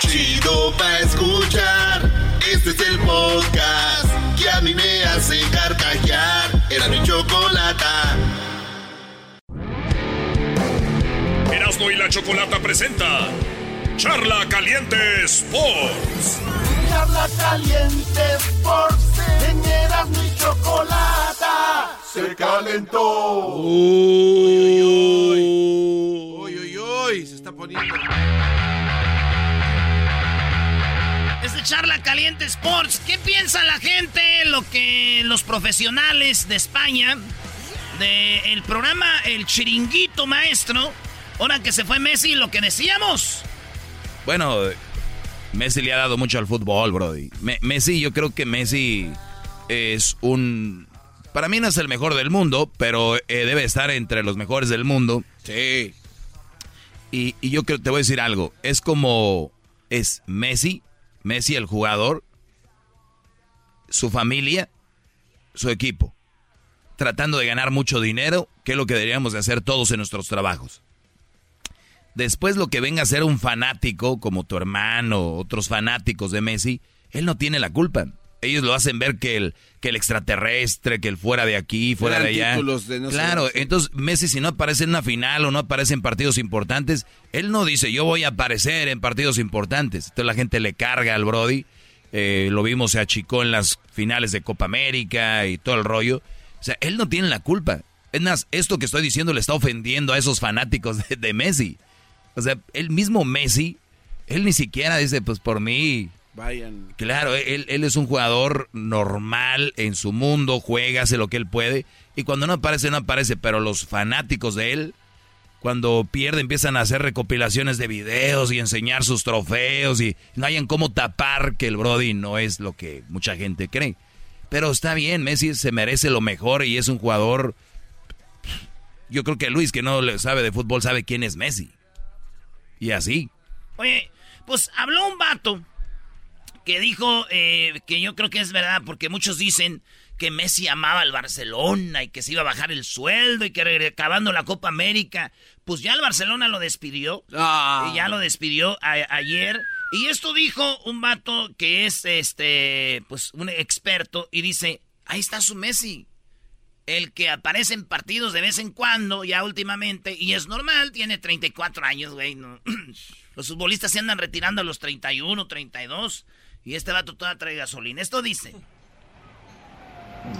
Chido pa' escuchar. Este es el podcast que a mí me hace carcajear. Era mi chocolata. Erasmo y la Chocolata presenta Charla Caliente Sports. Charla caliente Sports. En Erasmo y chocolata. se calentó. Uy, uy, uy, uy, se está poniendo. Charla Caliente Sports. ¿Qué piensa la gente? Lo que los profesionales de España, del programa El Chiringuito Maestro, ahora que se fue Messi, lo que decíamos. Bueno, Messi le ha dado mucho al fútbol, Brody. Me- Messi, yo creo que Messi es un... Para mí no es el mejor del mundo, pero eh, debe estar entre los mejores del mundo. Sí. Y, y yo creo, te voy a decir algo. Es como... Es Messi, Messi el jugador, su familia, su equipo. Tratando de ganar mucho dinero, que es lo que deberíamos de hacer todos en nuestros trabajos. Después lo que venga a ser un fanático como tu hermano, otros fanáticos de Messi, él no tiene la culpa. Ellos lo hacen ver que el, que el extraterrestre, que el fuera de aquí, fuera de allá. de no claro, entonces Messi si no aparece en una final o no aparece en partidos importantes, él no dice yo voy a aparecer en partidos importantes. Entonces la gente le carga al Brody. Eh, lo vimos, se achicó en las finales de Copa América y todo el rollo. O sea, él no tiene la culpa. Es más, esto que estoy diciendo le está ofendiendo a esos fanáticos de, de Messi. O sea, el mismo Messi, él ni siquiera dice, pues por mí, Vayan. Claro, él, él es un jugador normal en su mundo, juega, hace lo que él puede. Y cuando no aparece, no aparece. Pero los fanáticos de él, cuando pierde, empiezan a hacer recopilaciones de videos y enseñar sus trofeos. Y no hayan cómo tapar que el Brody no es lo que mucha gente cree. Pero está bien, Messi se merece lo mejor y es un jugador. Yo creo que Luis, que no le sabe de fútbol, sabe quién es Messi. Y así. Oye, pues habló un vato que dijo eh, que yo creo que es verdad, porque muchos dicen que Messi amaba al Barcelona y que se iba a bajar el sueldo y que acabando la Copa América, pues ya el Barcelona lo despidió. Y ya lo despidió a- ayer. Y esto dijo un vato que es este, pues un experto y dice, ahí está su Messi. El que aparece en partidos de vez en cuando, ya últimamente, y es normal, tiene 34 años, güey. no. Los futbolistas se andan retirando a los 31, 32, y este vato todavía trae gasolina. Esto dice.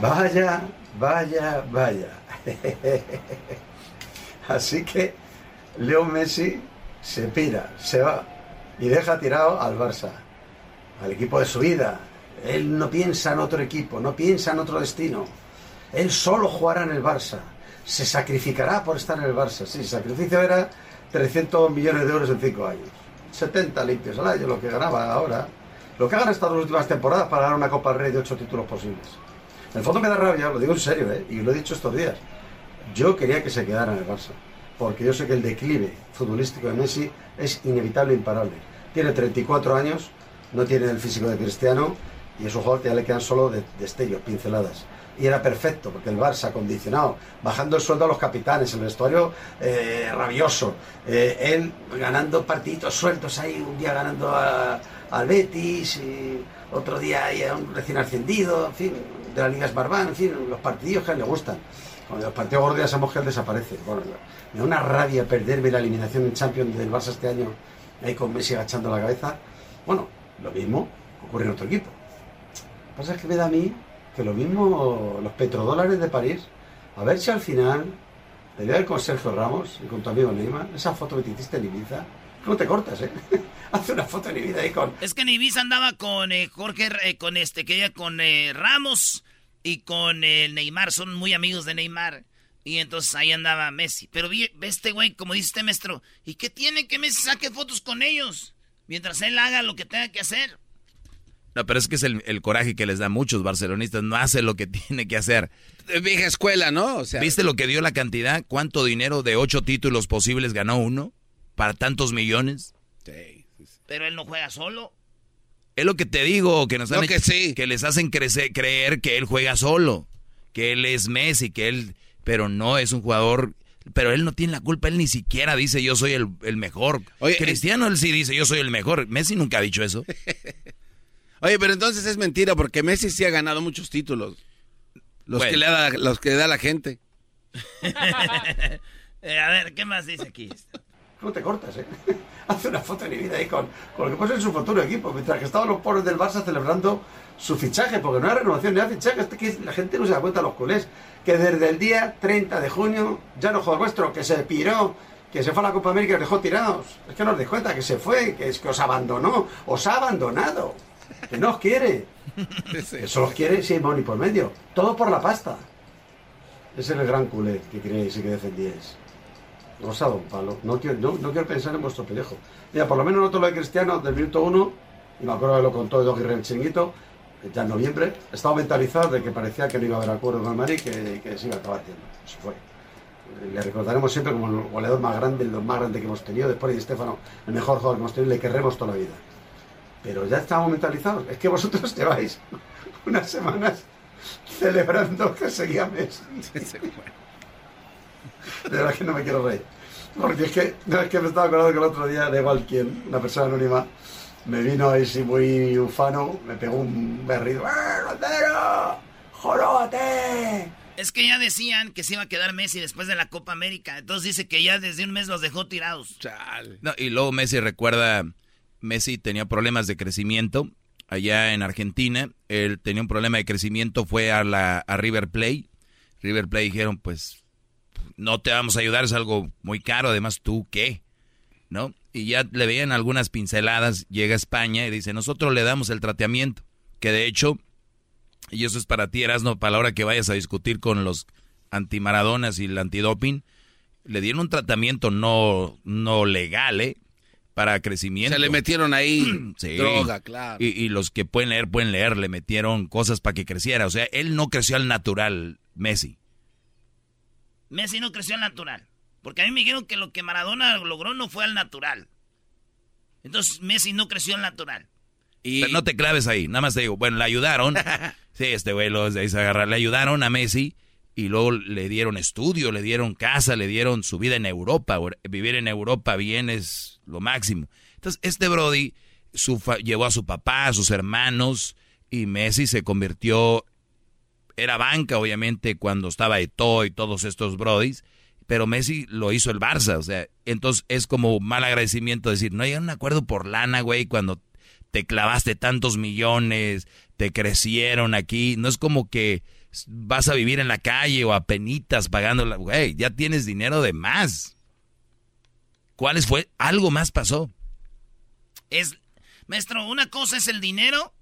Vaya, vaya, vaya. Así que Leo Messi se pira, se va y deja tirado al Barça, al equipo de su vida. Él no piensa en otro equipo, no piensa en otro destino. Él solo jugará en el Barça. Se sacrificará por estar en el Barça. Sí, el sacrificio era 300 millones de euros en 5 años. 70 limpios al año, lo que ganaba ahora. Lo que ha ganado estas dos últimas temporadas para ganar una Copa del Rey de 8 títulos posibles. En el fondo me da rabia, lo digo en serio, ¿eh? y lo he dicho estos días. Yo quería que se quedara en el Barça, porque yo sé que el declive futbolístico de Messi es inevitable e imparable. Tiene 34 años, no tiene el físico de Cristiano, y es un jugador ya le quedan solo de- destellos, pinceladas. Y era perfecto, porque el Barça condicionado, bajando el sueldo a los capitanes, el vestuario eh, rabioso, eh, él ganando partiditos sueltos ahí, un día ganando a- al Betis, y otro día a un recién ascendido, en fin, de la Liga Esbarbán, en fin, los partidillos que a él le gustan. Cuando los partidos gordos que él desaparece. Bueno, me da una rabia perderme la eliminación en Champions del Barça este año, ahí con Messi agachando la cabeza. Bueno, lo mismo ocurre en otro equipo. Lo que pasa es que me da a mí que lo mismo los petrodólares de París, a ver si al final, te voy a ver con Sergio Ramos y con tu amigo Neymar, esa foto que te hiciste en Ibiza, ¿cómo te cortas, eh? Hace una foto en Ibiza ahí con... Es que en Ibiza andaba con eh, Jorge, eh, con este, que ella con eh, Ramos y con eh, Neymar, son muy amigos de Neymar. Y entonces ahí andaba Messi. Pero vi, ve este güey, como dice este maestro, ¿y qué tiene que Messi saque fotos con ellos? Mientras él haga lo que tenga que hacer. No, pero es que es el, el coraje que les da a muchos barcelonistas. No hace lo que tiene que hacer. vieja escuela, ¿no? O sea, ¿Viste lo que dio la cantidad? ¿Cuánto dinero de ocho títulos posibles ganó uno? ¿Para tantos millones? Pero él no juega solo. Es lo que te digo, que nos han No, que hecho- sí. que les hacen crecer, creer que él juega solo, que él es Messi, que él, pero no es un jugador, pero él no tiene la culpa, él ni siquiera dice yo soy el, el mejor. Cristiano él sí dice yo soy el mejor, Messi nunca ha dicho eso. Oye, pero entonces es mentira porque Messi sí ha ganado muchos títulos. Los, Bueno. que, le da, los que le da la gente. Eh, a ver, ¿qué más dice aquí? ¿Cómo te cortas, eh? Hace una foto de mi vida ahí con, con lo que puede ser su futuro equipo, mientras que estaban los pobres del Barça celebrando su fichaje, porque no hay renovación ni hay fichaje, es que la gente no se da cuenta, los culés, que desde el día 30 de junio ya no juega vuestro, que se piró, que se fue a la Copa América y os dejó tirados. Es que no os dais cuenta que se fue, que es que os abandonó, os ha abandonado, que no os quiere. Que solo os quiere si hay money por medio. Todo por la pasta. Ese es el gran culé que queréis y que defendíais. Os palo. No quiero, no, no quiero pensar en vuestro pellejo. Mira, por lo menos noto lo de Cristiano del minuto uno, y me acuerdo que lo contó Edo el chinguito, ya en noviembre, estaba mentalizado de que parecía que no iba a haber acuerdo con el Madrid que, que se iba a acabar haciendo. Fue. Le recordaremos siempre como el goleador más grande, el más grande que hemos tenido, después de Estefano, el mejor jugador que hemos tenido, le querremos toda la vida. Pero ya estamos mentalizados. Es que vosotros lleváis unas semanas celebrando que seguía Messi. De verdad que no me quiero reír. Porque es que, no, es que me estaba acordando que el otro día, de igual quien, una persona anónima, me vino ahí sí muy ufano, me pegó un berrido. ¡Eh, Rondero! ¡Joróate! Es que ya decían que se iba a quedar Messi después de la Copa América. Entonces dice que ya desde un mes los dejó tirados. No, y luego Messi recuerda, Messi tenía problemas de crecimiento allá en Argentina. Él tenía un problema de crecimiento, fue a, la, a River Plate. River Plate dijeron, pues, no te vamos a ayudar, es algo muy caro, además tú qué, ¿no? Y ya le veían algunas pinceladas, llega a España y dice, nosotros le damos el tratamiento, que de hecho, y eso es para ti, Erasno, para la hora que vayas a discutir con los antimaradonas y el antidoping, le dieron un tratamiento no, no legal, ¿eh? Para crecimiento. Se le metieron ahí Sí. droga, claro. Y, y los que pueden leer, pueden leer, le metieron cosas para que creciera. O sea, él no creció al natural, Messi. Messi no creció al natural. Porque a mí me dijeron que lo que Maradona logró no fue al natural. Entonces Messi no creció al natural. Y... no te claves ahí, nada más te digo, bueno, le ayudaron. sí, este güey lo de ahí se agarra. Le ayudaron a Messi y luego le dieron estudio, le dieron casa, le dieron su vida en Europa. Vivir en Europa bien es lo máximo. Entonces, este Brody su llevó a su papá, a sus hermanos, y Messi se convirtió. Era banca, obviamente, cuando estaba Eto'o y todos estos Brodis, pero Messi lo hizo el Barça, o sea, entonces es como mal agradecimiento decir, no hay un acuerdo por lana, güey, cuando te clavaste tantos millones, te crecieron aquí, no es como que vas a vivir en la calle o a penitas pagando, la- güey, ya tienes dinero de más. ¿Cuáles fue? Algo más pasó. Es, maestro, una cosa es el dinero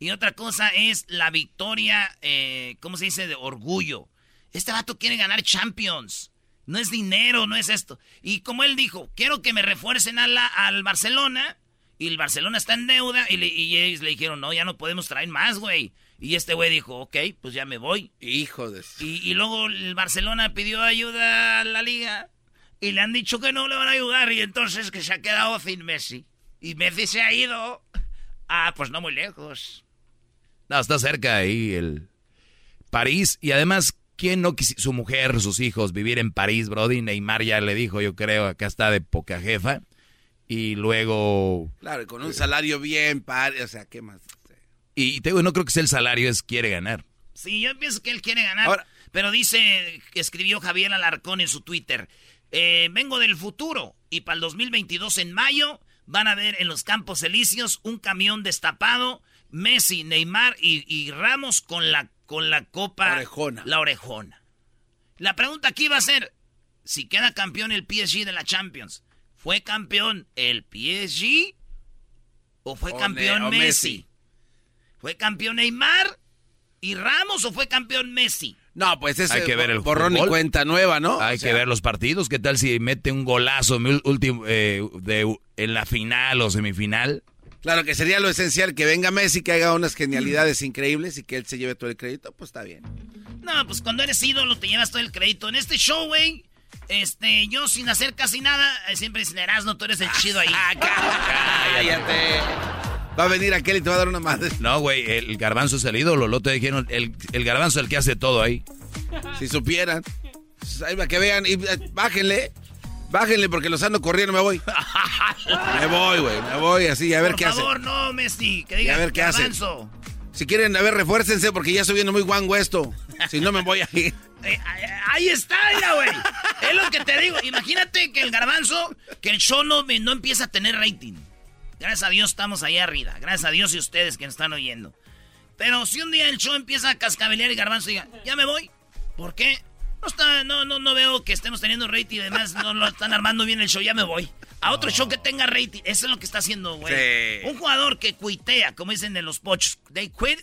y otra cosa es la victoria, eh, ¿cómo se dice? De orgullo. Este vato quiere ganar Champions. No es dinero, no es esto. Y como él dijo, quiero que me refuercen a la, al Barcelona. Y el Barcelona está en deuda. Y, le- y ellos le dijeron, no, ya no podemos traer más, güey. Y este güey dijo, ok, pues ya me voy. Hijo de... Y, y luego el Barcelona pidió ayuda a la liga. Y le han dicho que no le van a ayudar. Y entonces que se ha quedado sin Messi. Y Messi se ha ido. Ah, pues no muy lejos. No, está cerca ahí el París. Y además, ¿quién no quisiera, su mujer, sus hijos, vivir en París, Brody? Neymar ya le dijo, yo creo, acá está de poca jefa. Y luego... Claro, y con un salario bien, padre, o sea, ¿qué más? Y te digo, no creo que sea el salario, es quiere ganar. Sí, yo pienso que él quiere ganar. pero dice que escribió Javier Alarcón en su Twitter. eh, vengo del futuro y para el 2022 en mayo van a ver en los Campos Elíseos un camión destapado, Messi, Neymar y, y Ramos con la, con la copa... Orejona. La orejona. La pregunta aquí va a ser, si queda campeón el PSG de la Champions, ¿fue campeón el PSG o fue O campeón Ne- Messi? Messi. ¿Fue campeón Neymar y Ramos o fue campeón Messi? No, pues es Hay que ver el borrón y fútbol. cuenta nueva, ¿no? Hay O sea, que ver los partidos. ¿Qué tal si mete un golazo en, mi último, eh, de, en la final o semifinal? Claro que sería lo esencial que venga Messi, que haga unas genialidades increíbles y que él se lleve todo el crédito, pues está bien. No, pues cuando eres ídolo te llevas todo el crédito. En este show, güey, este, yo sin hacer casi nada, eh, siempre dicen, Erasmo, tú eres el chido ahí. Cállate. Va a venir aquel y te va a dar una madre. No, güey, el garbanzo es el ídolo. Lo te dijeron, el, el garbanzo es el que hace todo ahí. Si supieran. Pues ahí para que vean. Y eh, bájenle. Bájenle porque los ando corriendo, me voy. me voy, güey. Me voy así, a ver Por qué hace. favor, no, Messi, que diga a ver qué hace. Si quieren, a ver, refuércense porque ya estoy viendo muy guango esto. Si no, me voy a ir. Eh, ahí está, mira, güey. Es lo que te digo. Imagínate que el garbanzo, que el show no, no empieza a tener rating. Gracias a Dios estamos ahí arriba. Gracias a Dios y ustedes que nos están oyendo. Pero si un día el show empieza a cascabelear y garbanzo diga, ya me voy. ¿Por qué? No, está, no, no, no veo que estemos teniendo rating y además no lo están armando bien el show, ya me voy. A otro show que tenga rating. Eso es lo que está haciendo, güey. Sí. Un jugador que cuitea, como dicen de los pochos, they quit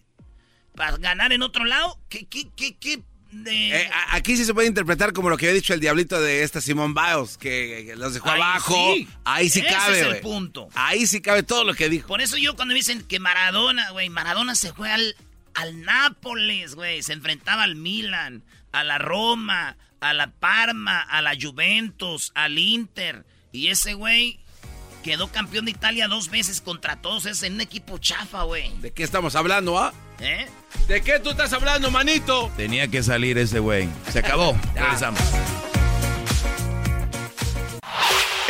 para ganar en otro lado. ¿Qué, qué, qué, qué? De... Eh, aquí sí se puede interpretar como lo que había dicho el diablito de esta Simón Biles, que, que los dejó Ahí abajo. sí. Ahí sí Ese cabe. es el punto. Ahí sí cabe todo lo que dijo. Por eso yo cuando me dicen que Maradona, güey, Maradona se fue al, al Nápoles, güey, se enfrentaba al Milan, a la Roma, a la Parma, a la Juventus, al Inter. Y ese güey quedó campeón de Italia dos veces contra todos esos en un equipo chafa, güey. ¿De qué estamos hablando, ah? ¿Eh? ¿De qué tú estás hablando, manito? Tenía que salir ese güey. Se acabó. Regresamos.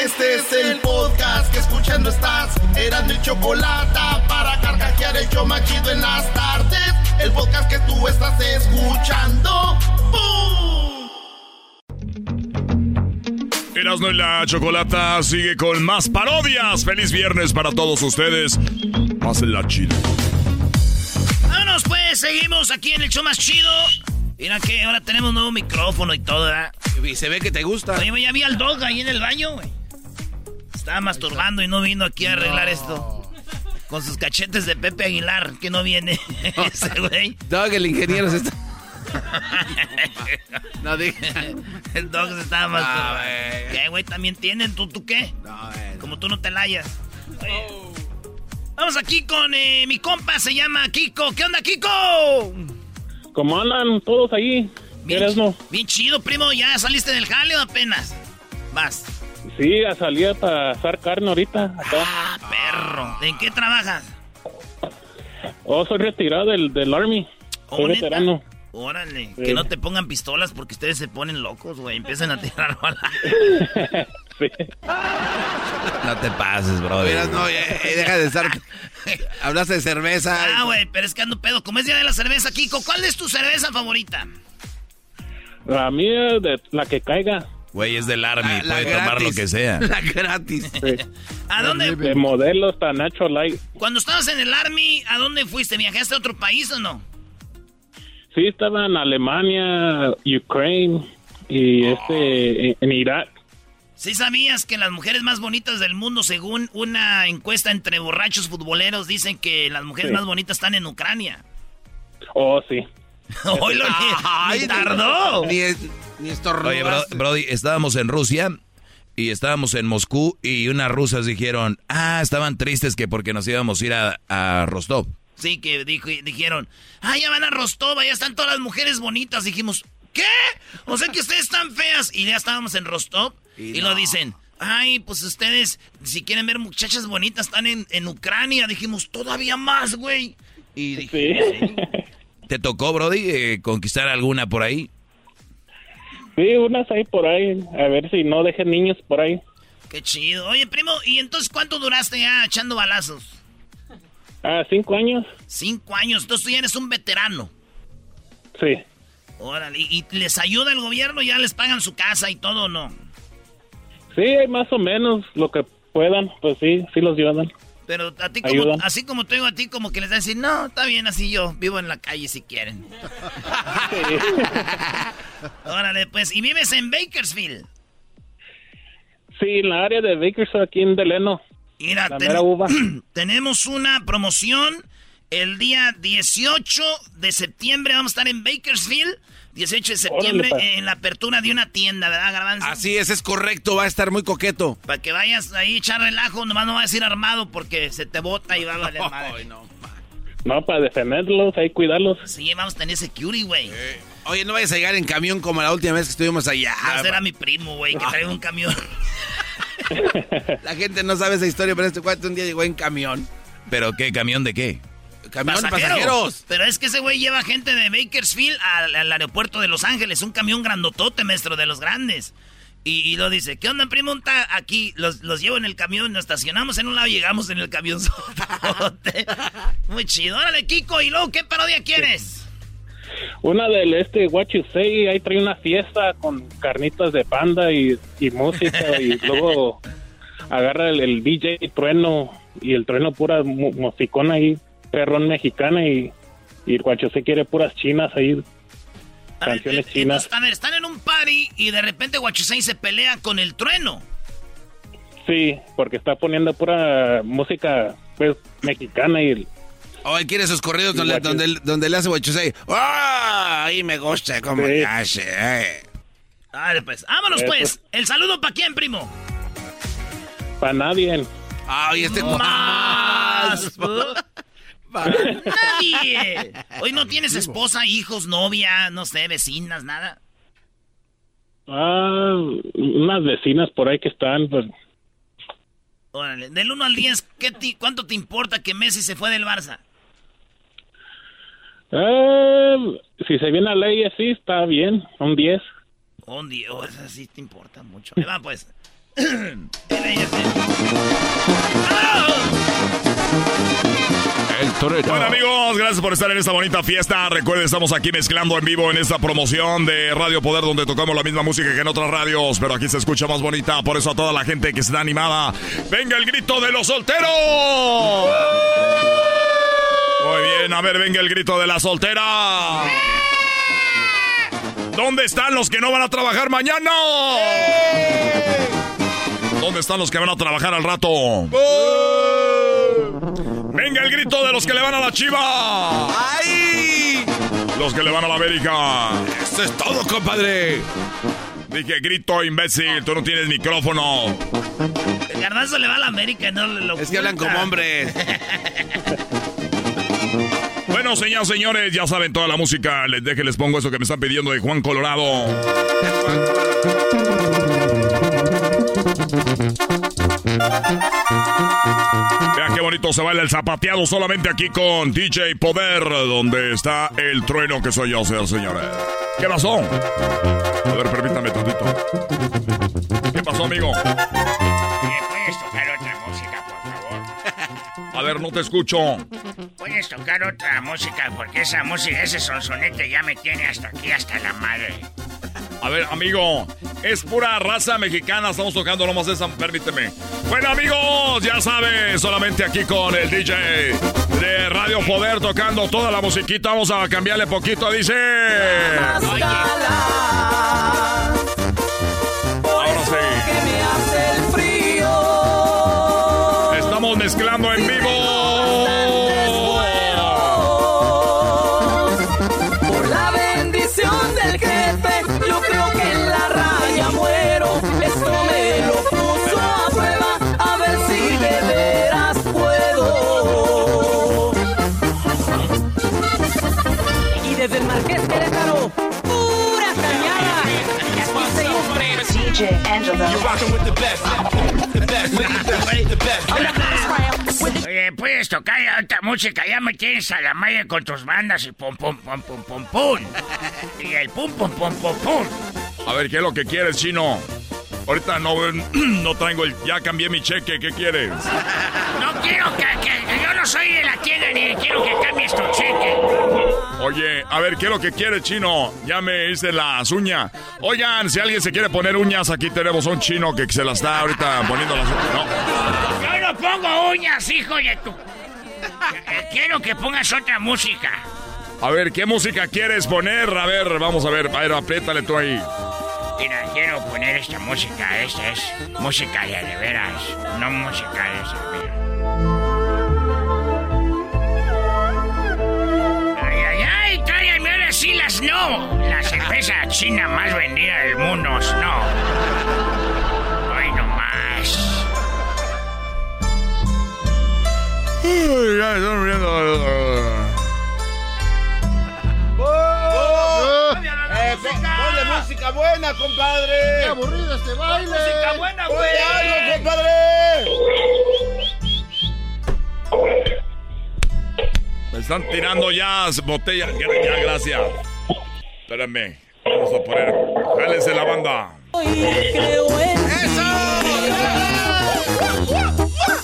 Este es el podcast que escuchando estás. Eran mi chocolate para carcajear el yo machido en las tardes. El podcast que tú estás escuchando. ¡Bum! Erasmo y la Chocolata sigue con más parodias. Feliz viernes para todos ustedes. Pásenla chido. Vámonos pues, seguimos aquí en el show más chido. Mira que ahora tenemos nuevo micrófono y todo, ¿verdad? Y se ve que te gusta. Oye, ya vi al dog ahí en el baño, güey. Estaba masturbando y no vino aquí a arreglar esto. Con sus cachetes de Pepe Aguilar, que no viene ese güey. Doug, el ingeniero se está... No digas. El dog se estaba masturbando. ¿Qué, güey? ¿También tienen? ¿Tú, tú qué? No. Como tú no te layas. Oye, Vamos aquí con eh, mi compa, se llama Kiko. ¿Qué onda, Kiko? ¿Cómo andan todos ahí? Bien, ¿Quieres no? bien chido, primo. ¿Ya saliste del jale o apenas? Vas. Sí, a salir para asar carne ahorita. Acá. Ah, perro. ¿En qué trabajas? Oh, soy retirado del, del Army. ¿Oh, Soy neta? veterano. Órale, Sí. que no te pongan pistolas porque ustedes se ponen locos, güey. Empiezan a tirar balas. sí. No te pases, bro. Mira, no, eh, eh, deja de estar... Hablaste de cerveza. Ah, güey, pero es que ando pedo. Como es día de la cerveza, Kiko, ¿cuál es tu cerveza favorita? La mía, de la que caiga. Güey, es del Army. La- la puede tomar lo que sea. La gratis. ¿A dónde? De modelo hasta Nacho Light. Cuando estabas en el Army, ¿a dónde fuiste? ¿Viajaste a otro país o no? Sí, estaba en Alemania, Ukraine y este en, en Irak. ¿Sí sabías que las mujeres más bonitas del mundo, según una encuesta entre borrachos futboleros, dicen que las mujeres Sí. más bonitas están en Ucrania? Oh, sí. Oílo, ni, ni tardó. Ni, ni estornudaste. Oye, bro- Brody, estábamos en Rusia y estábamos en Moscú y unas rusas dijeron, ah, estaban tristes que porque nos íbamos a ir a, a Rostov. Sí, que dijo, dijeron, ah, ya van a Rostov, ya están todas las mujeres bonitas. Dijimos, ¿qué? O sea que ustedes están feas. Y ya estábamos en Rostov y, lo dicen, ay, pues ustedes, si quieren ver muchachas bonitas, están en, en Ucrania. Dijimos, todavía más, güey. Y dije, Sí. ¿Te tocó, Brody, eh, conquistar alguna por ahí? Sí, unas ahí por ahí. A ver si no dejen niños por ahí. qué chido. Oye, primo, ¿y entonces cuánto duraste ya echando balazos? Ah, cinco años. Cinco años. Entonces tú ya eres un veterano. Sí. Órale, ¿y les ayuda el gobierno? ¿Ya les pagan su casa y todo o no? Sí, hay más o menos lo que puedan. Pues sí, sí los ayudan. Pero a ti como, así como te digo a ti, como que les da a decir, no, está bien así yo, vivo en la calle si quieren. Órale, pues, y vives en Bakersfield. Sí, en la área de Bakersfield, aquí en Deleno. Mira, La ten- mera uva. tenemos una promoción el día 18 de septiembre. Vamos a estar en Bakersfield. 18 de septiembre en la apertura de una tienda, ¿verdad, Garbanzo? Así es, es correcto, va a estar muy coqueto. Para que vayas ahí echar relajo, nomás no vas a ir armado porque se te bota y va a valer madre. No, para defenderlos, ahí cuidarlos. Sí, vamos a tener security, güey. Oye, no vayas a llegar en camión como la última vez que estuvimos allá. Ese era mi primo, güey, que trae un camión. La gente no sabe esa historia, pero este cuate un día llegó en camión. ¿Pero qué? ¿Camión de qué? Camión pasajeros. Pero es que ese güey lleva gente de Bakersfield al, al aeropuerto de Los Ángeles, un camión grandotote, maestro, de los grandes. Y, y lo dice, ¿qué onda, primo? Está aquí, los, los llevo en el camión, nos estacionamos en un lado y llegamos en el camión. Muy chido. Órale, Kiko, ¿y luego qué parodia quieres? Una del este What You Say, ahí trae una fiesta con carnitas de panda y, y música y luego agarra el, el DJ Trueno y el Trueno pura mu- musicona ahí, perrón mexicana y, y You Say quiere puras chinas ahí, canciones chinas. Entonces, a ver, están en un party y de repente Guachusei se pelea con el trueno. Sí, porque está poniendo pura música pues mexicana y Oh, él quiere esos corridos donde, Guacho- donde, donde le hace guachusei. ¡Ah! Ahí me gusta como Sí. hace. eh. Dale, pues. Vámonos, Eso. pues. ¿El saludo para quién, primo? para nadie. Ay, este Más. Para nadie. Hoy no tienes esposa, hijos, novia, no sé, vecinas, nada. Ah, unas vecinas por ahí que están, pues Órale, del 1 al 10, ¿qué ti- ¿cuánto te importa que Messi se fue del Barça? Eh, si se viene a ley así, está bien, un 10. Un 10, oh, eso sí te importa mucho. Ahí va, pues. El Bueno amigos, gracias por estar en esta bonita fiesta. Recuerden, estamos aquí mezclando en vivo en esta promoción de Radio Poder donde tocamos la misma música que en otras radios, pero aquí se escucha más bonita. Por eso a toda la gente que está animada, venga el grito de los solteros. Muy bien, a ver, venga el grito de la soltera. ¿Dónde están los que no van a trabajar mañana? ¿Dónde están los que van a trabajar al rato? Venga el grito de los que le van a la chiva. ¡Ay! Los que le van a la América. Eso es todo, compadre. Dije grito, imbécil. Tú no tienes micrófono. El garbanzo le va a la América, no le lo Es que hablan como hombres. Bueno, señoras señores, ya saben toda la música. Les deje, les pongo eso que me están pidiendo de Juan Colorado. Bonito se baila el zapateado solamente aquí con DJ Poder, donde está el trueno que soy yo, señores. ¿Qué pasó? A ver, permítame tantito. ¿Qué pasó, amigo? ¿Puedes tocar otra música, por favor? A ver, no te escucho. ¿Puedes tocar otra música? Porque esa música, ese sonsonete ya me tiene hasta aquí, hasta la madre. A ver, amigo, es pura raza mexicana. Estamos tocando nomás esa. Permíteme. Bueno, amigos, ya sabes, solamente aquí con el DJ de Radio Poder tocando toda la musiquita. Vamos a cambiarle poquito. Dice. Ahora sí. Estamos mezclando en vivo. Oye, puedes tocar otra música, ya me tienes a la madre con tus bandas y pum pum pum pum pum pum. Y el pum pum pum pum pum. A ver, ¿qué es lo que quieres, chino? Ahorita no, no traigo el. Ya cambié mi cheque. ¿Qué quieres? No quiero que, que- yo no soy de la tienda ni quiero que cambies tu cheque. Oye, a ver, ¿qué es lo que quiere, chino? Ya me hice las uñas. Oigan, si alguien se quiere poner uñas, aquí tenemos un chino que se las está ahorita poniendo las uñas. No. Yo no pongo uñas, hijo de tu. Quiero que pongas otra música. A ver, ¿qué música quieres poner? A ver, vamos a ver. A ver, apriétale tú ahí. Mira, quiero poner esta música. Esta es música de de veras, no música de esa, mira. Ay, ay, ay, tráigame ahora sí las no. La cerveza china más vendida del mundo, no. Hoy no más. Uy, ya me están riendo. Eh, pon- ponle música buena, compadre. ¡Qué aburrido este baile! música buena, güey. Algo, compadre. Me están tirando ya botellas. Ya, ya, gracias. Espérame. Vamos a poner. Jálense la banda. creo en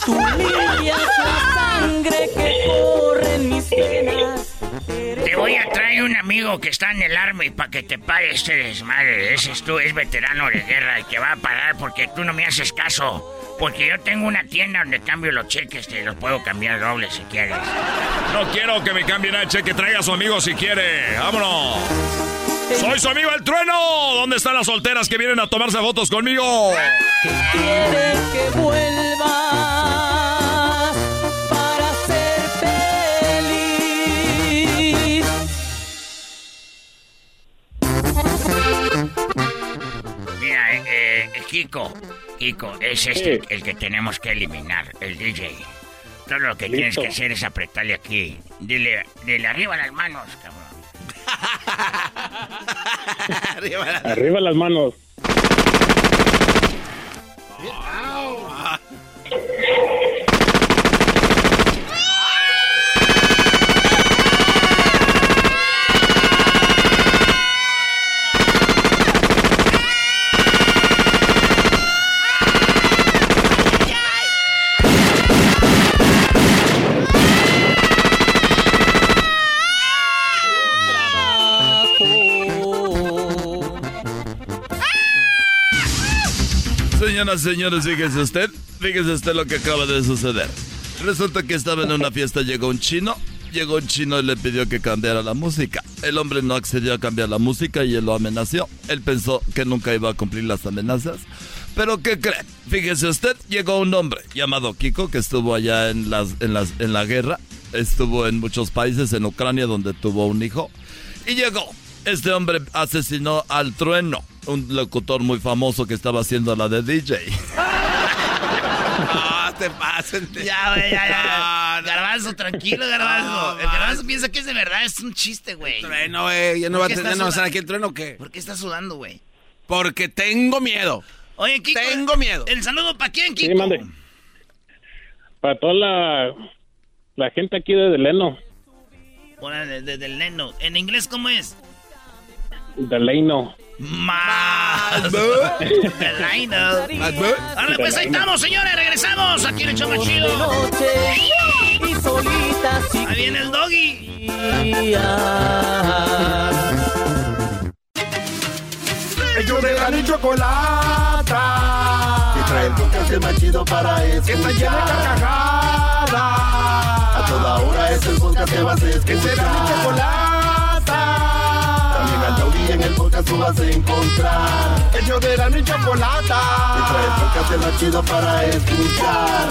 Tú limpias la sangre que corre en mis venas. Te voy a traer un amigo que está en el Army para que te pague este desmadre. Ese es tú, es veterano de guerra y te va a pagar porque tú no me haces caso. Porque yo tengo una tienda donde cambio los cheques, te los puedo cambiar dobles si quieres. No quiero que me cambien el cheque, traiga a su amigo si quiere. ¡Vámonos! Soy su amigo el trueno. ¿Dónde están las solteras que vienen a tomarse fotos conmigo? Que vuelva Kiko, Kiko, es este el que tenemos que eliminar, el DJ. Todo lo que tienes que hacer es apretarle aquí. Dile, dile arriba las manos, cabrón. Arriba las manos. Señores, fíjese usted, fíjese usted lo que acaba de suceder. Resulta que estaba en una fiesta, llegó un chino, llegó un chino y le pidió que cambiara la música. El hombre no accedió a cambiar la música y él lo amenazó. Él pensó que nunca iba a cumplir las amenazas. Pero ¿qué cree? Fíjese usted, llegó un hombre llamado Kiko que estuvo allá en, las, en, las, en la guerra. Estuvo en muchos países, en Ucrania, donde tuvo un hijo. Y llegó. Este hombre asesinó al trueno, un locutor muy famoso que estaba haciendo la de DJ. No, te pasen. Ya, güey, ya, ya. Garbanzo, tranquilo, Garbanzo. el Garbanzo piensa que es de verdad, es un chiste, güey. Trueno, güey. Ya no va a ¿Por qué tener, no va a estar sudando? aquí el trueno o qué? ¿Por qué estás sudando, güey? Porque tengo miedo. Oye, Kiko. Tengo miedo. ¿El saludo para quién, Kiko? Sí, mande. Para toda la, la gente aquí de Deleno, Ahora, de- de- del neno. ¿En inglés cómo es? Deleno. Más. Ahora, pues ahí estamos, señores. Regresamos aquí en el más chido. Y Ahí viene el doggy. Ellos de la y chocolata. Que trae el podcast más chido para escuchar. Que está llena de carcajadas. A toda hora es el podcast que vas a escuchar. Que será mi chocolata. En el podcast tú vas a encontrar. Ellos de la y chocolata. Trae el podcast el más chido para escuchar.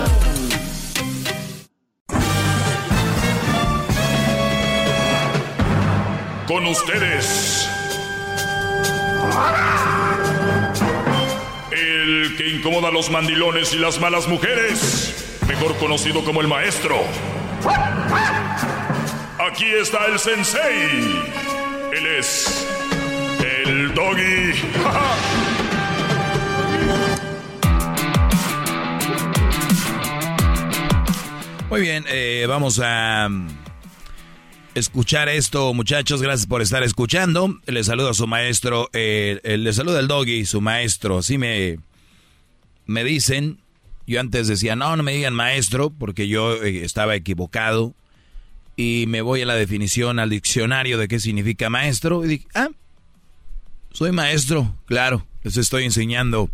Con ustedes. El que incomoda a los mandilones y las malas mujeres. Mejor conocido como el maestro. Aquí está el sensei. Él es. El doggy. Muy bien, eh, vamos a mm, escuchar esto, muchachos. Gracias por estar escuchando. Les saludo a su maestro. eh, eh, les saluda el doggy, su maestro. Así me, me dicen. Yo antes decía, no, no me digan maestro, porque yo eh, estaba equivocado. Y me voy a la definición, al diccionario de qué significa maestro. Y dije, ah, soy maestro, claro. Les estoy enseñando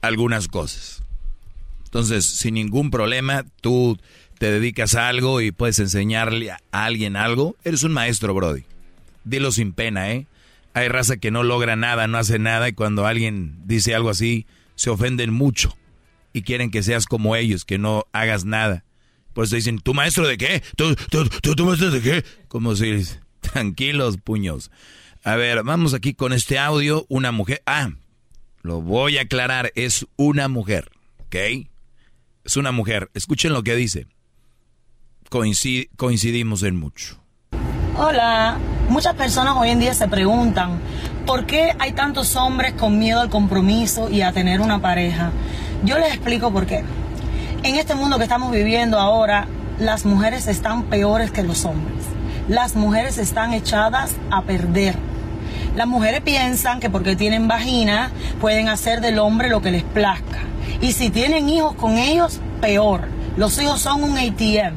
algunas cosas. Entonces, sin ningún problema, tú te dedicas a algo y puedes enseñarle a alguien algo. Eres un maestro, Brody. Dilo sin pena, ¿eh? Hay raza que no logra nada, no hace nada y cuando alguien dice algo así, se ofenden mucho y quieren que seas como ellos, que no hagas nada. Pues te dicen, ¿tú maestro de qué? ¿Tú, tú, tú, tú maestro de qué? Como si, tranquilos, puños. A ver, vamos aquí con este audio. Una mujer, ah, lo voy a aclarar, es una mujer, ¿ok? Es una mujer. Escuchen lo que dice. Coincid- coincidimos en mucho. Hola, muchas personas hoy en día se preguntan por qué hay tantos hombres con miedo al compromiso y a tener una pareja. Yo les explico por qué. En este mundo que estamos viviendo ahora, las mujeres están peores que los hombres. Las mujeres están echadas a perder. Las mujeres piensan que porque tienen vagina pueden hacer del hombre lo que les plazca. Y si tienen hijos con ellos, peor. Los hijos son un ATM.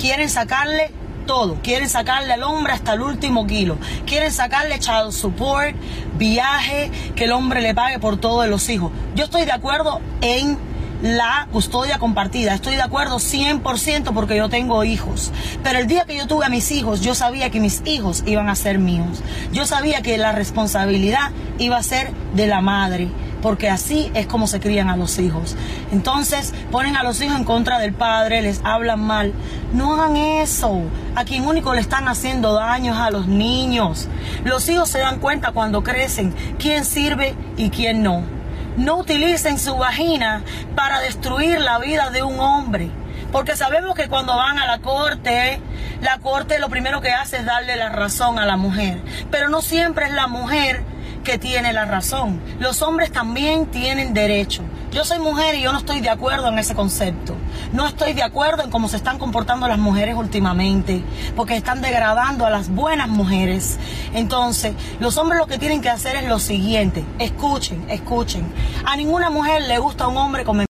Quieren sacarle todo. Quieren sacarle al hombre hasta el último kilo. Quieren sacarle child support, viaje, que el hombre le pague por todos los hijos. Yo estoy de acuerdo en la custodia compartida. Estoy de acuerdo 100% porque yo tengo hijos. Pero el día que yo tuve a mis hijos, yo sabía que mis hijos iban a ser míos. Yo sabía que la responsabilidad iba a ser de la madre. Porque así es como se crían a los hijos. Entonces ponen a los hijos en contra del padre, les hablan mal. No hagan eso. A quien único le están haciendo daños a los niños. Los hijos se dan cuenta cuando crecen quién sirve y quién no. No utilicen su vagina para destruir la vida de un hombre. Porque sabemos que cuando van a la corte, la corte lo primero que hace es darle la razón a la mujer. Pero no siempre es la mujer que tiene la razón. Los hombres también tienen derecho. Yo soy mujer y yo no estoy de acuerdo en ese concepto. No estoy de acuerdo en cómo se están comportando las mujeres últimamente, porque están degradando a las buenas mujeres. Entonces, los hombres lo que tienen que hacer es lo siguiente. Escuchen, escuchen. A ninguna mujer le gusta un hombre con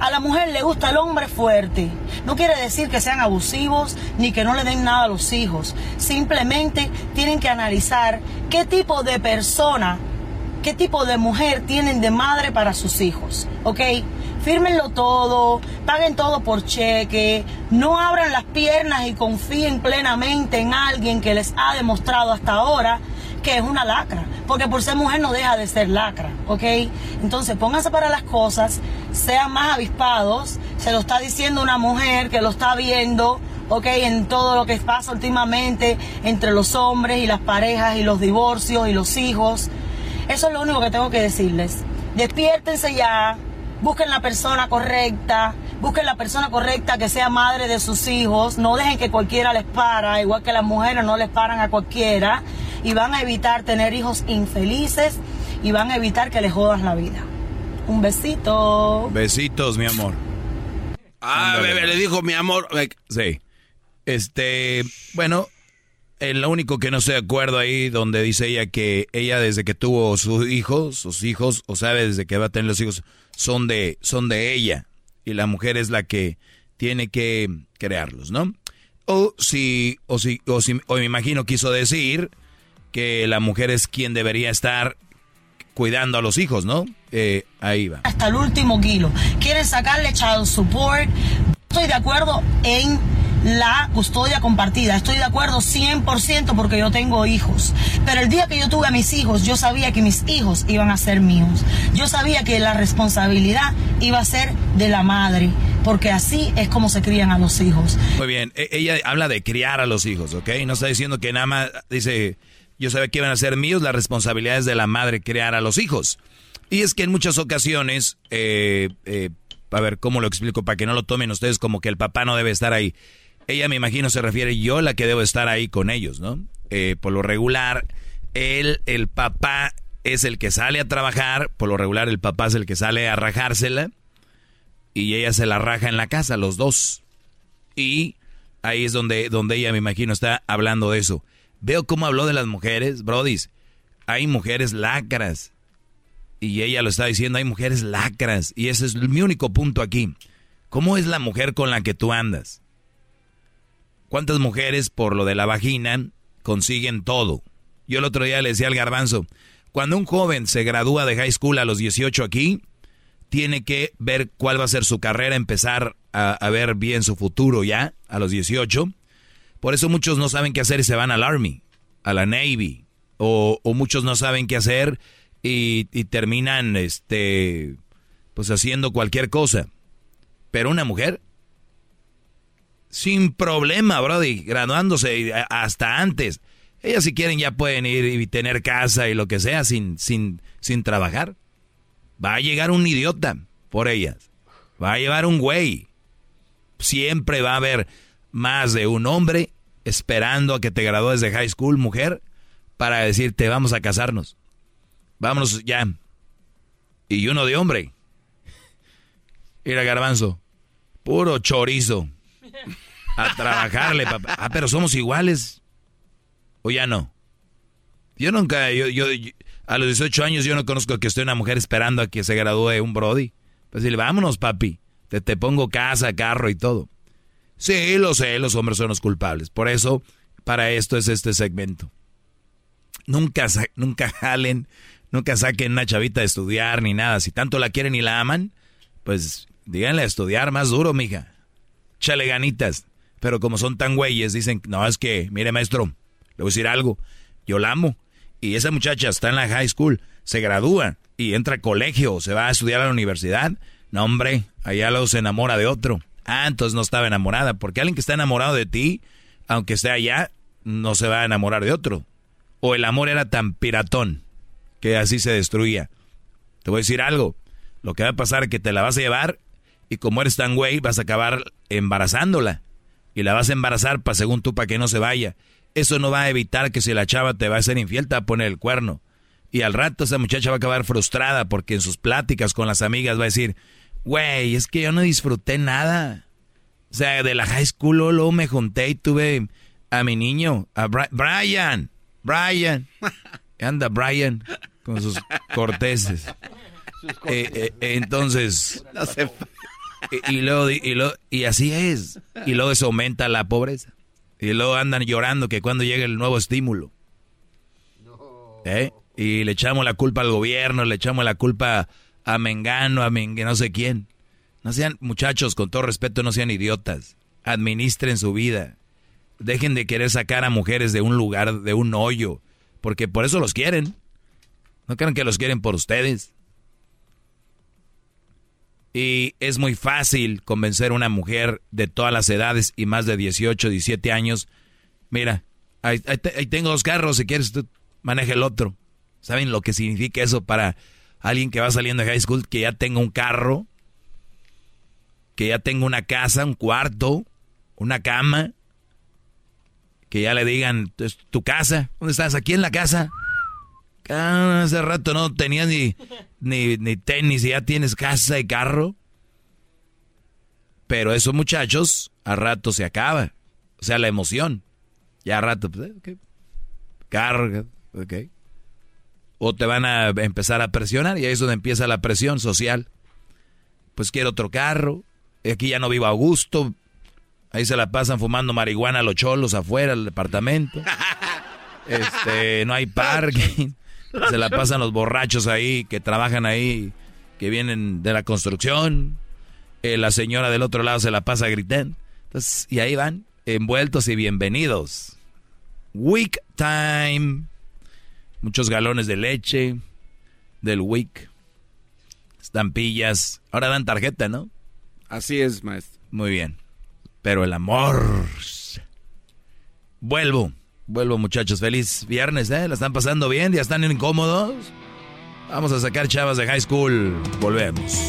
a la mujer le gusta el hombre fuerte. No quiere decir que sean abusivos ni que no le den nada a los hijos. Simplemente tienen que analizar qué tipo de persona, qué tipo de mujer tienen de madre para sus hijos. ¿Ok? Fírmenlo todo, paguen todo por cheque, no abran las piernas y confíen plenamente en alguien que les ha demostrado hasta ahora que es una lacra, porque por ser mujer no deja de ser lacra, ¿ok? Entonces pónganse para las cosas, sean más avispados, se lo está diciendo una mujer que lo está viendo, ¿ok? En todo lo que pasa últimamente entre los hombres y las parejas y los divorcios y los hijos. Eso es lo único que tengo que decirles. Despiértense ya, busquen la persona correcta, busquen la persona correcta que sea madre de sus hijos, no dejen que cualquiera les para, igual que las mujeres no les paran a cualquiera, y van a evitar tener hijos infelices y van a evitar que les jodas la vida. Un besito. Besitos, mi amor. Ah, bebé, le dijo mi amor. Sí. Este, bueno, lo único que no estoy de acuerdo ahí, donde dice ella que ella desde que tuvo sus hijos, sus hijos, o sabe desde que va a tener los hijos, son de, son de ella. Y la mujer es la que tiene que crearlos, ¿no? O si, o si, o si, o me imagino quiso decir que la mujer es quien debería estar cuidando a los hijos, ¿no? Eh, ahí va. hasta el último kilo. Quieren sacarle child support. Estoy de acuerdo en la custodia compartida. Estoy de acuerdo 100% porque yo tengo hijos. Pero el día que yo tuve a mis hijos, yo sabía que mis hijos iban a ser míos. Yo sabía que la responsabilidad iba a ser de la madre. Porque así es como se crían a los hijos. Muy bien, e- ella habla de criar a los hijos, ¿ok? No está diciendo que nada más, dice, yo sabía que iban a ser míos, la responsabilidad es de la madre criar a los hijos. Y es que en muchas ocasiones, eh, eh, a ver, ¿cómo lo explico? Para que no lo tomen ustedes como que el papá no debe estar ahí. Ella me imagino se refiere yo la que debo estar ahí con ellos, ¿no? Eh, por lo regular, él, el papá es el que sale a trabajar, por lo regular el papá es el que sale a rajársela y ella se la raja en la casa, los dos. Y ahí es donde, donde ella, me imagino, está hablando de eso. Veo cómo habló de las mujeres, brodis. Hay mujeres lacras. Y ella lo está diciendo, hay mujeres lacras. Y ese es mi único punto aquí. ¿Cómo es la mujer con la que tú andas? ¿Cuántas mujeres por lo de la vagina consiguen todo? Yo el otro día le decía al garbanzo, cuando un joven se gradúa de high school a los 18 aquí, tiene que ver cuál va a ser su carrera, empezar a, ver bien su futuro ya a los 18. Por eso muchos no saben qué hacer y se van al Army, a la Navy, o, o muchos no saben qué hacer y, y terminan, este, pues haciendo cualquier cosa. Pero una mujer, sin problema, Brody, graduándose hasta antes. Ellas si quieren ya pueden ir y tener casa y lo que sea sin, sin, sin trabajar. Va a llegar un idiota por ellas. Va a llevar un güey. Siempre va a haber más de un hombre esperando a que te gradúes de high school, mujer, para decirte vamos a casarnos. Vámonos ya. Y uno de hombre. Mira, garbanzo. Puro chorizo. A trabajarle, papá. Ah, pero somos iguales. O ya no. Yo nunca, yo, yo, a los 18 años yo no conozco que esté una mujer esperando a que se gradúe un Brody. Pues decirle, vámonos, papi. Te, te pongo casa, carro y todo. Sí, lo sé, los hombres son los culpables. Por eso, para esto es este segmento. Nunca, nunca jalen, nunca saquen una chavita de estudiar ni nada. Si tanto la quieren y la aman, pues díganle a estudiar más duro, mija. Chale ganitas. Pero como son tan güeyes, dicen, no, es que, mire maestro, le voy a decir algo. Yo la amo. Y esa muchacha está en la high school, se gradúa y entra a colegio, se va a estudiar a la universidad. No, hombre, allá luego se enamora de otro. Ah, entonces no estaba enamorada. Porque alguien que está enamorado de ti, aunque esté allá, no se va a enamorar de otro. O el amor era tan piratón que así se destruía. Te voy a decir algo. Lo que va a pasar es que te la vas a llevar y como eres tan güey, vas a acabar embarazándola. Y la vas a embarazar para según tú, para que no se vaya. Eso no va a evitar que si la chava te va a hacer infiel, te va a poner el cuerno. Y al rato esa muchacha va a acabar frustrada porque en sus pláticas con las amigas va a decir, güey, es que yo no disfruté nada. O sea, de la high school luego- me junté y tuve a mi niño, a Bri- Brian, Brian. Anda Brian con sus corteses. Eh, eh, eh, entonces, y, y luego, y, luego- y así es. Y luego eso aumenta la pobreza. Y luego andan llorando que cuando llegue el nuevo estímulo. ¿Eh? Y le echamos la culpa al gobierno, le echamos la culpa a Mengano, a Mengue, no sé quién. No sean, muchachos, con todo respeto, no sean idiotas. Administren su vida. Dejen de querer sacar a mujeres de un lugar, de un hoyo. Porque por eso los quieren. No crean que los quieren por ustedes. Y es muy fácil convencer a una mujer de todas las edades y más de 18, 17 años. Mira, ahí, ahí te- ahí tengo dos carros, si quieres tú maneja el otro. ¿Saben lo que significa eso para alguien que va saliendo de high school? Que ya tenga un carro, que ya tenga una casa, un cuarto, una cama, que ya le digan, "Es tu casa, ¿dónde estás? Aquí en la casa. Ah, hace rato no tenías ni, ni, ni tenis y ya tienes casa y carro. Pero esos muchachos, a rato se acaba. O sea, la emoción. Ya a rato, pues, eh, ok. Carga, ok. O te van a empezar a presionar y ahí es donde empieza la presión social. Pues quiero otro carro. Aquí ya no vivo a gusto. Ahí se la pasan fumando marihuana los cholos afuera del departamento. Este, no hay parking. Se la pasan los borrachos ahí que trabajan ahí, que vienen de la construcción. Eh, la señora del otro lado se la pasa gritando. Entonces, y ahí van, envueltos y bienvenidos. Week time. Muchos galones de leche del week. Estampillas. Ahora dan tarjeta, ¿no? Así es, maestro. Muy bien. Pero el amor. Vuelvo. Vuelvo, muchachos. Feliz viernes, ¿eh? ¿La están pasando bien? ¿Ya están incómodos? Vamos a sacar chavas de high school. Volvemos.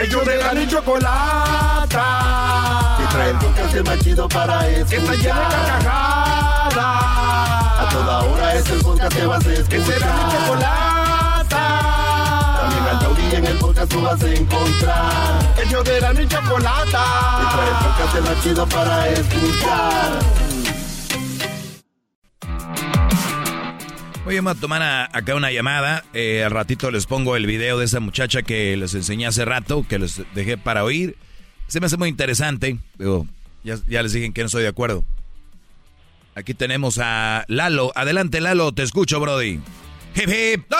Ellos de la ni chocolata. Que trae el podcast más chido para escuchar. Que está llena de carcajadas. A toda hora es el podcast que vas a escuchar. Que será mi chocolata. También al taurí en el podcast tú vas a encontrar. Ellos de la ni chocolata. Que trae el podcast más chido para escuchar. Oye, vamos a tomar a- acá una llamada. Eh, al ratito les pongo el video de esa muchacha que les enseñé hace rato, que les dejé para oír. Se me hace muy interesante. Digo, ya, ya les dije que no estoy de acuerdo. Aquí tenemos a Lalo. Adelante, Lalo, te escucho, Brody. Hip hip.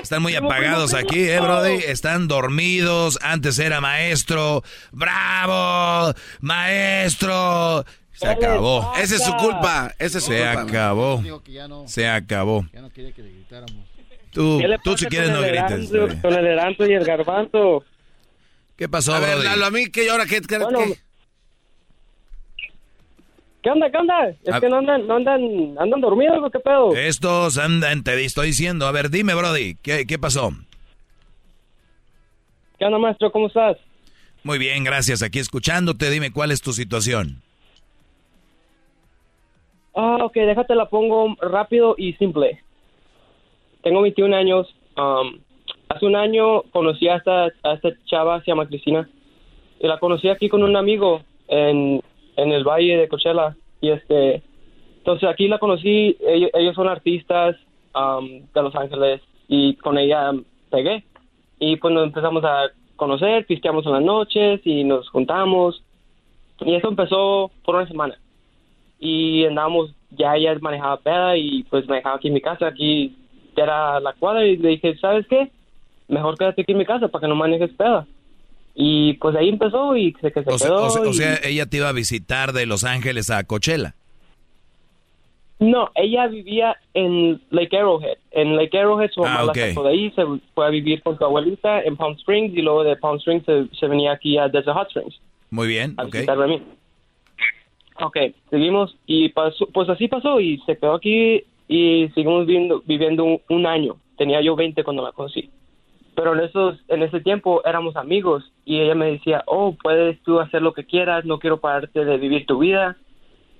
Están muy apagados aquí, eh, Brody. Están dormidos. Antes era maestro. ¡Bravo! ¡Maestro! Se acabó. Esa es su culpa. Esa es su Se culpa. acabó. No- Se acabó. Ya no quería que le gritáramos. Tú, ¿Qué tú si quieres con no el grites. Eranzo-. Con el Eranzo y el Garbanzo. ¿Qué pasó, A ver? Lalo, a mí que ahora qué, qué- Bueno, qué? ¿Qué onda, qué onda? Es A- que no andan, no andan, andan dormidos o qué pedo. Estos andan, te estoy diciendo. A ver, dime, Brody, ¿qué, qué pasó? ¿Qué onda, maestro? ¿Cómo estás? Muy bien, gracias. Aquí escuchándote, dime cuál es tu situación. Ah, ok, déjate la pongo rápido y simple. Tengo 21 años. um, hace un año conocí a esta, a esta chava, se llama Cristina. Y la conocí aquí con un amigo en, en el Valle de Coachella. Y este, entonces aquí la conocí. Ellos, ellos son artistas um, de Los Ángeles. Y con ella pegué. Y pues nos empezamos a conocer, pisteamos en las noches y nos juntamos. Y eso empezó por una semana y andábamos, ya ella manejaba peda y pues me dejaba aquí en mi casa, aquí era la cuadra y le dije, ¿sabes qué? Mejor quédate aquí en mi casa para que no manejes peda. Y pues ahí empezó y se, que se O sea, quedó. o sea- o y- sea, ella te iba a visitar de Los Ángeles a Coachella. No, ella vivía en Lake Arrowhead. En Lake Arrowhead su mamá Ah, la ok. sacó de ahí, se fue a vivir con su abuelita en Palm Springs y luego de Palm Springs se, se venía aquí a Desert Hot Springs. Muy bien, a ok. a mí. Ok, seguimos y pasó, pues así pasó y se quedó aquí y seguimos viviendo, viviendo un, un año. Tenía yo 20 cuando la conocí. Pero en esos en ese tiempo éramos amigos y ella me decía, oh, puedes tú hacer lo que quieras, no quiero pararte de vivir tu vida.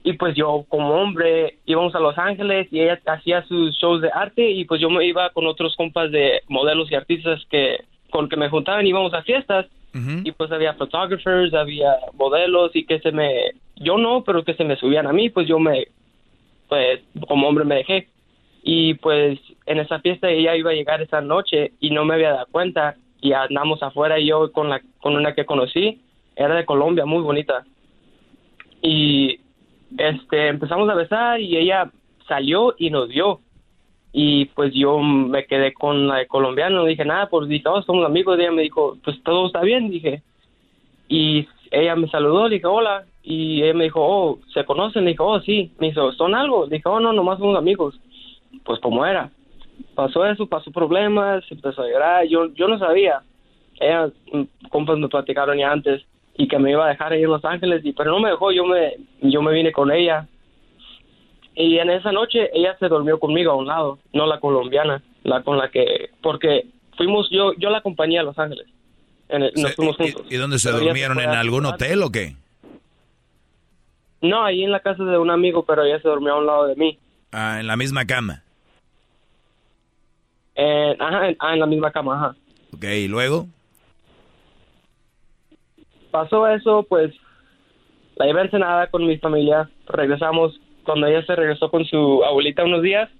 Y pues yo como hombre íbamos a Los Ángeles y ella hacía sus shows de arte y pues yo me iba con otros compas de modelos y artistas que con que me juntaban íbamos a fiestas y pues había photographers, había modelos y que se me, yo no, pero que se me subían a mí, pues yo me, pues como hombre me dejé. Y pues en esa fiesta ella iba a llegar esa noche y no me había dado cuenta y andamos afuera y yo con la, con una que conocí, era de Colombia, muy bonita. Y este, empezamos a besar y ella salió y nos vio y pues yo me quedé con la de colombiano, no dije nada, pues dije, oh, somos amigos, y ella me dijo, pues todo está bien, dije. Y ella me saludó, le dije, hola, y ella me dijo, oh, ¿se conocen? Le dije, oh, sí, me dijo, ¿son algo? Le dije, oh, no, nomás somos amigos. Pues como era. Pasó eso, pasó problemas, empezó a llorar, yo, yo no sabía. Ella, mm, compas me platicaron ya antes, y que me iba a dejar ahí en Los Ángeles, y pero no me dejó, yo me, yo me vine con ella, y en esa noche ella se durmió conmigo a un lado, no la colombiana, la con la que, porque fuimos, yo yo la acompañé a Los Ángeles, En el- nos fuimos juntos. ¿Y dónde se Pero durmieron? ¿En algún hotel o qué? No, ahí en la casa de un amigo, pero ella se durmió a un lado de mí. Ah, en la misma cama. En, ajá, en, ah, en la misma cama, ajá. Ok, ¿y luego? Pasó eso, pues la llevé a Ensenada con mi familia, regresamos, cuando ella se regresó con su abuelita unos días,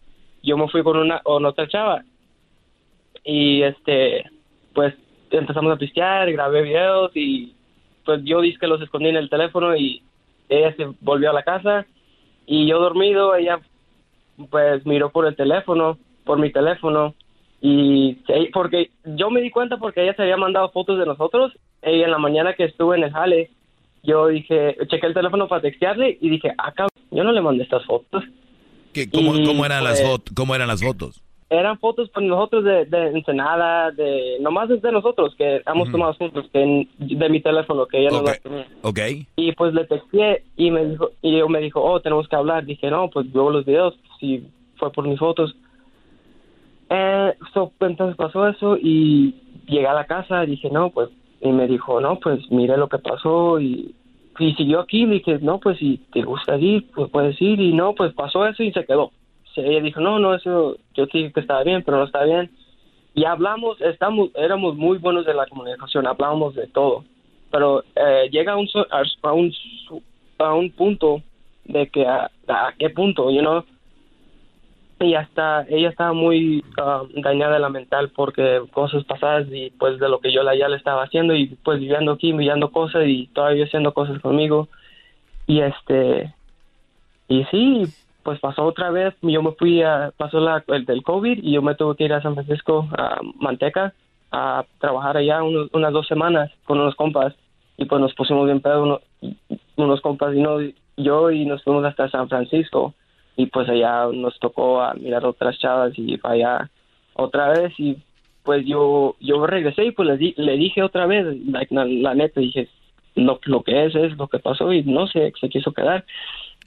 yo me fui con una con otra chava. Y este, pues empezamos a pistear, grabé videos y pues yo dije que los escondí en el teléfono y ella se volvió a la casa y yo dormido, ella pues miró por el teléfono, por mi teléfono y porque yo me di cuenta porque ella se había mandado fotos de nosotros y en la mañana que estuve en el jale yo dije, chequé el teléfono para textearle y dije, ah, cabrón, yo no le mandé estas fotos. ¿Qué, cómo, Y, cómo eran las pues, fotos? ¿Cómo eran las fotos? Eran fotos con nosotros de, de Ensenada, de, nomás de nosotros que hemos tomado juntos, que de mi teléfono, que ella no las tenía. Ok. Y pues le texté y me dijo, y yo me dijo, oh, tenemos que hablar. Dije, no, pues veo los videos, si fue por mis fotos. Eh, so, entonces pasó eso y llegué a la casa, dije, no, pues, y me dijo, no, pues mire lo que pasó y, y siguió aquí, le dije, no, pues si te gusta ir, pues puedes ir y no, pues pasó eso y se quedó. Ella dijo, no, no, eso, yo dije que estaba bien, pero no está bien. Y hablamos, estamos, éramos muy buenos de la comunicación, hablábamos de todo. Pero eh, llega un, a, un, a un punto de que a, qué punto, you know, ella está, ella estaba muy um, dañada de la mental porque cosas pasadas y pues de lo que yo la, ya le estaba haciendo y pues viviendo aquí, viviendo cosas y todavía haciendo cosas conmigo. Y este, y sí, pues pasó otra vez, yo me fui a, pasó la, el del COVID y yo me tuve que ir a San Francisco, a Manteca, a trabajar allá unos- unas dos semanas con unos compas. Y pues nos pusimos bien pedo uno- unos compas y no, yo y nos fuimos hasta San Francisco. Y pues allá nos tocó a mirar otras chavas y fue allá otra vez. Y pues yo yo regresé y pues le, di- le dije otra vez like, la, la neta dije lo, lo que es es lo que pasó y no sé se quiso quedar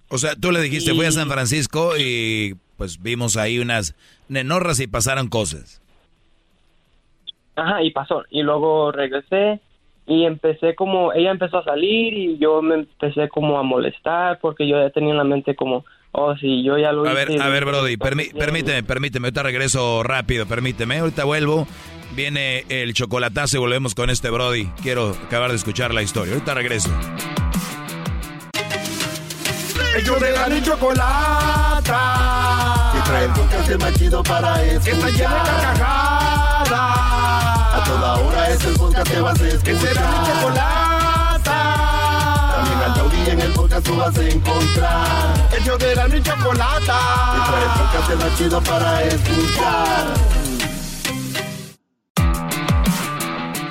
O sea, tú le dijiste, fui a San Francisco y pues vimos ahí unas nenorras y pasaron cosas. Ajá, y pasó. Y luego regresé y empecé como, ella empezó a salir y yo me empecé como a molestar porque yo ya tenía en la mente como, oh, sí, yo ya lo A hice. ver, a ver, Brody, permí- permíteme, permíteme, ahorita regreso rápido, permíteme, ahorita vuelvo, viene el chocolatazo y volvemos con este Brody. Quiero acabar de escuchar la historia, ahorita regreso. Ellos de la ni chocolata. Que trae el podcast más chido para escuchar. Que está llena de carcajadas. A toda hora es el podcast que vas a escuchar. Que será mi chocolata. También al taurí en el podcast tú vas a encontrar. Ellos de la ni chocolata. Que trae el podcast más chido para escuchar.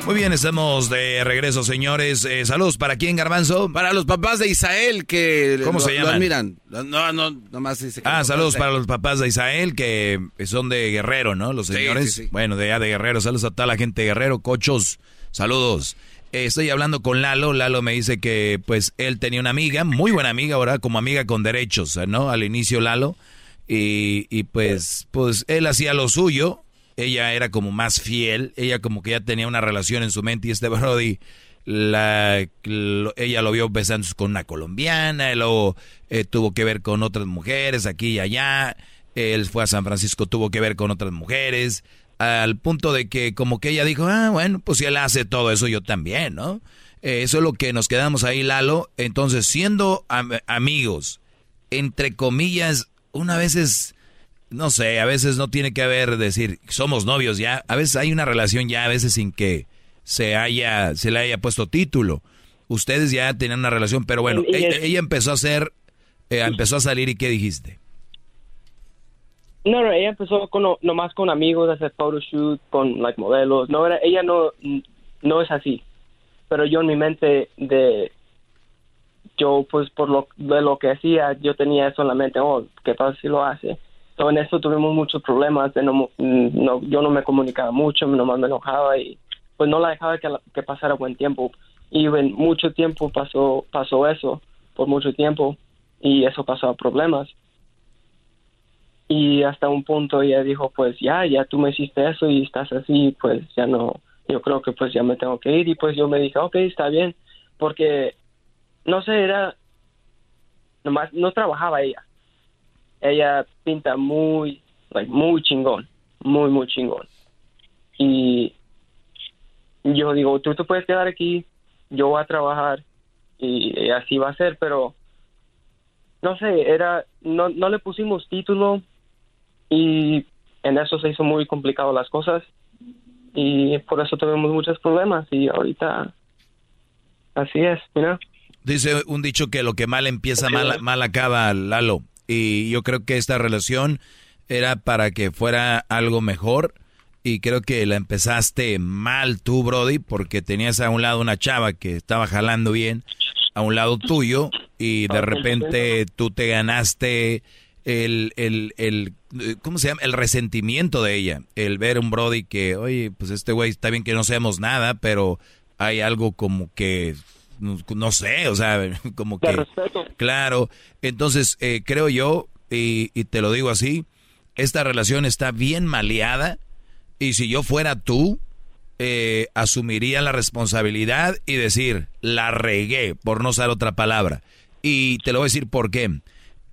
Muy bien, estamos de regreso, señores. Eh, saludos, ¿para quién, Garbanzo? Para los papás de Isael que ¿Cómo lo- se lo llaman? admiran. No, no, nomás dice que Ah, saludos para los papás de Isael, que son de Guerrero, ¿no? Los Sí, señores. sí, sí. Bueno, de allá de Guerrero. Saludos a toda la gente de Guerrero, cochos. Saludos. Eh, estoy hablando con Lalo. Lalo me dice que, pues, él tenía una amiga, muy buena amiga ahora, como amiga con derechos, ¿no? Al inicio, Lalo. Y, y pues, pues, él hacía lo suyo. Ella era como más fiel. Ella como que ya tenía una relación en su mente y este Brody la, ella lo vio besándose con una colombiana, y luego eh, tuvo que ver con otras mujeres aquí y allá, él fue a San Francisco, tuvo que ver con otras mujeres, al punto de que como que ella dijo, ah, bueno, pues si él hace todo eso, yo también, ¿no? Eh, eso es lo que nos quedamos ahí, Lalo. Entonces, siendo am- amigos, entre comillas, una vez es, no sé, a veces no tiene que haber decir, somos novios ya, a veces hay una relación ya, a veces sin que se haya, se le haya puesto título. Ustedes ya tenían una relación, pero bueno, ella, ella empezó a hacer, eh, empezó a salir y ¿qué dijiste? No, no, ella empezó con, no- nomás con amigos, a hacer photoshoot, con like modelos. No era, ella no, no es así. Pero yo en mi mente de, yo pues por lo, de lo que hacía, yo tenía eso en la mente, oh, ¿qué pasa si lo hace? So, en eso tuvimos muchos problemas, de no, no, yo no me comunicaba mucho, nomás me enojaba y pues no la dejaba que, que pasara buen tiempo. Y en mucho tiempo pasó, pasó eso, por mucho tiempo, y eso pasó a problemas. Y hasta un punto ella dijo pues ya ya tú me hiciste eso y estás así pues ya no yo creo que pues ya me tengo que ir y pues yo me dije ok está bien porque no sé era nomás no trabajaba ella ella pinta muy like, muy chingón muy muy chingón y yo digo tú te puedes quedar aquí yo voy a trabajar y así va a ser pero no sé, era, no, no le pusimos título y en eso se hizo muy complicado las cosas y por eso tuvimos muchos problemas y ahorita así es, mira. Dice un dicho que lo que mal empieza, mal, mal acaba, Lalo. Y yo creo que esta relación era para que fuera algo mejor. Y creo que la empezaste mal tú, Brody, porque tenías a un lado una chava que estaba jalando bien, a un lado tuyo, y de repente tú te ganaste el, el, el, ¿cómo se llama? El resentimiento de ella. El ver un Brody que, oye, pues este güey está bien que no seamos nada, pero hay algo como que, no, sé, o sea, como que... respeto. Claro, entonces eh, creo yo, y, y te lo digo así, esta relación está bien maleada y si yo fuera tú, eh, asumiría la responsabilidad y decir, la regué, por no usar otra palabra. Y te lo voy a decir por qué.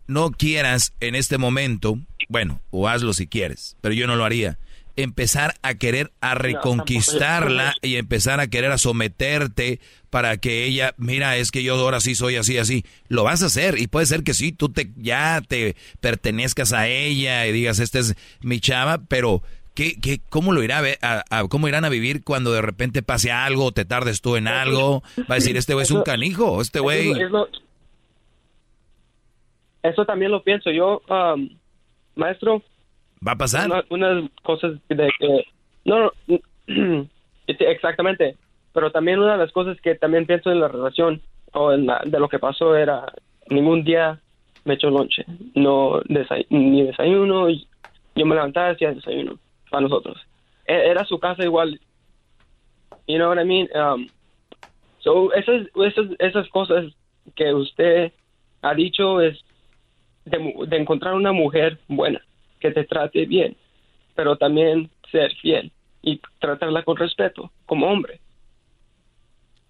No quieras en este momento, bueno, o hazlo si quieres, pero yo no lo haría. Empezar a querer a reconquistarla y empezar a querer a someterte para que ella, mira, es que yo ahora sí soy así, así. Lo vas a hacer y puede ser que sí, tú te, ya te pertenezcas a ella y digas, esta es mi chava, pero ¿qué, qué, ¿cómo lo irá a, a- cómo irán a vivir cuando de repente pase algo, te tardes tú en algo? Va a decir, este güey es un canijo, este güey... Eso, eso también lo pienso yo, um, maestro. ¿Va a pasar? Una- unas cosas de que... No, no, exactamente. Pero también una de las cosas que también pienso en la relación o en la- de lo que pasó era ningún día me echó lonche. No desay- ni desayuno. Yo me levantaba y hacía desayuno para nosotros. E- Era su casa igual. You know what I mean? Um, so esas, esas, esas cosas que usted ha dicho es de, de encontrar una mujer buena, que te trate bien, pero también ser fiel y tratarla con respeto como hombre.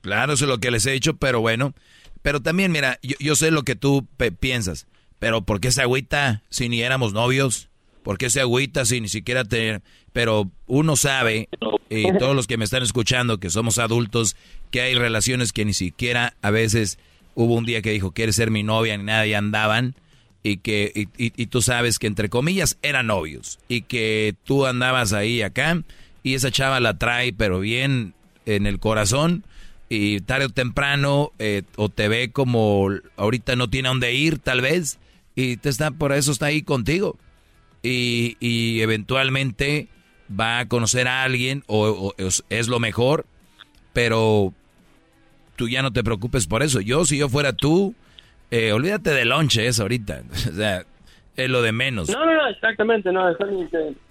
Claro, eso es lo que les he dicho, pero bueno. Pero también, mira, yo, yo sé lo que tú piensas. Pero ¿por qué se agüita si ni éramos novios? ¿Por qué se agüita si ni siquiera te... Pero uno sabe, y todos los que me están escuchando, que somos adultos, que hay relaciones que ni siquiera a veces hubo un día que dijo, ¿quieres ser mi novia? Ni nada, y andaban. Y que y, tú sabes que entre comillas eran novios. Y que tú andabas ahí acá. Y esa chava la trae, pero bien en el corazón y tarde o temprano eh, o te ve como ahorita no tiene dónde ir tal vez y te está por eso está ahí contigo y, eventualmente va a conocer a alguien o, o es, es lo mejor pero tú ya no te preocupes por eso yo si yo fuera tú eh, olvídate del lonche eso ahorita o sea es lo de menos No, no, no, exactamente, no,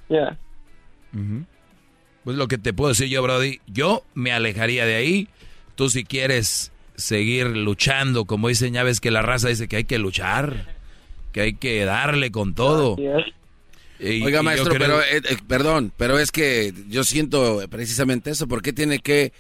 ya. Ujú. Pues lo que te puedo decir yo, Brody, yo me alejaría de ahí. Tú si quieres seguir luchando, como dicen, ya ves que la raza dice que hay que luchar, que hay que darle con todo. Y- y Oiga, maestro, creo- pero, eh, eh, perdón, pero es que yo siento precisamente eso. ¿Por qué tiene que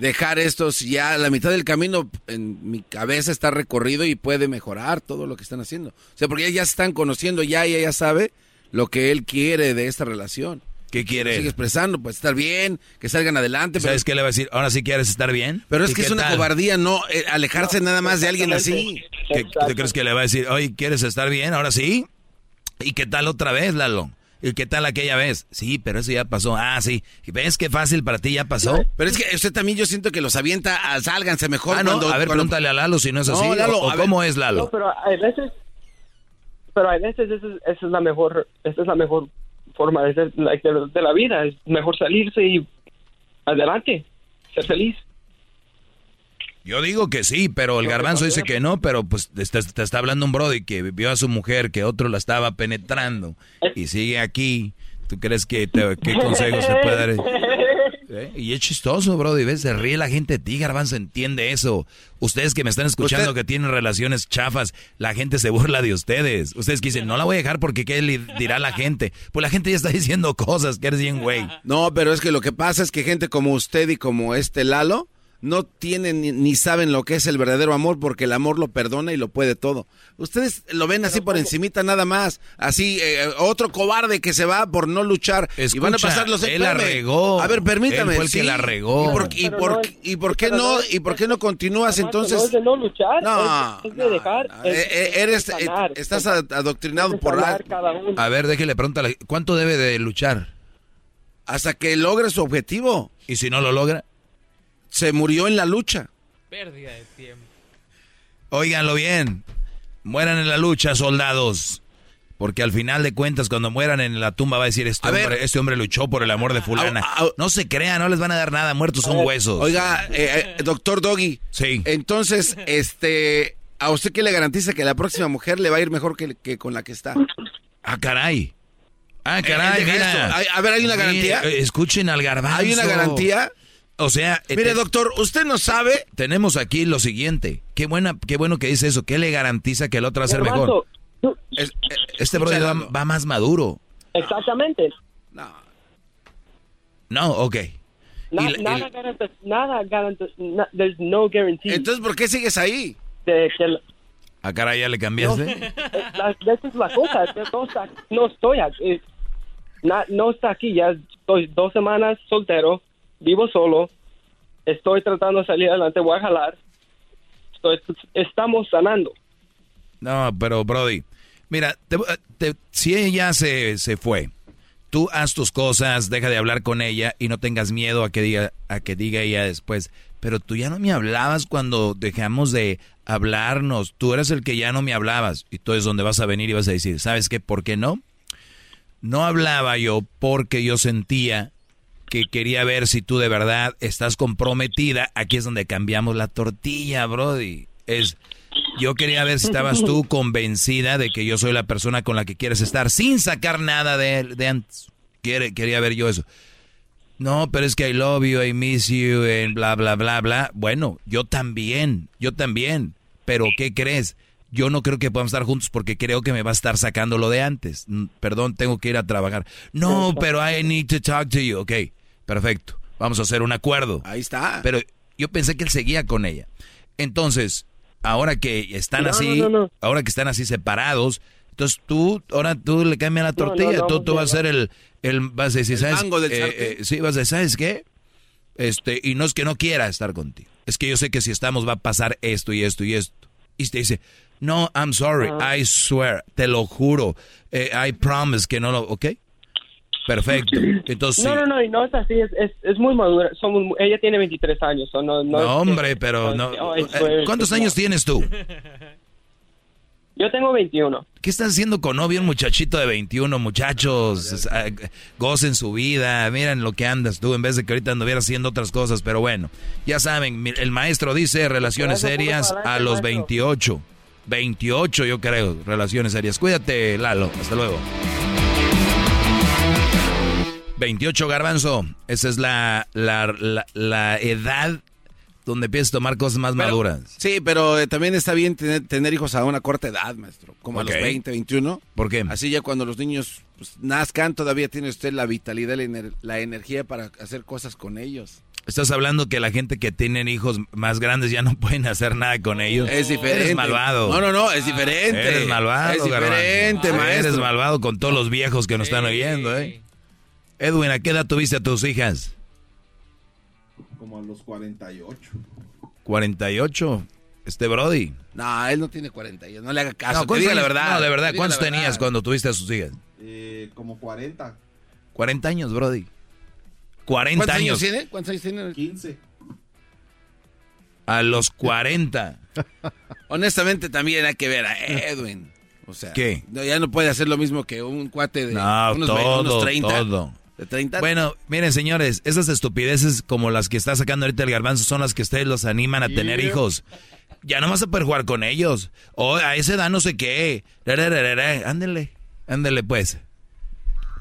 dejar esto si ya la mitad del camino en mi cabeza está recorrido y puede mejorar todo lo que están haciendo? O sea, porque ya se están conociendo, ya ella ya sabe lo que él quiere de esta relación. ¿Qué quiere? Sigue expresando, pues estar bien, que salgan adelante. pero- ¿Sabes qué le va a decir? Ahora sí quieres estar bien. Pero es ¿Y que es una tal? cobardía no eh, alejarse nada más de alguien así. ¿Qué, ¿Tú crees que le va a decir, oye, ¿quieres estar bien? Ahora sí. ¿Y qué tal otra vez, Lalo? ¿Y qué tal aquella vez? Sí, pero eso ya pasó. Ah, sí. ¿Y ¿Ves qué fácil para ti ya pasó? Pero es que usted también yo siento que los avienta, a, sálganse mejor Ah, no, cuando... a ver, cuando- pregúntale a Lalo si no es No, así. Lalo, o, o a ver. cómo es Lalo. No, pero hay veces, pero hay veces esa es, esa es la mejor, esa es la mejor forma de, de, de la vida, es mejor salirse y adelante, ser feliz. Yo digo que sí, pero el garbanzo dice que no, pero pues te, está- te está hablando un brody que vio a su mujer que otro la estaba penetrando y sigue aquí. ¿Tú crees que te- qué consejos te puede dar? ¿Eh? Y es chistoso, brody, ¿ves? Se ríe la gente de ti, garbanzo, entiende eso. Ustedes que me están escuchando Usted- que tienen relaciones chafas, la gente se burla de ustedes. Ustedes que dicen, no la voy a dejar porque qué le dirá la gente. Pues la gente ya está diciendo cosas, que eres bien güey. No, pero es que lo que pasa es que gente como usted y como este Lalo no tienen ni, ni saben lo que es el verdadero amor porque el amor lo perdona y lo puede todo. Ustedes lo ven así por encimita nada más, así eh, otro cobarde que se va por no luchar y van a Escucha, pasar los él la regó. A ver, permítame. Él fue el que la regó. ¿Y por, y por- no es- y por qué no y por qué no continúas entonces? no es de no luchar, No, es, es de dejar, es- Eh, eh, eres es eh, estás es- ad- adoctrinado es por uno. A ver, déjele preguntar, ¿cuánto debe de luchar? hasta que logre su objetivo. ¿Y si no lo logra? Se murió en la lucha. Pérdida de tiempo. Óiganlo bien. Mueran en la lucha, soldados. Porque al final de cuentas, cuando mueran en la tumba, va a decir: Este, A ver. hombre, este hombre luchó por el amor de Fulana. No se crean, no les van a dar nada. Muertos son huesos. Oiga, eh, eh, doctor Doggy. Sí. Entonces, este, ¿a usted qué le garantiza que la próxima mujer le va a ir mejor que, que con la que está? Ah, caray. Ah, Eh, caray, mira. esto. A ver, ¿hay una garantía? Eh, escuchen al garbanzo. ¿Hay una garantía? O sea, eh, Mire, te- doctor, usted no sabe. tenemos aquí lo siguiente. Qué buena, qué bueno que dice eso. ¿Qué le garantiza que el otro va a ser mejor? Tú- Es- eh, Este brother va, va más maduro. Exactamente. No, ok. Na- Y y nada la- garantiza, nada garantiza, na- there's no guarantee. Entonces, ¿por qué sigues ahí? de que la- Ah, caray, ya le cambiaste. la- esa es la cosa, no, no estoy aquí, na- no está aquí, ya estoy dos semanas soltero, vivo solo, estoy tratando de salir adelante, voy a jalar, estoy, estamos sanando. No, pero Brody, mira, te- te- si ella se, se fue, tú haz tus cosas, deja de hablar con ella y no tengas miedo a que diga a que diga ella después. Pero tú ya no me hablabas cuando dejamos de hablarnos. Tú eres el que ya no me hablabas. Y tú es donde vas a venir y vas a decir, ¿sabes qué? ¿Por qué no? No hablaba yo porque yo sentía que quería ver si tú de verdad estás comprometida. Aquí es donde cambiamos la tortilla, Brody. Es, yo quería ver si estabas tú convencida de que yo soy la persona con la que quieres estar, sin sacar nada de, de antes. Quiere, quería ver yo eso. No, pero es que I love you, I miss you, and bla, bla, bla, bla. Bueno, yo también, yo también. Pero ¿qué crees? yo no creo que podamos estar juntos porque creo que me va a estar sacando lo de antes. Perdón, tengo que ir a trabajar. No, pero I need to talk to you. Ok, perfecto. Vamos a hacer un acuerdo. Ahí está. Pero yo pensé que él seguía con ella. Entonces, ahora que están No, así, no, no, no. ahora que están así separados, entonces tú, ahora tú le cambias la No, no, tortilla, no, tú, tú vas a ser el, el, vas a decir, El ¿sabes? mango del Eh, eh, sí, vas a decir, ¿sabes qué? Este, y no es que no quiera estar contigo. Es que yo sé que si estamos va a pasar esto y esto y esto. Y te dice, no, I'm sorry, Ah. I swear, te lo juro, eh, I promise que no lo, ¿ok? Perfecto. Entonces, No, sí. no, no, no es así, es, es, es muy madura. Somos, ella tiene 23 años. no, no, No, hombre, pero no. no, es que, eh, "Ay, ¿Cuántos no". años tienes tú? Yo tengo 21. ¿Qué estás haciendo con novio un muchachito de 21, muchachos? Ah, Gocen su vida, miren lo que andas tú, en vez de que ahorita anduvieras haciendo otras cosas, pero bueno, ya saben, el maestro dice relaciones serias a los maestro. 28. 28 yo creo, relaciones serias. Cuídate, Lalo, hasta luego. 28 garbanzo, esa es la, la, la, la edad donde empiezas a tomar cosas más Pero- maduras. Sí, pero eh, también está bien tener, tener hijos a una corta edad, maestro. Como a los 20, 21. ¿Por qué? Así ya cuando los niños pues, nazcan, todavía tiene usted la vitalidad, la, ener- la energía para hacer cosas con ellos. Estás hablando que la gente que tienen hijos más grandes ya no pueden hacer nada con ellos. Es diferente. Eres malvado. No, no, no, es diferente. Eres malvado, Es diferente, Garbanzo. maestro. Eres malvado con todos los viejos que nos están oyendo, ¿eh? Edwin, ¿a qué edad tuviste a tus hijas? Como a los 48. 48. Este Brody. No, él no tiene 40 años, no le haga caso. No, que ¿cuántos diga la verdad. No, de verdad, ¿cuántos verdad. tenías cuando tuviste a sus hijas? Eh, como 40. 40 años, Brody. 40 ¿Cuántos años. años tiene? ¿Cuántos años tiene? 15. A los 40. Honestamente también hay que ver a Edwin. O sea, ¿Qué? no, ya no puede hacer lo mismo que un cuate de No, unos, todo, unos 30. todo. De 30. Bueno, miren, señores, esas estupideces como las que está sacando ahorita el garbanzo son las que ustedes los animan a tener hijos. Ya no vas a poder jugar con ellos. O a esa edad no sé qué. Ándele, ándele pues.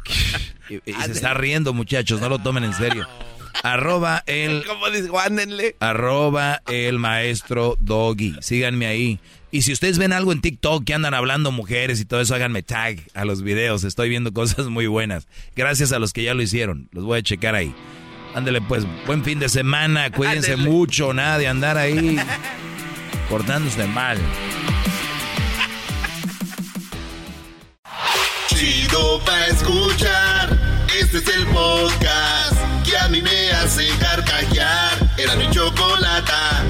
Y, y se está riendo, muchachos, no lo tomen en serio. Arroba el, ¿Cómo dice? Ándenle. arroba el maestro Doggy. Síganme ahí. Y si ustedes ven algo en TikTok que andan hablando mujeres y todo eso, háganme tag a los videos. Estoy viendo cosas muy buenas. Gracias a los que ya lo hicieron. Los voy a checar ahí. Ándale pues, buen fin de semana. Cuídense Ándele. mucho, nada de andar ahí portándose mal. Chido pa' escuchar. Este es el podcast que a mí me hace carcajear. Era mi chocolata.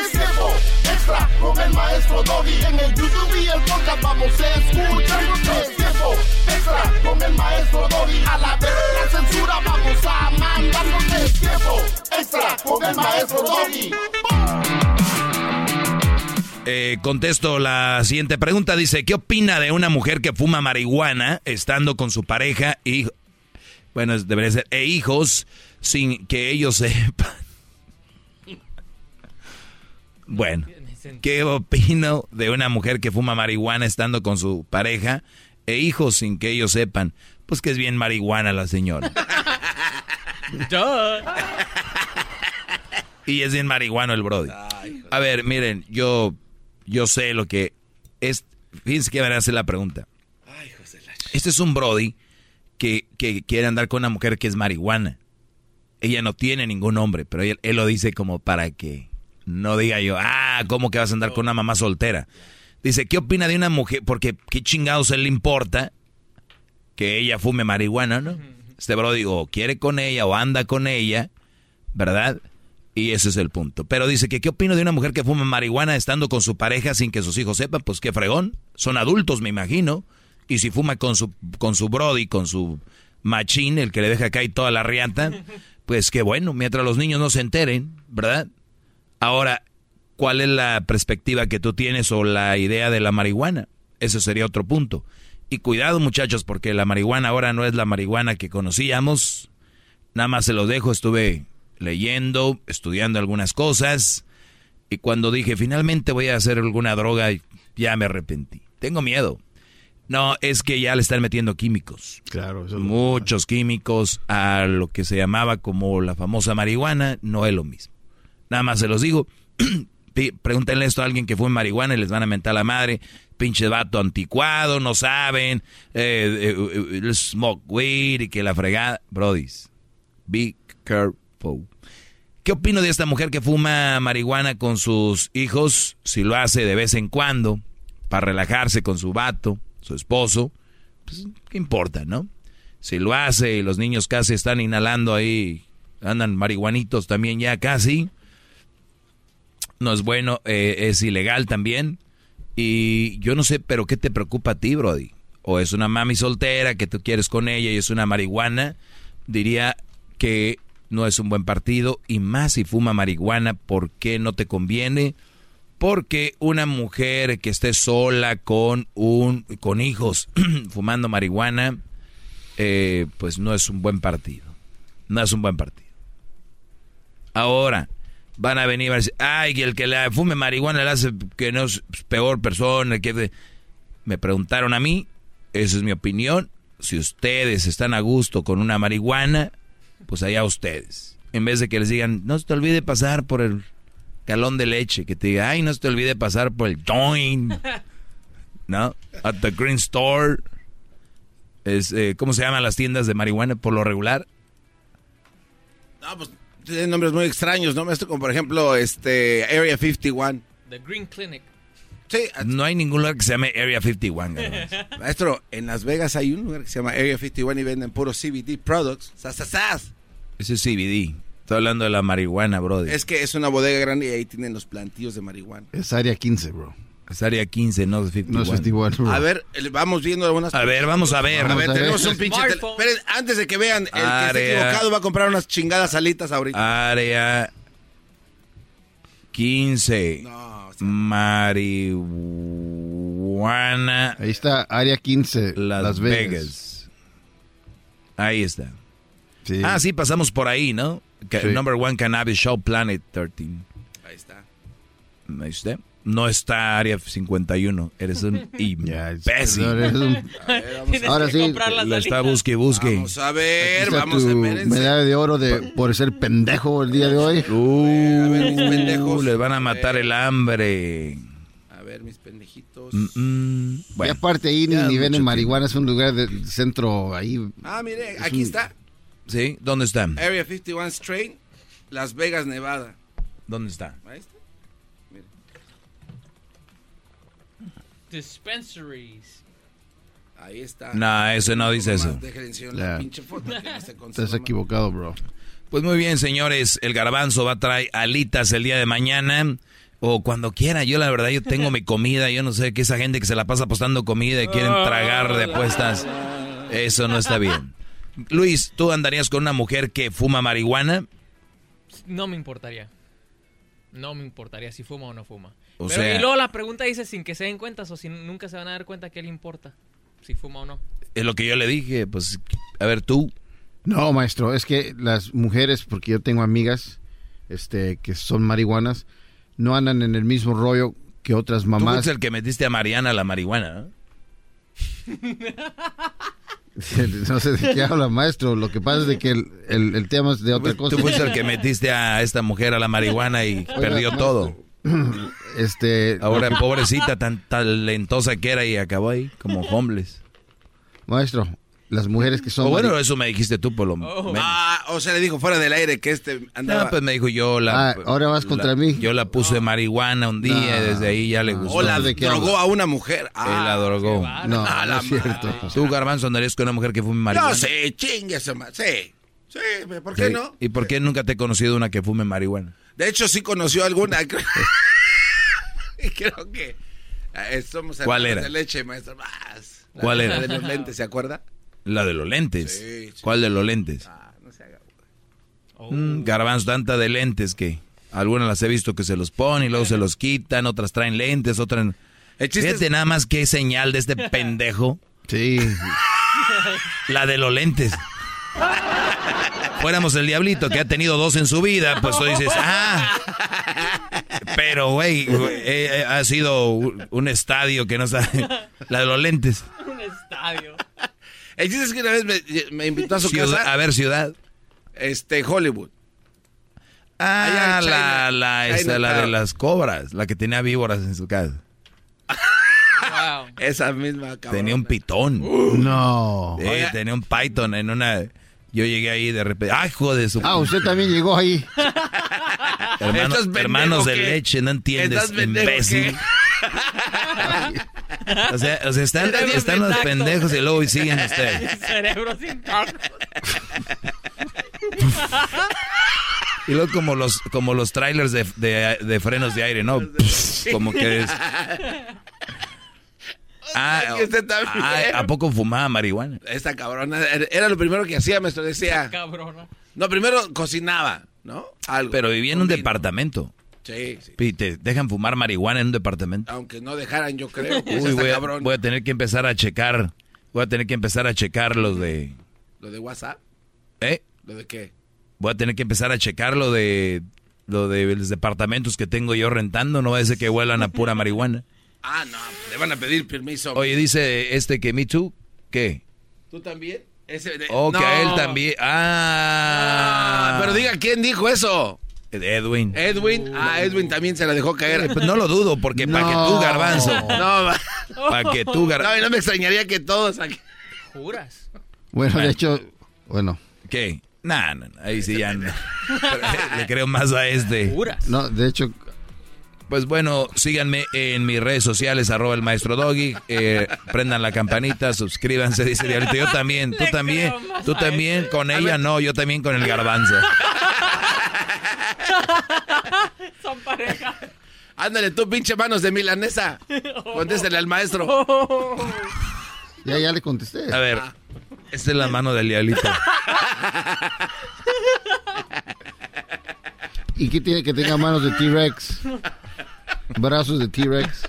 Es tiempo extra con el maestro Doggy. En el YouTube y el podcast vamos a escuchar. Es tiempo extra con el maestro Doggy. A la vez la censura vamos a mandar. Es tiempo extra con el maestro Doggy. Eh, contesto la siguiente pregunta. Dice, ¿qué opina de una mujer que fuma marihuana estando con su pareja y... Bueno, debería ser... E hijos sin que ellos sepan? Bueno, ¿qué opino de una mujer que fuma marihuana estando con su pareja e hijos sin que ellos sepan? Pues que es bien marihuana la señora. Y es bien marihuano el Brody. A ver, miren, yo, yo sé lo que es. Fíjense que van a hacer la pregunta. Este es un Brody que, que quiere andar con una mujer que es marihuana. Ella no tiene ningún hombre, pero él, él lo dice como para que no diga yo, ah, ¿cómo que vas a andar con una mamá soltera? Dice, ¿qué opina de una mujer? Porque qué chingados él le importa que ella fume marihuana, ¿no? Este Brody o quiere con ella o anda con ella, ¿verdad? Y ese es el punto. Pero dice que qué opino de una mujer que fuma marihuana estando con su pareja sin que sus hijos sepan, pues qué fregón. Son adultos, me imagino. Y si fuma con su, con su brody, con su machín, el que le deja caer toda la riata, pues qué bueno, mientras los niños no se enteren, ¿verdad? Ahora, ¿cuál es la perspectiva que tú tienes o la idea de la marihuana? Ese sería otro punto. Y cuidado muchachos, porque la marihuana ahora no es la marihuana que conocíamos. Nada más se los dejo, estuve leyendo, estudiando algunas cosas. Y cuando dije, finalmente voy a hacer alguna droga, ya me arrepentí. Tengo miedo. No, es que ya le están metiendo químicos. Claro, eso Muchos químicos a lo que se llamaba como la famosa marihuana, no es lo mismo. Nada más se los digo, Pregúntenle esto a alguien que fue en marihuana y les van a mentar la madre. Pinche vato anticuado, no saben. Eh, eh, eh, smoke weed y que la fregada. Brodis, be careful. ¿Qué opino de esta mujer que fuma marihuana con sus hijos? Si lo hace de vez en cuando, para relajarse con su vato, su esposo, pues, ¿qué importa, no? Si lo hace y los niños casi están inhalando ahí, andan marihuanitos también ya casi, no es bueno, eh, es ilegal también. Y yo no sé, pero ¿qué te preocupa a ti, Brody? O es una mami soltera que tú quieres con ella y es una marihuana, diría que no es un buen partido y más si fuma marihuana, ¿por qué no te conviene? Porque una mujer que esté sola con un con hijos fumando marihuana, eh, pues no es un buen partido. No es un buen partido. Ahora, van a venir a decir, ay, el que le fume marihuana le hace que no es peor persona. Que... Me preguntaron a mí, esa es mi opinión. Si ustedes están a gusto con una marihuana, pues allá ustedes. En vez de que les digan, no se te olvide pasar por el galón de leche, que te diga, ay, no se te olvide pasar por el joint, ¿no? At the green store. Es, eh, ¿Cómo se llaman las tiendas de marihuana por lo regular? No, pues tienen nombres muy extraños, ¿no? Esto como por ejemplo, este, Area 51. The Green Clinic. Sí, No hay ningún lugar que se llame Area 51. garbanzo. maestro, en Las Vegas hay un lugar que se llama Area 51 y venden puro CBD products. ¡Sas, sas, sas! Ese es CBD. Estoy hablando de la marihuana, brother. Es que es una bodega grande y ahí tienen los plantillos de marihuana. Es área 15, bro. Es área 15, no es 51. No es 51, bro. A ver, vamos viendo algunas. A ver, vamos a ver. A ver, Vamos a tenemos ver. un pinche. tel-. Esperen, antes de que vean, el que esté Área. equivocado va a comprar unas chingadas alitas ahorita. Área 15. Marihuana. Ahí está, área 15, Las, Las, Vegas. Vegas. Ahí está. Sí. Ah, sí, pasamos por ahí, ¿no? Sí. Number one Cannabis Show Planet 13. Ahí está. ¿Ahí está? No está Área 51. Eres un imbécil. eres un- Tienes Ahora sí, Lo está busque y busque. Vamos a ver, está vamos tu a ver. medalla de oro de, por ser pendejo el día de hoy. Uh, a ver, mis pendejos. les van a matar el hambre. A ver, mis pendejitos. Mm, mm. y aparte ahí ni, ni venden marihuana, es un lugar del centro ahí. Ah, mire, Es aquí un- está. ¿sí? ¿Dónde está? Area 51 Strain, Las Vegas, Nevada. ¿Dónde está? Ahí está. Dispensaries. Ahí está. No, eso no dice eso. La pinche foto. conserva Estás equivocado, bro. Pues muy bien, señores. El garbanzo va a traer alitas el día de mañana. O cuando quiera. Yo, la verdad, yo tengo mi comida. Yo no sé que esa gente que se la pasa apostando comida y quieren tragar de apuestas. Eso no está bien. Luis, ¿tú andarías con una mujer que fuma marihuana? No me importaría. No me importaría si fuma o no fuma. O Pero, sea- y luego la pregunta dice sin que se den cuenta o si nunca se van a dar cuenta que le importa. Si fuma o no. Es lo que yo le dije. Pues, a ver, tú. No, maestro, es que las mujeres, porque yo tengo amigas este, que son marihuanas, no andan en el mismo rollo que otras Tú mamás. fuiste el que metiste a Mariana a la marihuana, ¿no? no sé de qué habla, maestro. Lo que pasa es de que el, el- el tema es de otra cosa. Tú fuiste el que metiste a esta mujer a la marihuana y perdió maestro. todo. Este, Ahora, pobrecita, tan talentosa que era y acabó ahí como homeless. maestro, las mujeres que son O bueno, mari- eso me dijiste tú, por lo menos. Ah, o sea, le dijo fuera del aire que este andaba. No, pues me dijo yo la... Ah, ahora vas contra la- mí. Yo la puse de marihuana un día y No, desde ahí ya le gustó. o la ¿de qué drogó a una mujer. Él Ah, la drogó. No, Ah, no la es cierto. ¿Tú, Garbanzo, andarías con una mujer que fume marihuana? Yo sí, chingue ma- Sí. Sí, ¿por qué Sí. no? ¿Y por qué nunca te he conocido una que fume marihuana? De hecho, sí conoció alguna. Creo que eh, somos ¿Cuál era? de leche, maestro. Más. La ¿Cuál de- era? De los lentes, ¿se acuerda? La de los lentes. Sí, sí. ¿Cuál de los lentes? Ah, no se haga. Mm, garbanzo, tanta de lentes que algunas las he visto que se los ponen y luego se los quitan, otras traen lentes, otras... El Fíjate es- nada más qué señal de este pendejo. Sí. La de los lentes. Fuéramos el diablito que ha tenido dos en su vida, pues tú dices, ah. Pero, güey, eh, eh, ha sido un un estadio que no está... La de los lentes. Un estadio. El chiste es que una vez me, me invitó a su Ciudad- casa. a ver, ciudad. Este, Hollywood. Ah, en la, China- la, esta, la de las cobras, la que tenía víboras en su casa. Esa misma cabrón. Tenía un pitón. No. Sí, tenía un python en una... Yo llegué ahí de repente. ¡Ay, hijo de su... Ah, usted también llegó ahí. Hermano- ¿Estás pendejo hermanos de leche, no entiendes, ¿Estás pendejo imbécil. O sea, o sea, están, están los pendejos y luego siguen ustedes. Cerebros intactos. Y luego como los, como los trailers de, de- de frenos de aire, ¿no? como que es... Ah, que usted también. ah, ¿A poco fumaba marihuana? Esta cabrona era lo primero que hacía, maestro. Decía. Cabrona. No, primero cocinaba, ¿no? Algo. Pero vivía en un departamento. Sí, sí. Y te dejan fumar marihuana en un departamento. Aunque no dejaran, yo creo. Pues Uy, voy a, voy a tener que empezar a checar. Voy a tener que empezar a checar los de. ¿Lo de WhatsApp? ¿Eh? ¿Lo de qué? Voy a tener que empezar a checar lo de. Lo de los departamentos que tengo yo rentando. No va a ser que huelan a pura marihuana. Ah, no, le van a pedir permiso. Oye, dice este que Me Too. ¿Qué? ¿Tú también? Ese de- Oh, que No. a él también. Ah. Ah, pero diga quién dijo eso. Edwin. Edwin. Ah, Edwin también se la dejó caer. Eh, pues no lo dudo, porque para que tú, garbanzo. No, Para que tú, no, garbanzo. y no me extrañaría que todos aquí. ¿Juras? Bueno, de hecho, bueno. ¿Qué? Nah, no, no, ahí sí ya no. Le creo más a este. ¿Juras? No, de hecho, Pues bueno, síganme en mis redes sociales, arroba el maestro Doggy, eh, prendan la campanita, suscríbanse, dice Diablito. Yo también, tú Le también, tú también, con ella no, yo también con el garbanzo. Son pareja. Ándale, tú, pinche manos de milanesa. Contéstele al maestro. ya, ya le contesté. A ver, esta es la mano del Diablito. ¿Y qué tiene que tenga manos de T-Rex? Brazos de T-Rex.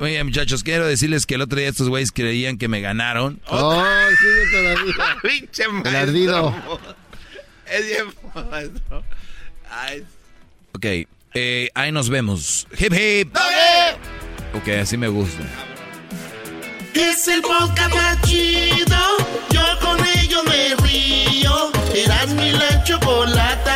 Oye, muchachos, quiero decirles que el otro día estos güeyes creían que me ganaron. Oh, sigue todavía. Pinche maestro. El ardido. Es bien, maestro. Ay. Ok, eh, ahí nos vemos. Hip hip. Ok, así me gusta. Es el podcast más chido. Yo con ello me río. Eras mi la chocolata.